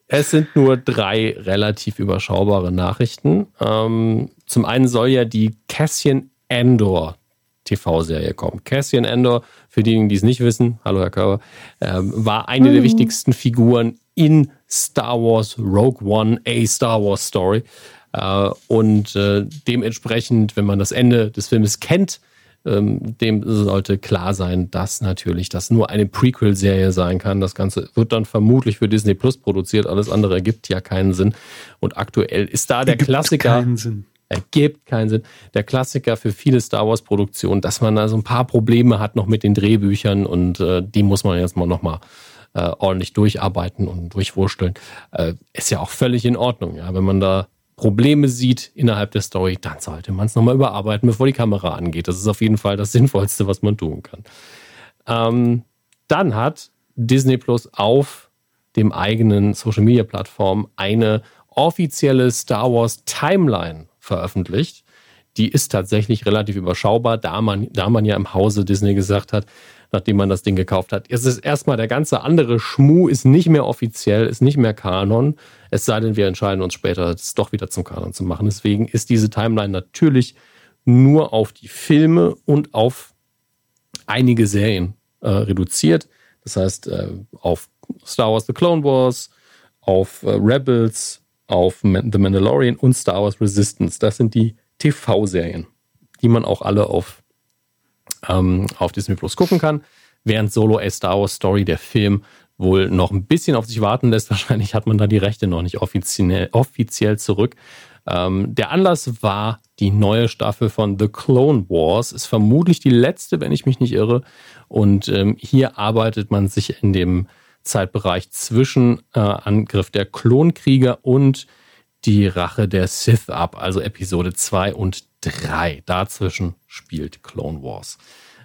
es sind nur drei relativ überschaubare Nachrichten. Ähm, zum einen soll ja die Cassian Andor TV-Serie kommen. Cassian Andor, für diejenigen, die es nicht wissen, hallo Herr Körber, ähm, war eine mhm. der wichtigsten Figuren in Star Wars Rogue One, a Star Wars Story. Äh, und äh, dementsprechend, wenn man das Ende des Filmes kennt, ähm, dem sollte klar sein, dass natürlich das nur eine Prequel-Serie sein kann. Das Ganze wird dann vermutlich für Disney Plus produziert. Alles andere ergibt ja keinen Sinn. Und aktuell ist da der ergibt Klassiker. Keinen Sinn. Ergibt keinen Sinn. Der Klassiker für viele Star Wars-Produktionen, dass man da so ein paar Probleme hat noch mit den Drehbüchern und äh, die muss man jetzt mal nochmal äh, ordentlich durcharbeiten und durchwursteln. Äh, ist ja auch völlig in Ordnung, ja. Wenn man da Probleme sieht innerhalb der Story, dann sollte man es nochmal überarbeiten, bevor die Kamera angeht. Das ist auf jeden Fall das Sinnvollste, was man tun kann. Ähm, dann hat Disney Plus auf dem eigenen Social Media Plattform eine offizielle Star Wars Timeline veröffentlicht. Die ist tatsächlich relativ überschaubar, da man, da man ja im Hause Disney gesagt hat, nachdem man das Ding gekauft hat. Es ist erstmal der ganze andere Schmuh ist nicht mehr offiziell, ist nicht mehr Kanon. Es sei denn, wir entscheiden uns später, es doch wieder zum Kanon zu machen. Deswegen ist diese Timeline natürlich nur auf die Filme und auf einige Serien äh, reduziert. Das heißt, äh, auf Star Wars The Clone Wars, auf äh, Rebels, auf The Mandalorian und Star Wars Resistance. Das sind die TV-Serien, die man auch alle auf ähm, auf Disney Plus gucken kann. Während Solo A Star Wars Story, der Film, wohl noch ein bisschen auf sich warten lässt. Wahrscheinlich hat man da die Rechte noch nicht offiziell, offiziell zurück. Ähm, der Anlass war die neue Staffel von The Clone Wars. Ist vermutlich die letzte, wenn ich mich nicht irre. Und ähm, hier arbeitet man sich in dem Zeitbereich zwischen äh, Angriff der Klonkrieger und die Rache der Sith ab, also Episode 2 und 3. Dazwischen spielt Clone Wars.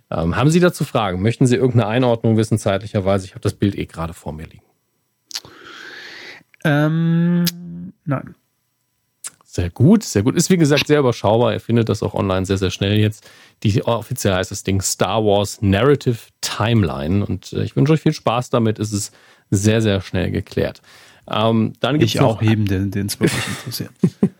Ähm, haben Sie dazu Fragen? Möchten Sie irgendeine Einordnung wissen zeitlicherweise? Ich habe das Bild eh gerade vor mir liegen. Ähm, nein. Sehr gut, sehr gut. Ist wie gesagt sehr überschaubar. Ihr findet das auch online sehr, sehr schnell jetzt. Die offiziell heißt das Ding Star Wars Narrative Timeline. Und äh, ich wünsche euch viel Spaß damit. Es ist sehr, sehr schnell geklärt. Ähm, dann gibt's ich auch heben, den es wirklich interessiert.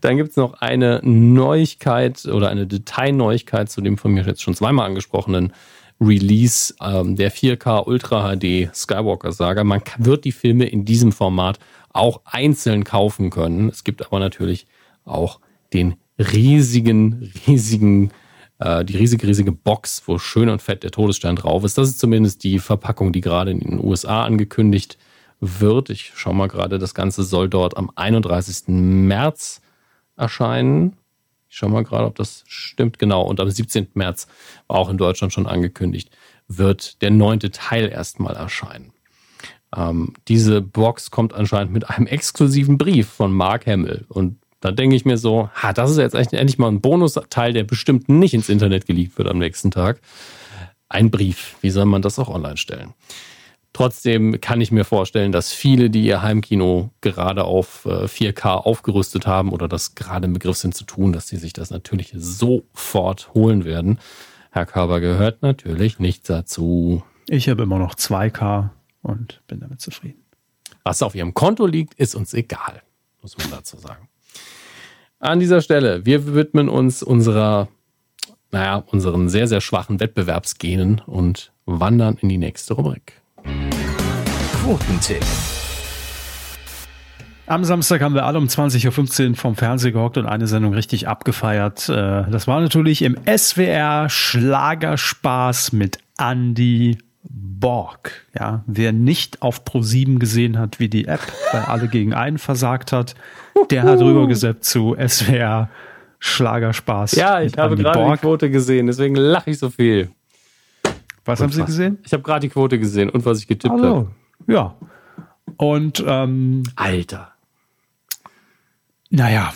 dann gibt es noch eine Neuigkeit oder eine Detailneuigkeit zu dem von mir jetzt schon zweimal angesprochenen Release ähm, der 4K Ultra HD Skywalker Saga. Man wird die Filme in diesem Format auch einzeln kaufen können. Es gibt aber natürlich auch den riesigen, riesigen, äh, die riesige, riesige Box, wo schön und fett der Todesstern drauf ist. Das ist zumindest die Verpackung, die gerade in den USA angekündigt wird. Ich schaue mal gerade, das Ganze soll dort am 31. März erscheinen. Ich schaue mal gerade, ob das stimmt. Genau. Und am 17. März war auch in Deutschland schon angekündigt, wird der neunte Teil erstmal erscheinen. Ähm, diese Box kommt anscheinend mit einem exklusiven Brief von Mark Hamill. Und da denke ich mir so, ha, das ist jetzt endlich mal ein Bonusteil, der bestimmt nicht ins Internet geleakt wird am nächsten Tag. Ein Brief. Wie soll man das auch online stellen? Trotzdem kann ich mir vorstellen, dass viele, die ihr Heimkino gerade auf 4K äh, aufgerüstet haben oder das gerade im Begriff sind zu tun, dass sie sich das natürlich sofort holen werden. Herr Körber gehört natürlich nicht dazu. Ich habe immer noch 2K und bin damit zufrieden. Was auf Ihrem Konto liegt, ist uns egal, muss man dazu sagen. An dieser Stelle, wir widmen uns unserer, naja, unseren sehr, sehr schwachen Wettbewerbsgenen und wandern in die nächste Rubrik. Quotentipp. Am Samstag haben wir alle um 20.15 Uhr vom Fernseher gehockt und eine Sendung richtig abgefeiert. Äh, das war natürlich im SWR Schlagerspaß mit Andy Borg. Ja, wer nicht auf Pro7 gesehen hat, wie die App weil alle gegen einen versagt hat, der hat rübergesetzt zu SWR Schlagerspaß. Ja, ich habe gerade Borg. die Quote gesehen, deswegen lache ich so viel. Was und haben Sie gesehen? Ich habe gerade die Quote gesehen und was ich getippt habe. Ja. Und ähm, Alter. Naja,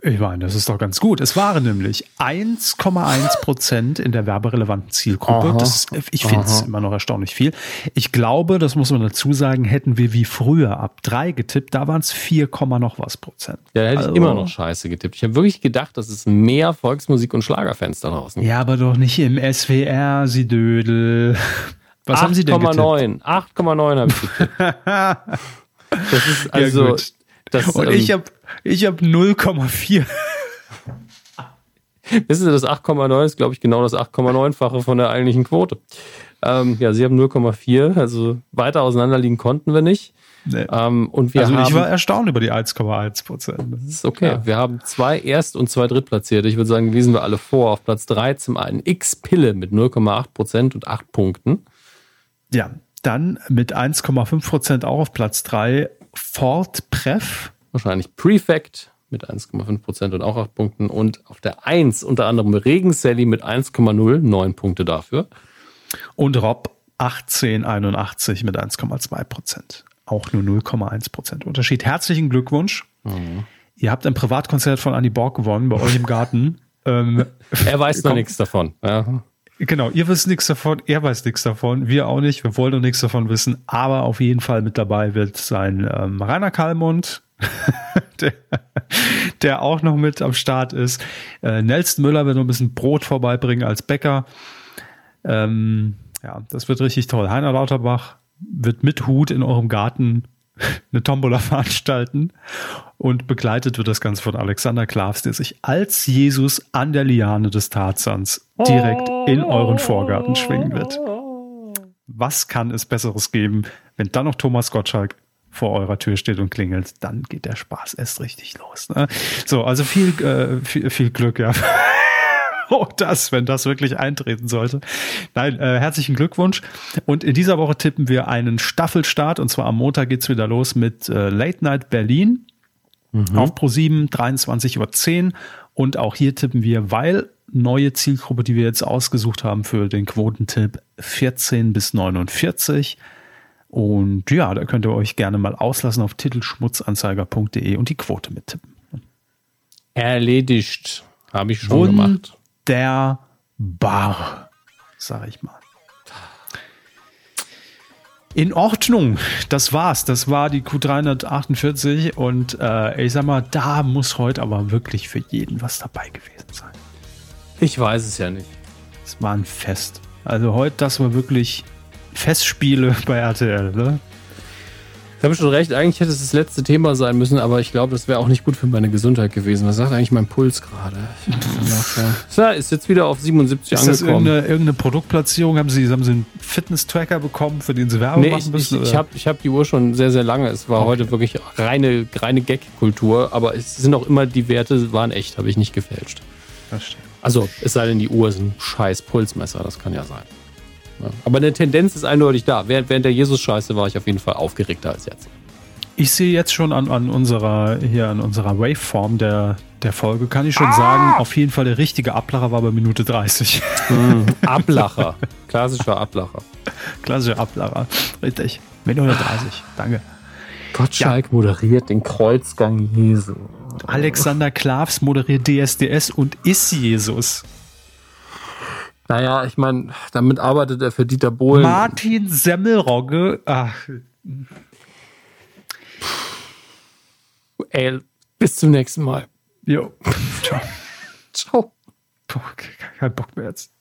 ich meine, das ist doch ganz gut. Es waren nämlich 1,1 Prozent in der werberelevanten Zielgruppe. Aha, das, ich finde es immer noch erstaunlich viel. Ich glaube, das muss man dazu sagen, hätten wir wie früher ab drei getippt, da waren es 4, noch was Prozent. Ja, da hätte also, ich immer noch scheiße getippt. Ich habe wirklich gedacht, dass es mehr Volksmusik- und Schlagerfans da draußen gibt. Ja, aber doch nicht im SWR, Sie Dödel. Was 8, haben Sie denn getippt? 8,9. 8,9 habe ich getippt. das ist also... Ja, das, und ähm, ich habe ich hab 0,4. Wissen Sie, das 8,9 ist, glaube ich, genau das 8,9-fache von der eigentlichen Quote. Ähm, ja, Sie haben 0,4, also weiter auseinanderliegen konnten wir nicht. Nee. Ähm, und wir also haben, ich war erstaunt über die 1,1 Prozent. Das ist okay. Ja. Wir haben zwei Erst- und zwei Drittplatzierte. Ich würde sagen, wiesen wir alle vor. Auf Platz 3 zum einen X-Pille mit 0,8 Prozent und 8 Punkten. Ja, dann mit 1,5 Prozent auch auf Platz 3 Ford Pref. Wahrscheinlich Prefect mit 1,5 Prozent und auch 8 Punkten. Und auf der 1 unter anderem Regen Sally mit 1,0, 9 Punkte dafür. Und Rob 1881 mit 1,2 Prozent. Auch nur 0,1 Prozent Unterschied. Herzlichen Glückwunsch. Mhm. Ihr habt ein Privatkonzert von Annie Borg gewonnen bei euch im Garten. ähm, er weiß noch nichts davon. Ja. Genau, ihr wisst nichts davon, er weiß nichts davon, wir auch nicht, wir wollen noch nichts davon wissen, aber auf jeden Fall mit dabei wird sein ähm, Rainer Kallmund, der, der auch noch mit am Start ist. Äh, Nelson Müller wird noch ein bisschen Brot vorbeibringen als Bäcker. Ähm, ja, das wird richtig toll. Heiner Lauterbach wird mit Hut in eurem Garten eine Tombola veranstalten und begleitet wird das Ganze von Alexander Klavs, der sich als Jesus an der Liane des Tarzans direkt in euren Vorgarten schwingen wird. Was kann es Besseres geben, wenn dann noch Thomas Gottschalk vor eurer Tür steht und klingelt, dann geht der Spaß erst richtig los. Ne? So, also viel, äh, viel, viel Glück, ja. oh, das, wenn das wirklich eintreten sollte. Nein, äh, herzlichen Glückwunsch. Und in dieser Woche tippen wir einen Staffelstart und zwar am Montag geht's wieder los mit äh, Late Night Berlin mhm. auf Pro7 23.10 Uhr. Und auch hier tippen wir, weil neue Zielgruppe, die wir jetzt ausgesucht haben für den Quotentipp 14 bis 49. Und ja, da könnt ihr euch gerne mal auslassen auf titelschmutzanzeiger.de und die Quote mittippen. Erledigt. Habe ich schon Wunderbar, gemacht. Der Bar, sag ich mal. In Ordnung, das war's. Das war die Q348 und äh, ich sag mal, da muss heute aber wirklich für jeden was dabei gewesen sein. Ich weiß es ja nicht. Es war ein Fest. Also heute, das war wirklich Festspiele bei RTL, ne? Ich habe schon recht, eigentlich hätte es das letzte Thema sein müssen, aber ich glaube, das wäre auch nicht gut für meine Gesundheit gewesen. Was sagt eigentlich mein Puls gerade? Ja, ist jetzt wieder auf 77 ist angekommen. Ist das irgendeine, irgendeine Produktplatzierung? Haben Sie, haben Sie einen Fitness-Tracker bekommen, für den Sie Werbung nee, machen müssen? Ich, ich, habe ich hab die Uhr schon sehr, sehr lange. Es war okay. heute wirklich reine, reine Gag-Kultur, aber es sind auch immer, die Werte waren echt, habe ich nicht gefälscht. Verstehe. Also, es sei denn, die Uhr ist ein scheiß Pulsmesser, das kann ja sein. Aber eine Tendenz ist eindeutig da. Während, während der Jesus-Scheiße war ich auf jeden Fall aufgeregter als jetzt. Ich sehe jetzt schon an, an unserer, hier an unserer Waveform der, der Folge, kann ich schon ah! sagen, auf jeden Fall der richtige Ablacher war bei Minute 30. Mm, Ablacher. Klassischer Ablacher. Klassischer Ablacher. Richtig. Minute 30. Danke. Gottschalk ja. moderiert den Kreuzgang Jesu. Alexander Klavs moderiert DSDS und ist Jesus. Naja, ich meine, damit arbeitet er für Dieter Bohlen. Martin Semmelrogge. Ach. Ey, bis zum nächsten Mal. Jo. Ciao. Ciao. Boah, kein Bock mehr jetzt.